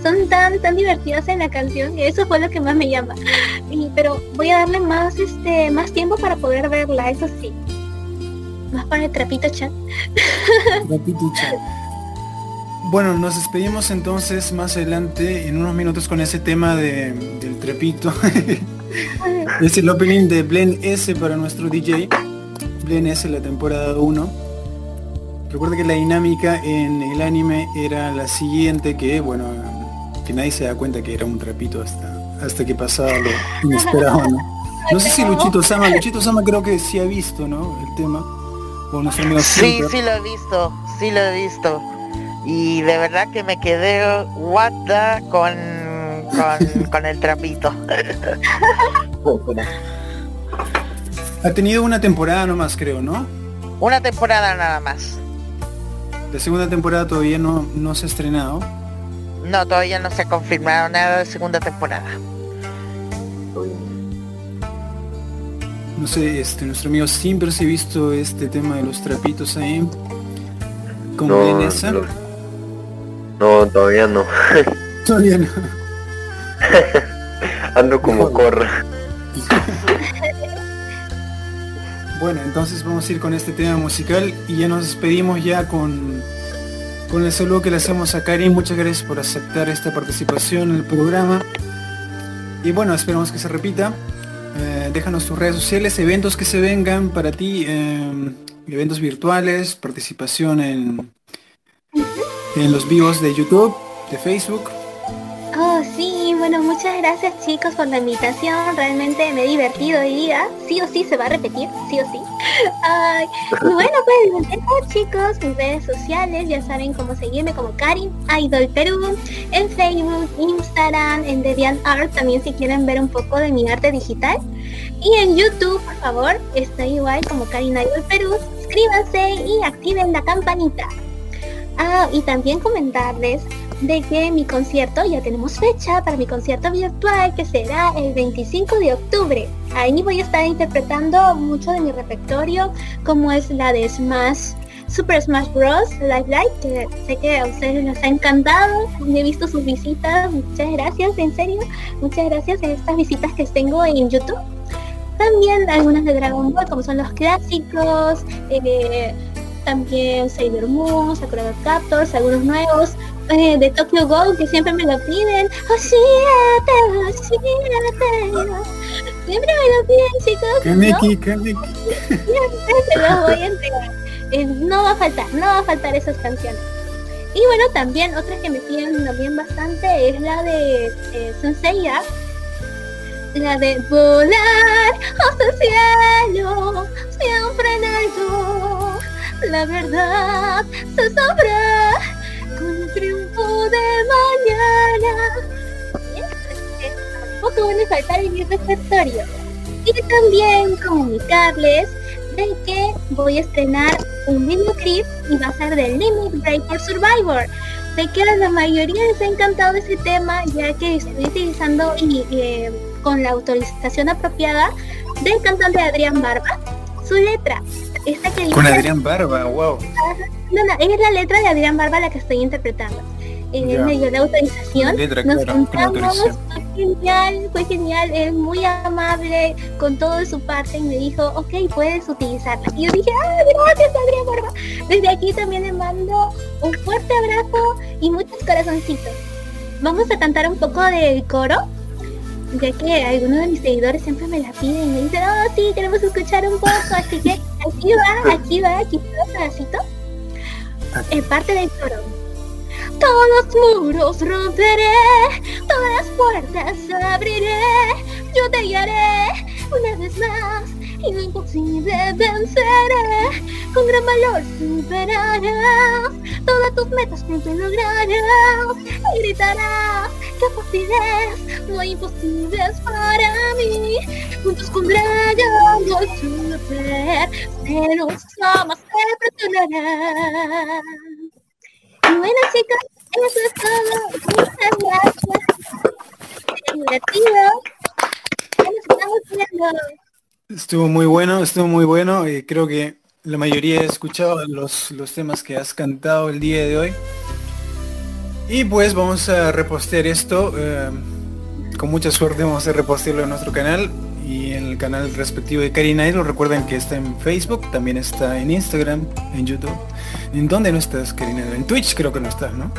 son tan, tan divertidas en la canción y eso fue lo que más me llama. Y, pero voy a darle más, este, más tiempo para poder verla, eso sí. Más para el trapito chat. Trapito. Bueno, nos despedimos entonces más adelante en unos minutos con ese tema de, del trepito. es el opening de Blend S para nuestro DJ. Blend S la temporada 1. Recuerda que la dinámica en el anime era la siguiente, que bueno, que nadie se da cuenta que era un trapito hasta, hasta que pasaba lo inesperado, ¿no? No sé si Luchito Sama, Luchito Sama creo que sí ha visto, ¿no? El tema. O nuestro amigo Sí, sí lo he visto, sí lo he visto. Y de verdad que me quedé what the con, con, con el trapito. Ha tenido una temporada nomás, creo, ¿no? Una temporada nada más. La segunda temporada todavía no, no se ha estrenado. No, todavía no se ha confirmado nada de segunda temporada. No sé, este, nuestro amigo siempre se ha visto este tema de los trapitos ahí. Como No, ven esa. no. No, todavía no. Todavía no. Ando como corra. Bueno, entonces vamos a ir con este tema musical y ya nos despedimos ya con, con el saludo que le hacemos a Karin. Muchas gracias por aceptar esta participación en el programa. Y bueno, esperamos que se repita. Eh, déjanos tus redes sociales, eventos que se vengan para ti, eh, eventos virtuales, participación en, en los vivos de YouTube, de Facebook. Oh, sí, bueno, muchas gracias chicos por la invitación. Realmente me he divertido hoy día. Sí o sí se va a repetir, sí o sí. Y bueno, pues chicos mis redes sociales. Ya saben cómo seguirme como Karin Idol Perú. En Facebook, Instagram, en DeviantArt también si quieren ver un poco de mi arte digital. Y en YouTube, por favor, estoy igual como Karin Idol Perú. Suscríbanse y activen la campanita. Ah, y también comentarles de que mi concierto, ya tenemos fecha para mi concierto virtual que será el 25 de octubre. Ahí voy a estar interpretando mucho de mi repertorio, como es la de Smash, Super Smash Bros. Live Live, que sé que a ustedes les ha encantado. He visto sus visitas, muchas gracias, en serio, muchas gracias a estas visitas que tengo en YouTube. También algunas de Dragon Ball, como son los clásicos, eh, también Sailor Moon, Sakura Captors, algunos nuevos, eh, de Tokyo Go que siempre me lo piden. Siempre me lo piden chicos. Kaneki, ¿no? Kaneki. Siempre se los voy a entregar. Eh, no va a faltar, no va a faltar esas canciones. Y bueno, también otra que me piden también bastante es la de eh, Senseiya. La de volar hasta el cielo, siempre en alto. La verdad se sabrá con triunfo de mañana. Tampoco van a faltar en mi. Y también comunicarles de que voy a estrenar un videoclip y va a ser del Limit Break for Survivor. De que a la mayoría les ha encantado ese tema ya que estoy utilizando y, eh, con la autorización apropiada del cantante Adrián Barba su letra. Esta que Con Adrián Barba, wow. No, no, es la letra de Adrián Barba la que estoy interpretando. Eh, Ya. me dio la autorización. Letra, Nos claro, juntamos, fue genial, fue genial, es muy amable con todo de su parte y me dijo, ok, puedes utilizarla. Y yo dije, ah, gracias Adrián Barba. Desde aquí también le mando un fuerte abrazo y muchos corazoncitos. Vamos a cantar un poco del coro, ya que algunos de mis seguidores siempre me la piden y me dicen, oh sí, queremos escuchar un poco, así que aquí va, aquí va, aquí va un pedacito. En parte del coro. Todos los muros romperé, todas las puertas abriré, yo te guiaré una vez más y lo imposible venceré. Con gran valor superarás todas tus metas pronto lograrás y gritarás que fácil es, no hay imposibles para mí. Juntos congregando el super, se nos ama, se presionará. Y bueno chicos, eso es todo. Muchas gracias. Divertido. Ya nos estamos viendo. Estuvo muy bueno, estuvo muy bueno. y creo que la mayoría he escuchado los, los temas que has cantado el día de hoy. Y pues vamos a repostear esto. eh, con mucha suerte vamos a repostearlo en nuestro canal y en el canal respectivo de Karina Idol. Recuerden que está en Facebook, también está en Instagram, en YouTube. ¿En dónde no estás, Karina? En Twitch creo que no estás, ¿no?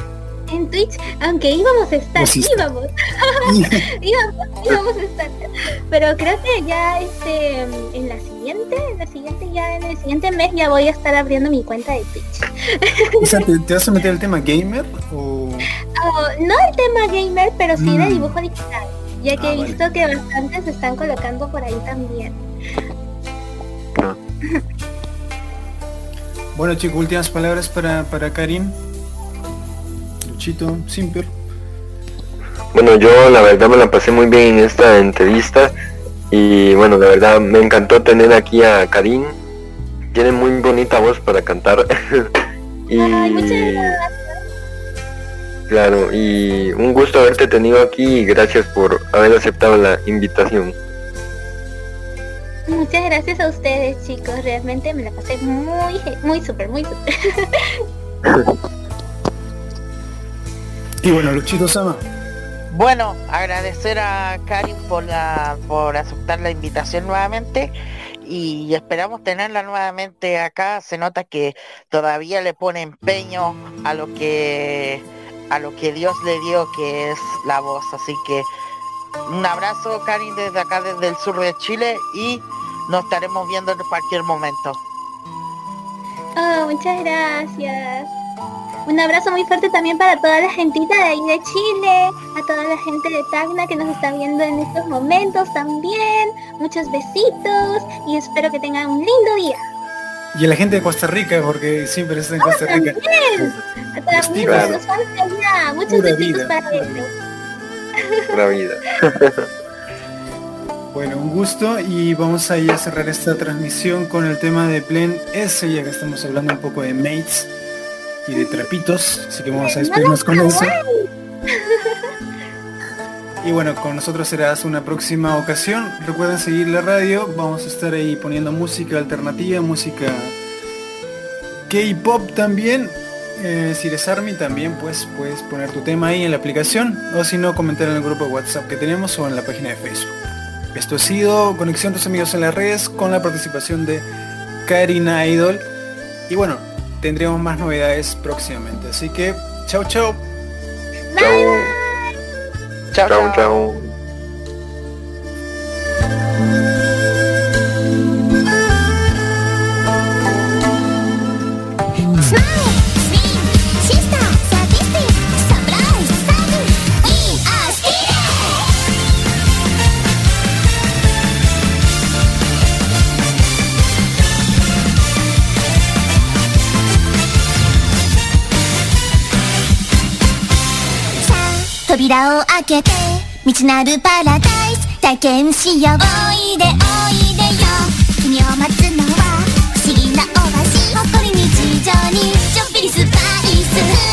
En Twitch, aunque íbamos a estar, Pues íbamos. íbamos, íbamos a estar. Pero creo que ya este en la siguiente, en la siguiente ya en el siguiente mes ya voy a estar abriendo mi cuenta de Twitch. O sea, ¿te, te vas a meter el tema gamer o...? Oh, no el tema gamer, pero sí de Mm. dibujo digital. Ya que Ah, he vale. visto que bastantes se están colocando por ahí también. Bueno chicos, últimas palabras para, para Karin. Luchito, Simper. Bueno, yo la verdad me la pasé muy bien en esta entrevista y bueno, la verdad me encantó tener aquí a Karim. Tiene muy bonita voz para cantar. y Ay, muchas gracias. claro, y un gusto haberte tenido aquí y gracias por haber aceptado la invitación. Muchas gracias a ustedes chicos, realmente me la pasé muy, muy súper, muy súper. Y bueno, Luchito Sama. Bueno, agradecer a Karin por la por aceptar la invitación nuevamente y esperamos tenerla nuevamente acá. Se nota que todavía le pone empeño a lo que a lo que Dios le dio que es la voz. Así que un abrazo Karin desde acá desde el sur de Chile y nos estaremos viendo en cualquier momento. Oh, muchas gracias. Un abrazo muy fuerte también para toda la gentita de ahí de Chile, a toda la gente de Tacna que nos está viendo en estos momentos también. Muchos besitos y espero que tengan un lindo día. Y a la gente de Costa Rica, porque siempre está en Costa Rica. También. A para los fans de allá. Muchos Pura besitos vida, para ellos. Pura vida. Bueno, un gusto y vamos a ya cerrar esta transmisión con el tema de Plen S, ya que estamos hablando un poco de mates y de trapitos, así que vamos a despedirnos con eso. Y bueno, con nosotros será hasta una próxima ocasión. Recuerden seguir la radio, vamos a estar ahí poniendo música alternativa, música K-pop también. Eh, si eres Army también pues puedes poner tu tema ahí en la aplicación o si no comentar en el grupo de WhatsApp que tenemos o en la página de Facebook. Esto ha sido Conexión tus amigos en las redes con la participación de Karina Idol. Y bueno, tendremos más novedades próximamente. Así que, chao chao. Chao. Chao, Chao, 扉を開けて未知なるパラダイス体験しよう。おいでおいでよ。君を待つのは不思議なお箸誇り日常にちょっぴりスパイス。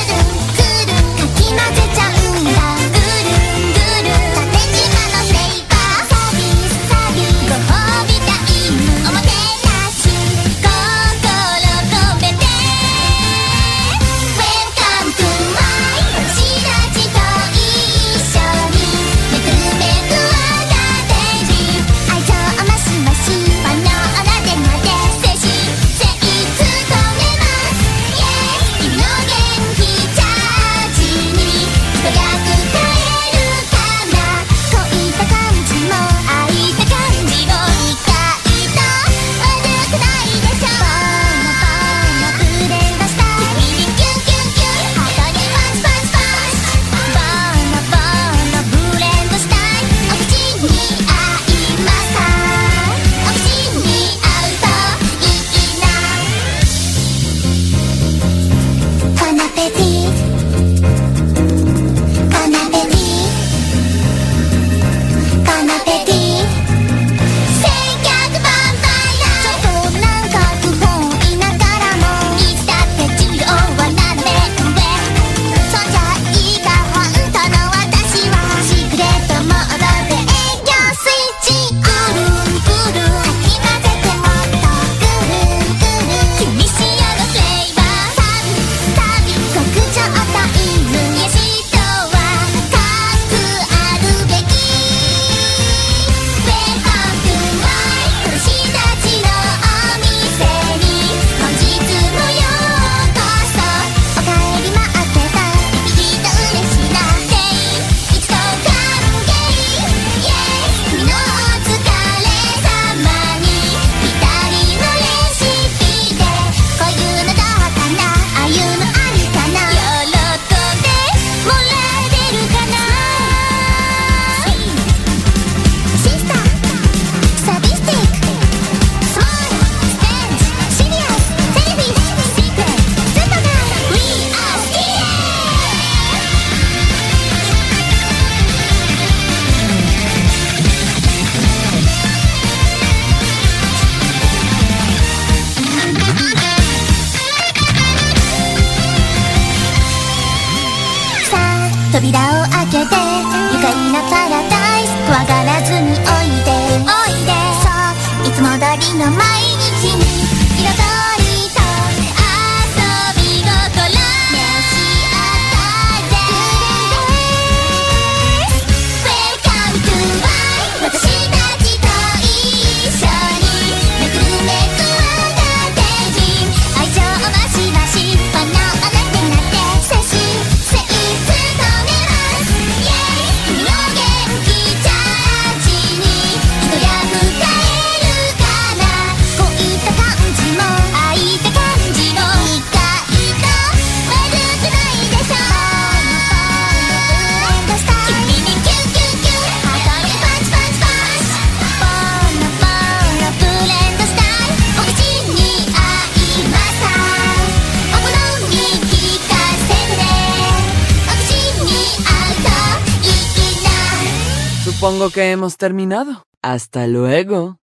Hemos terminado. Hasta luego.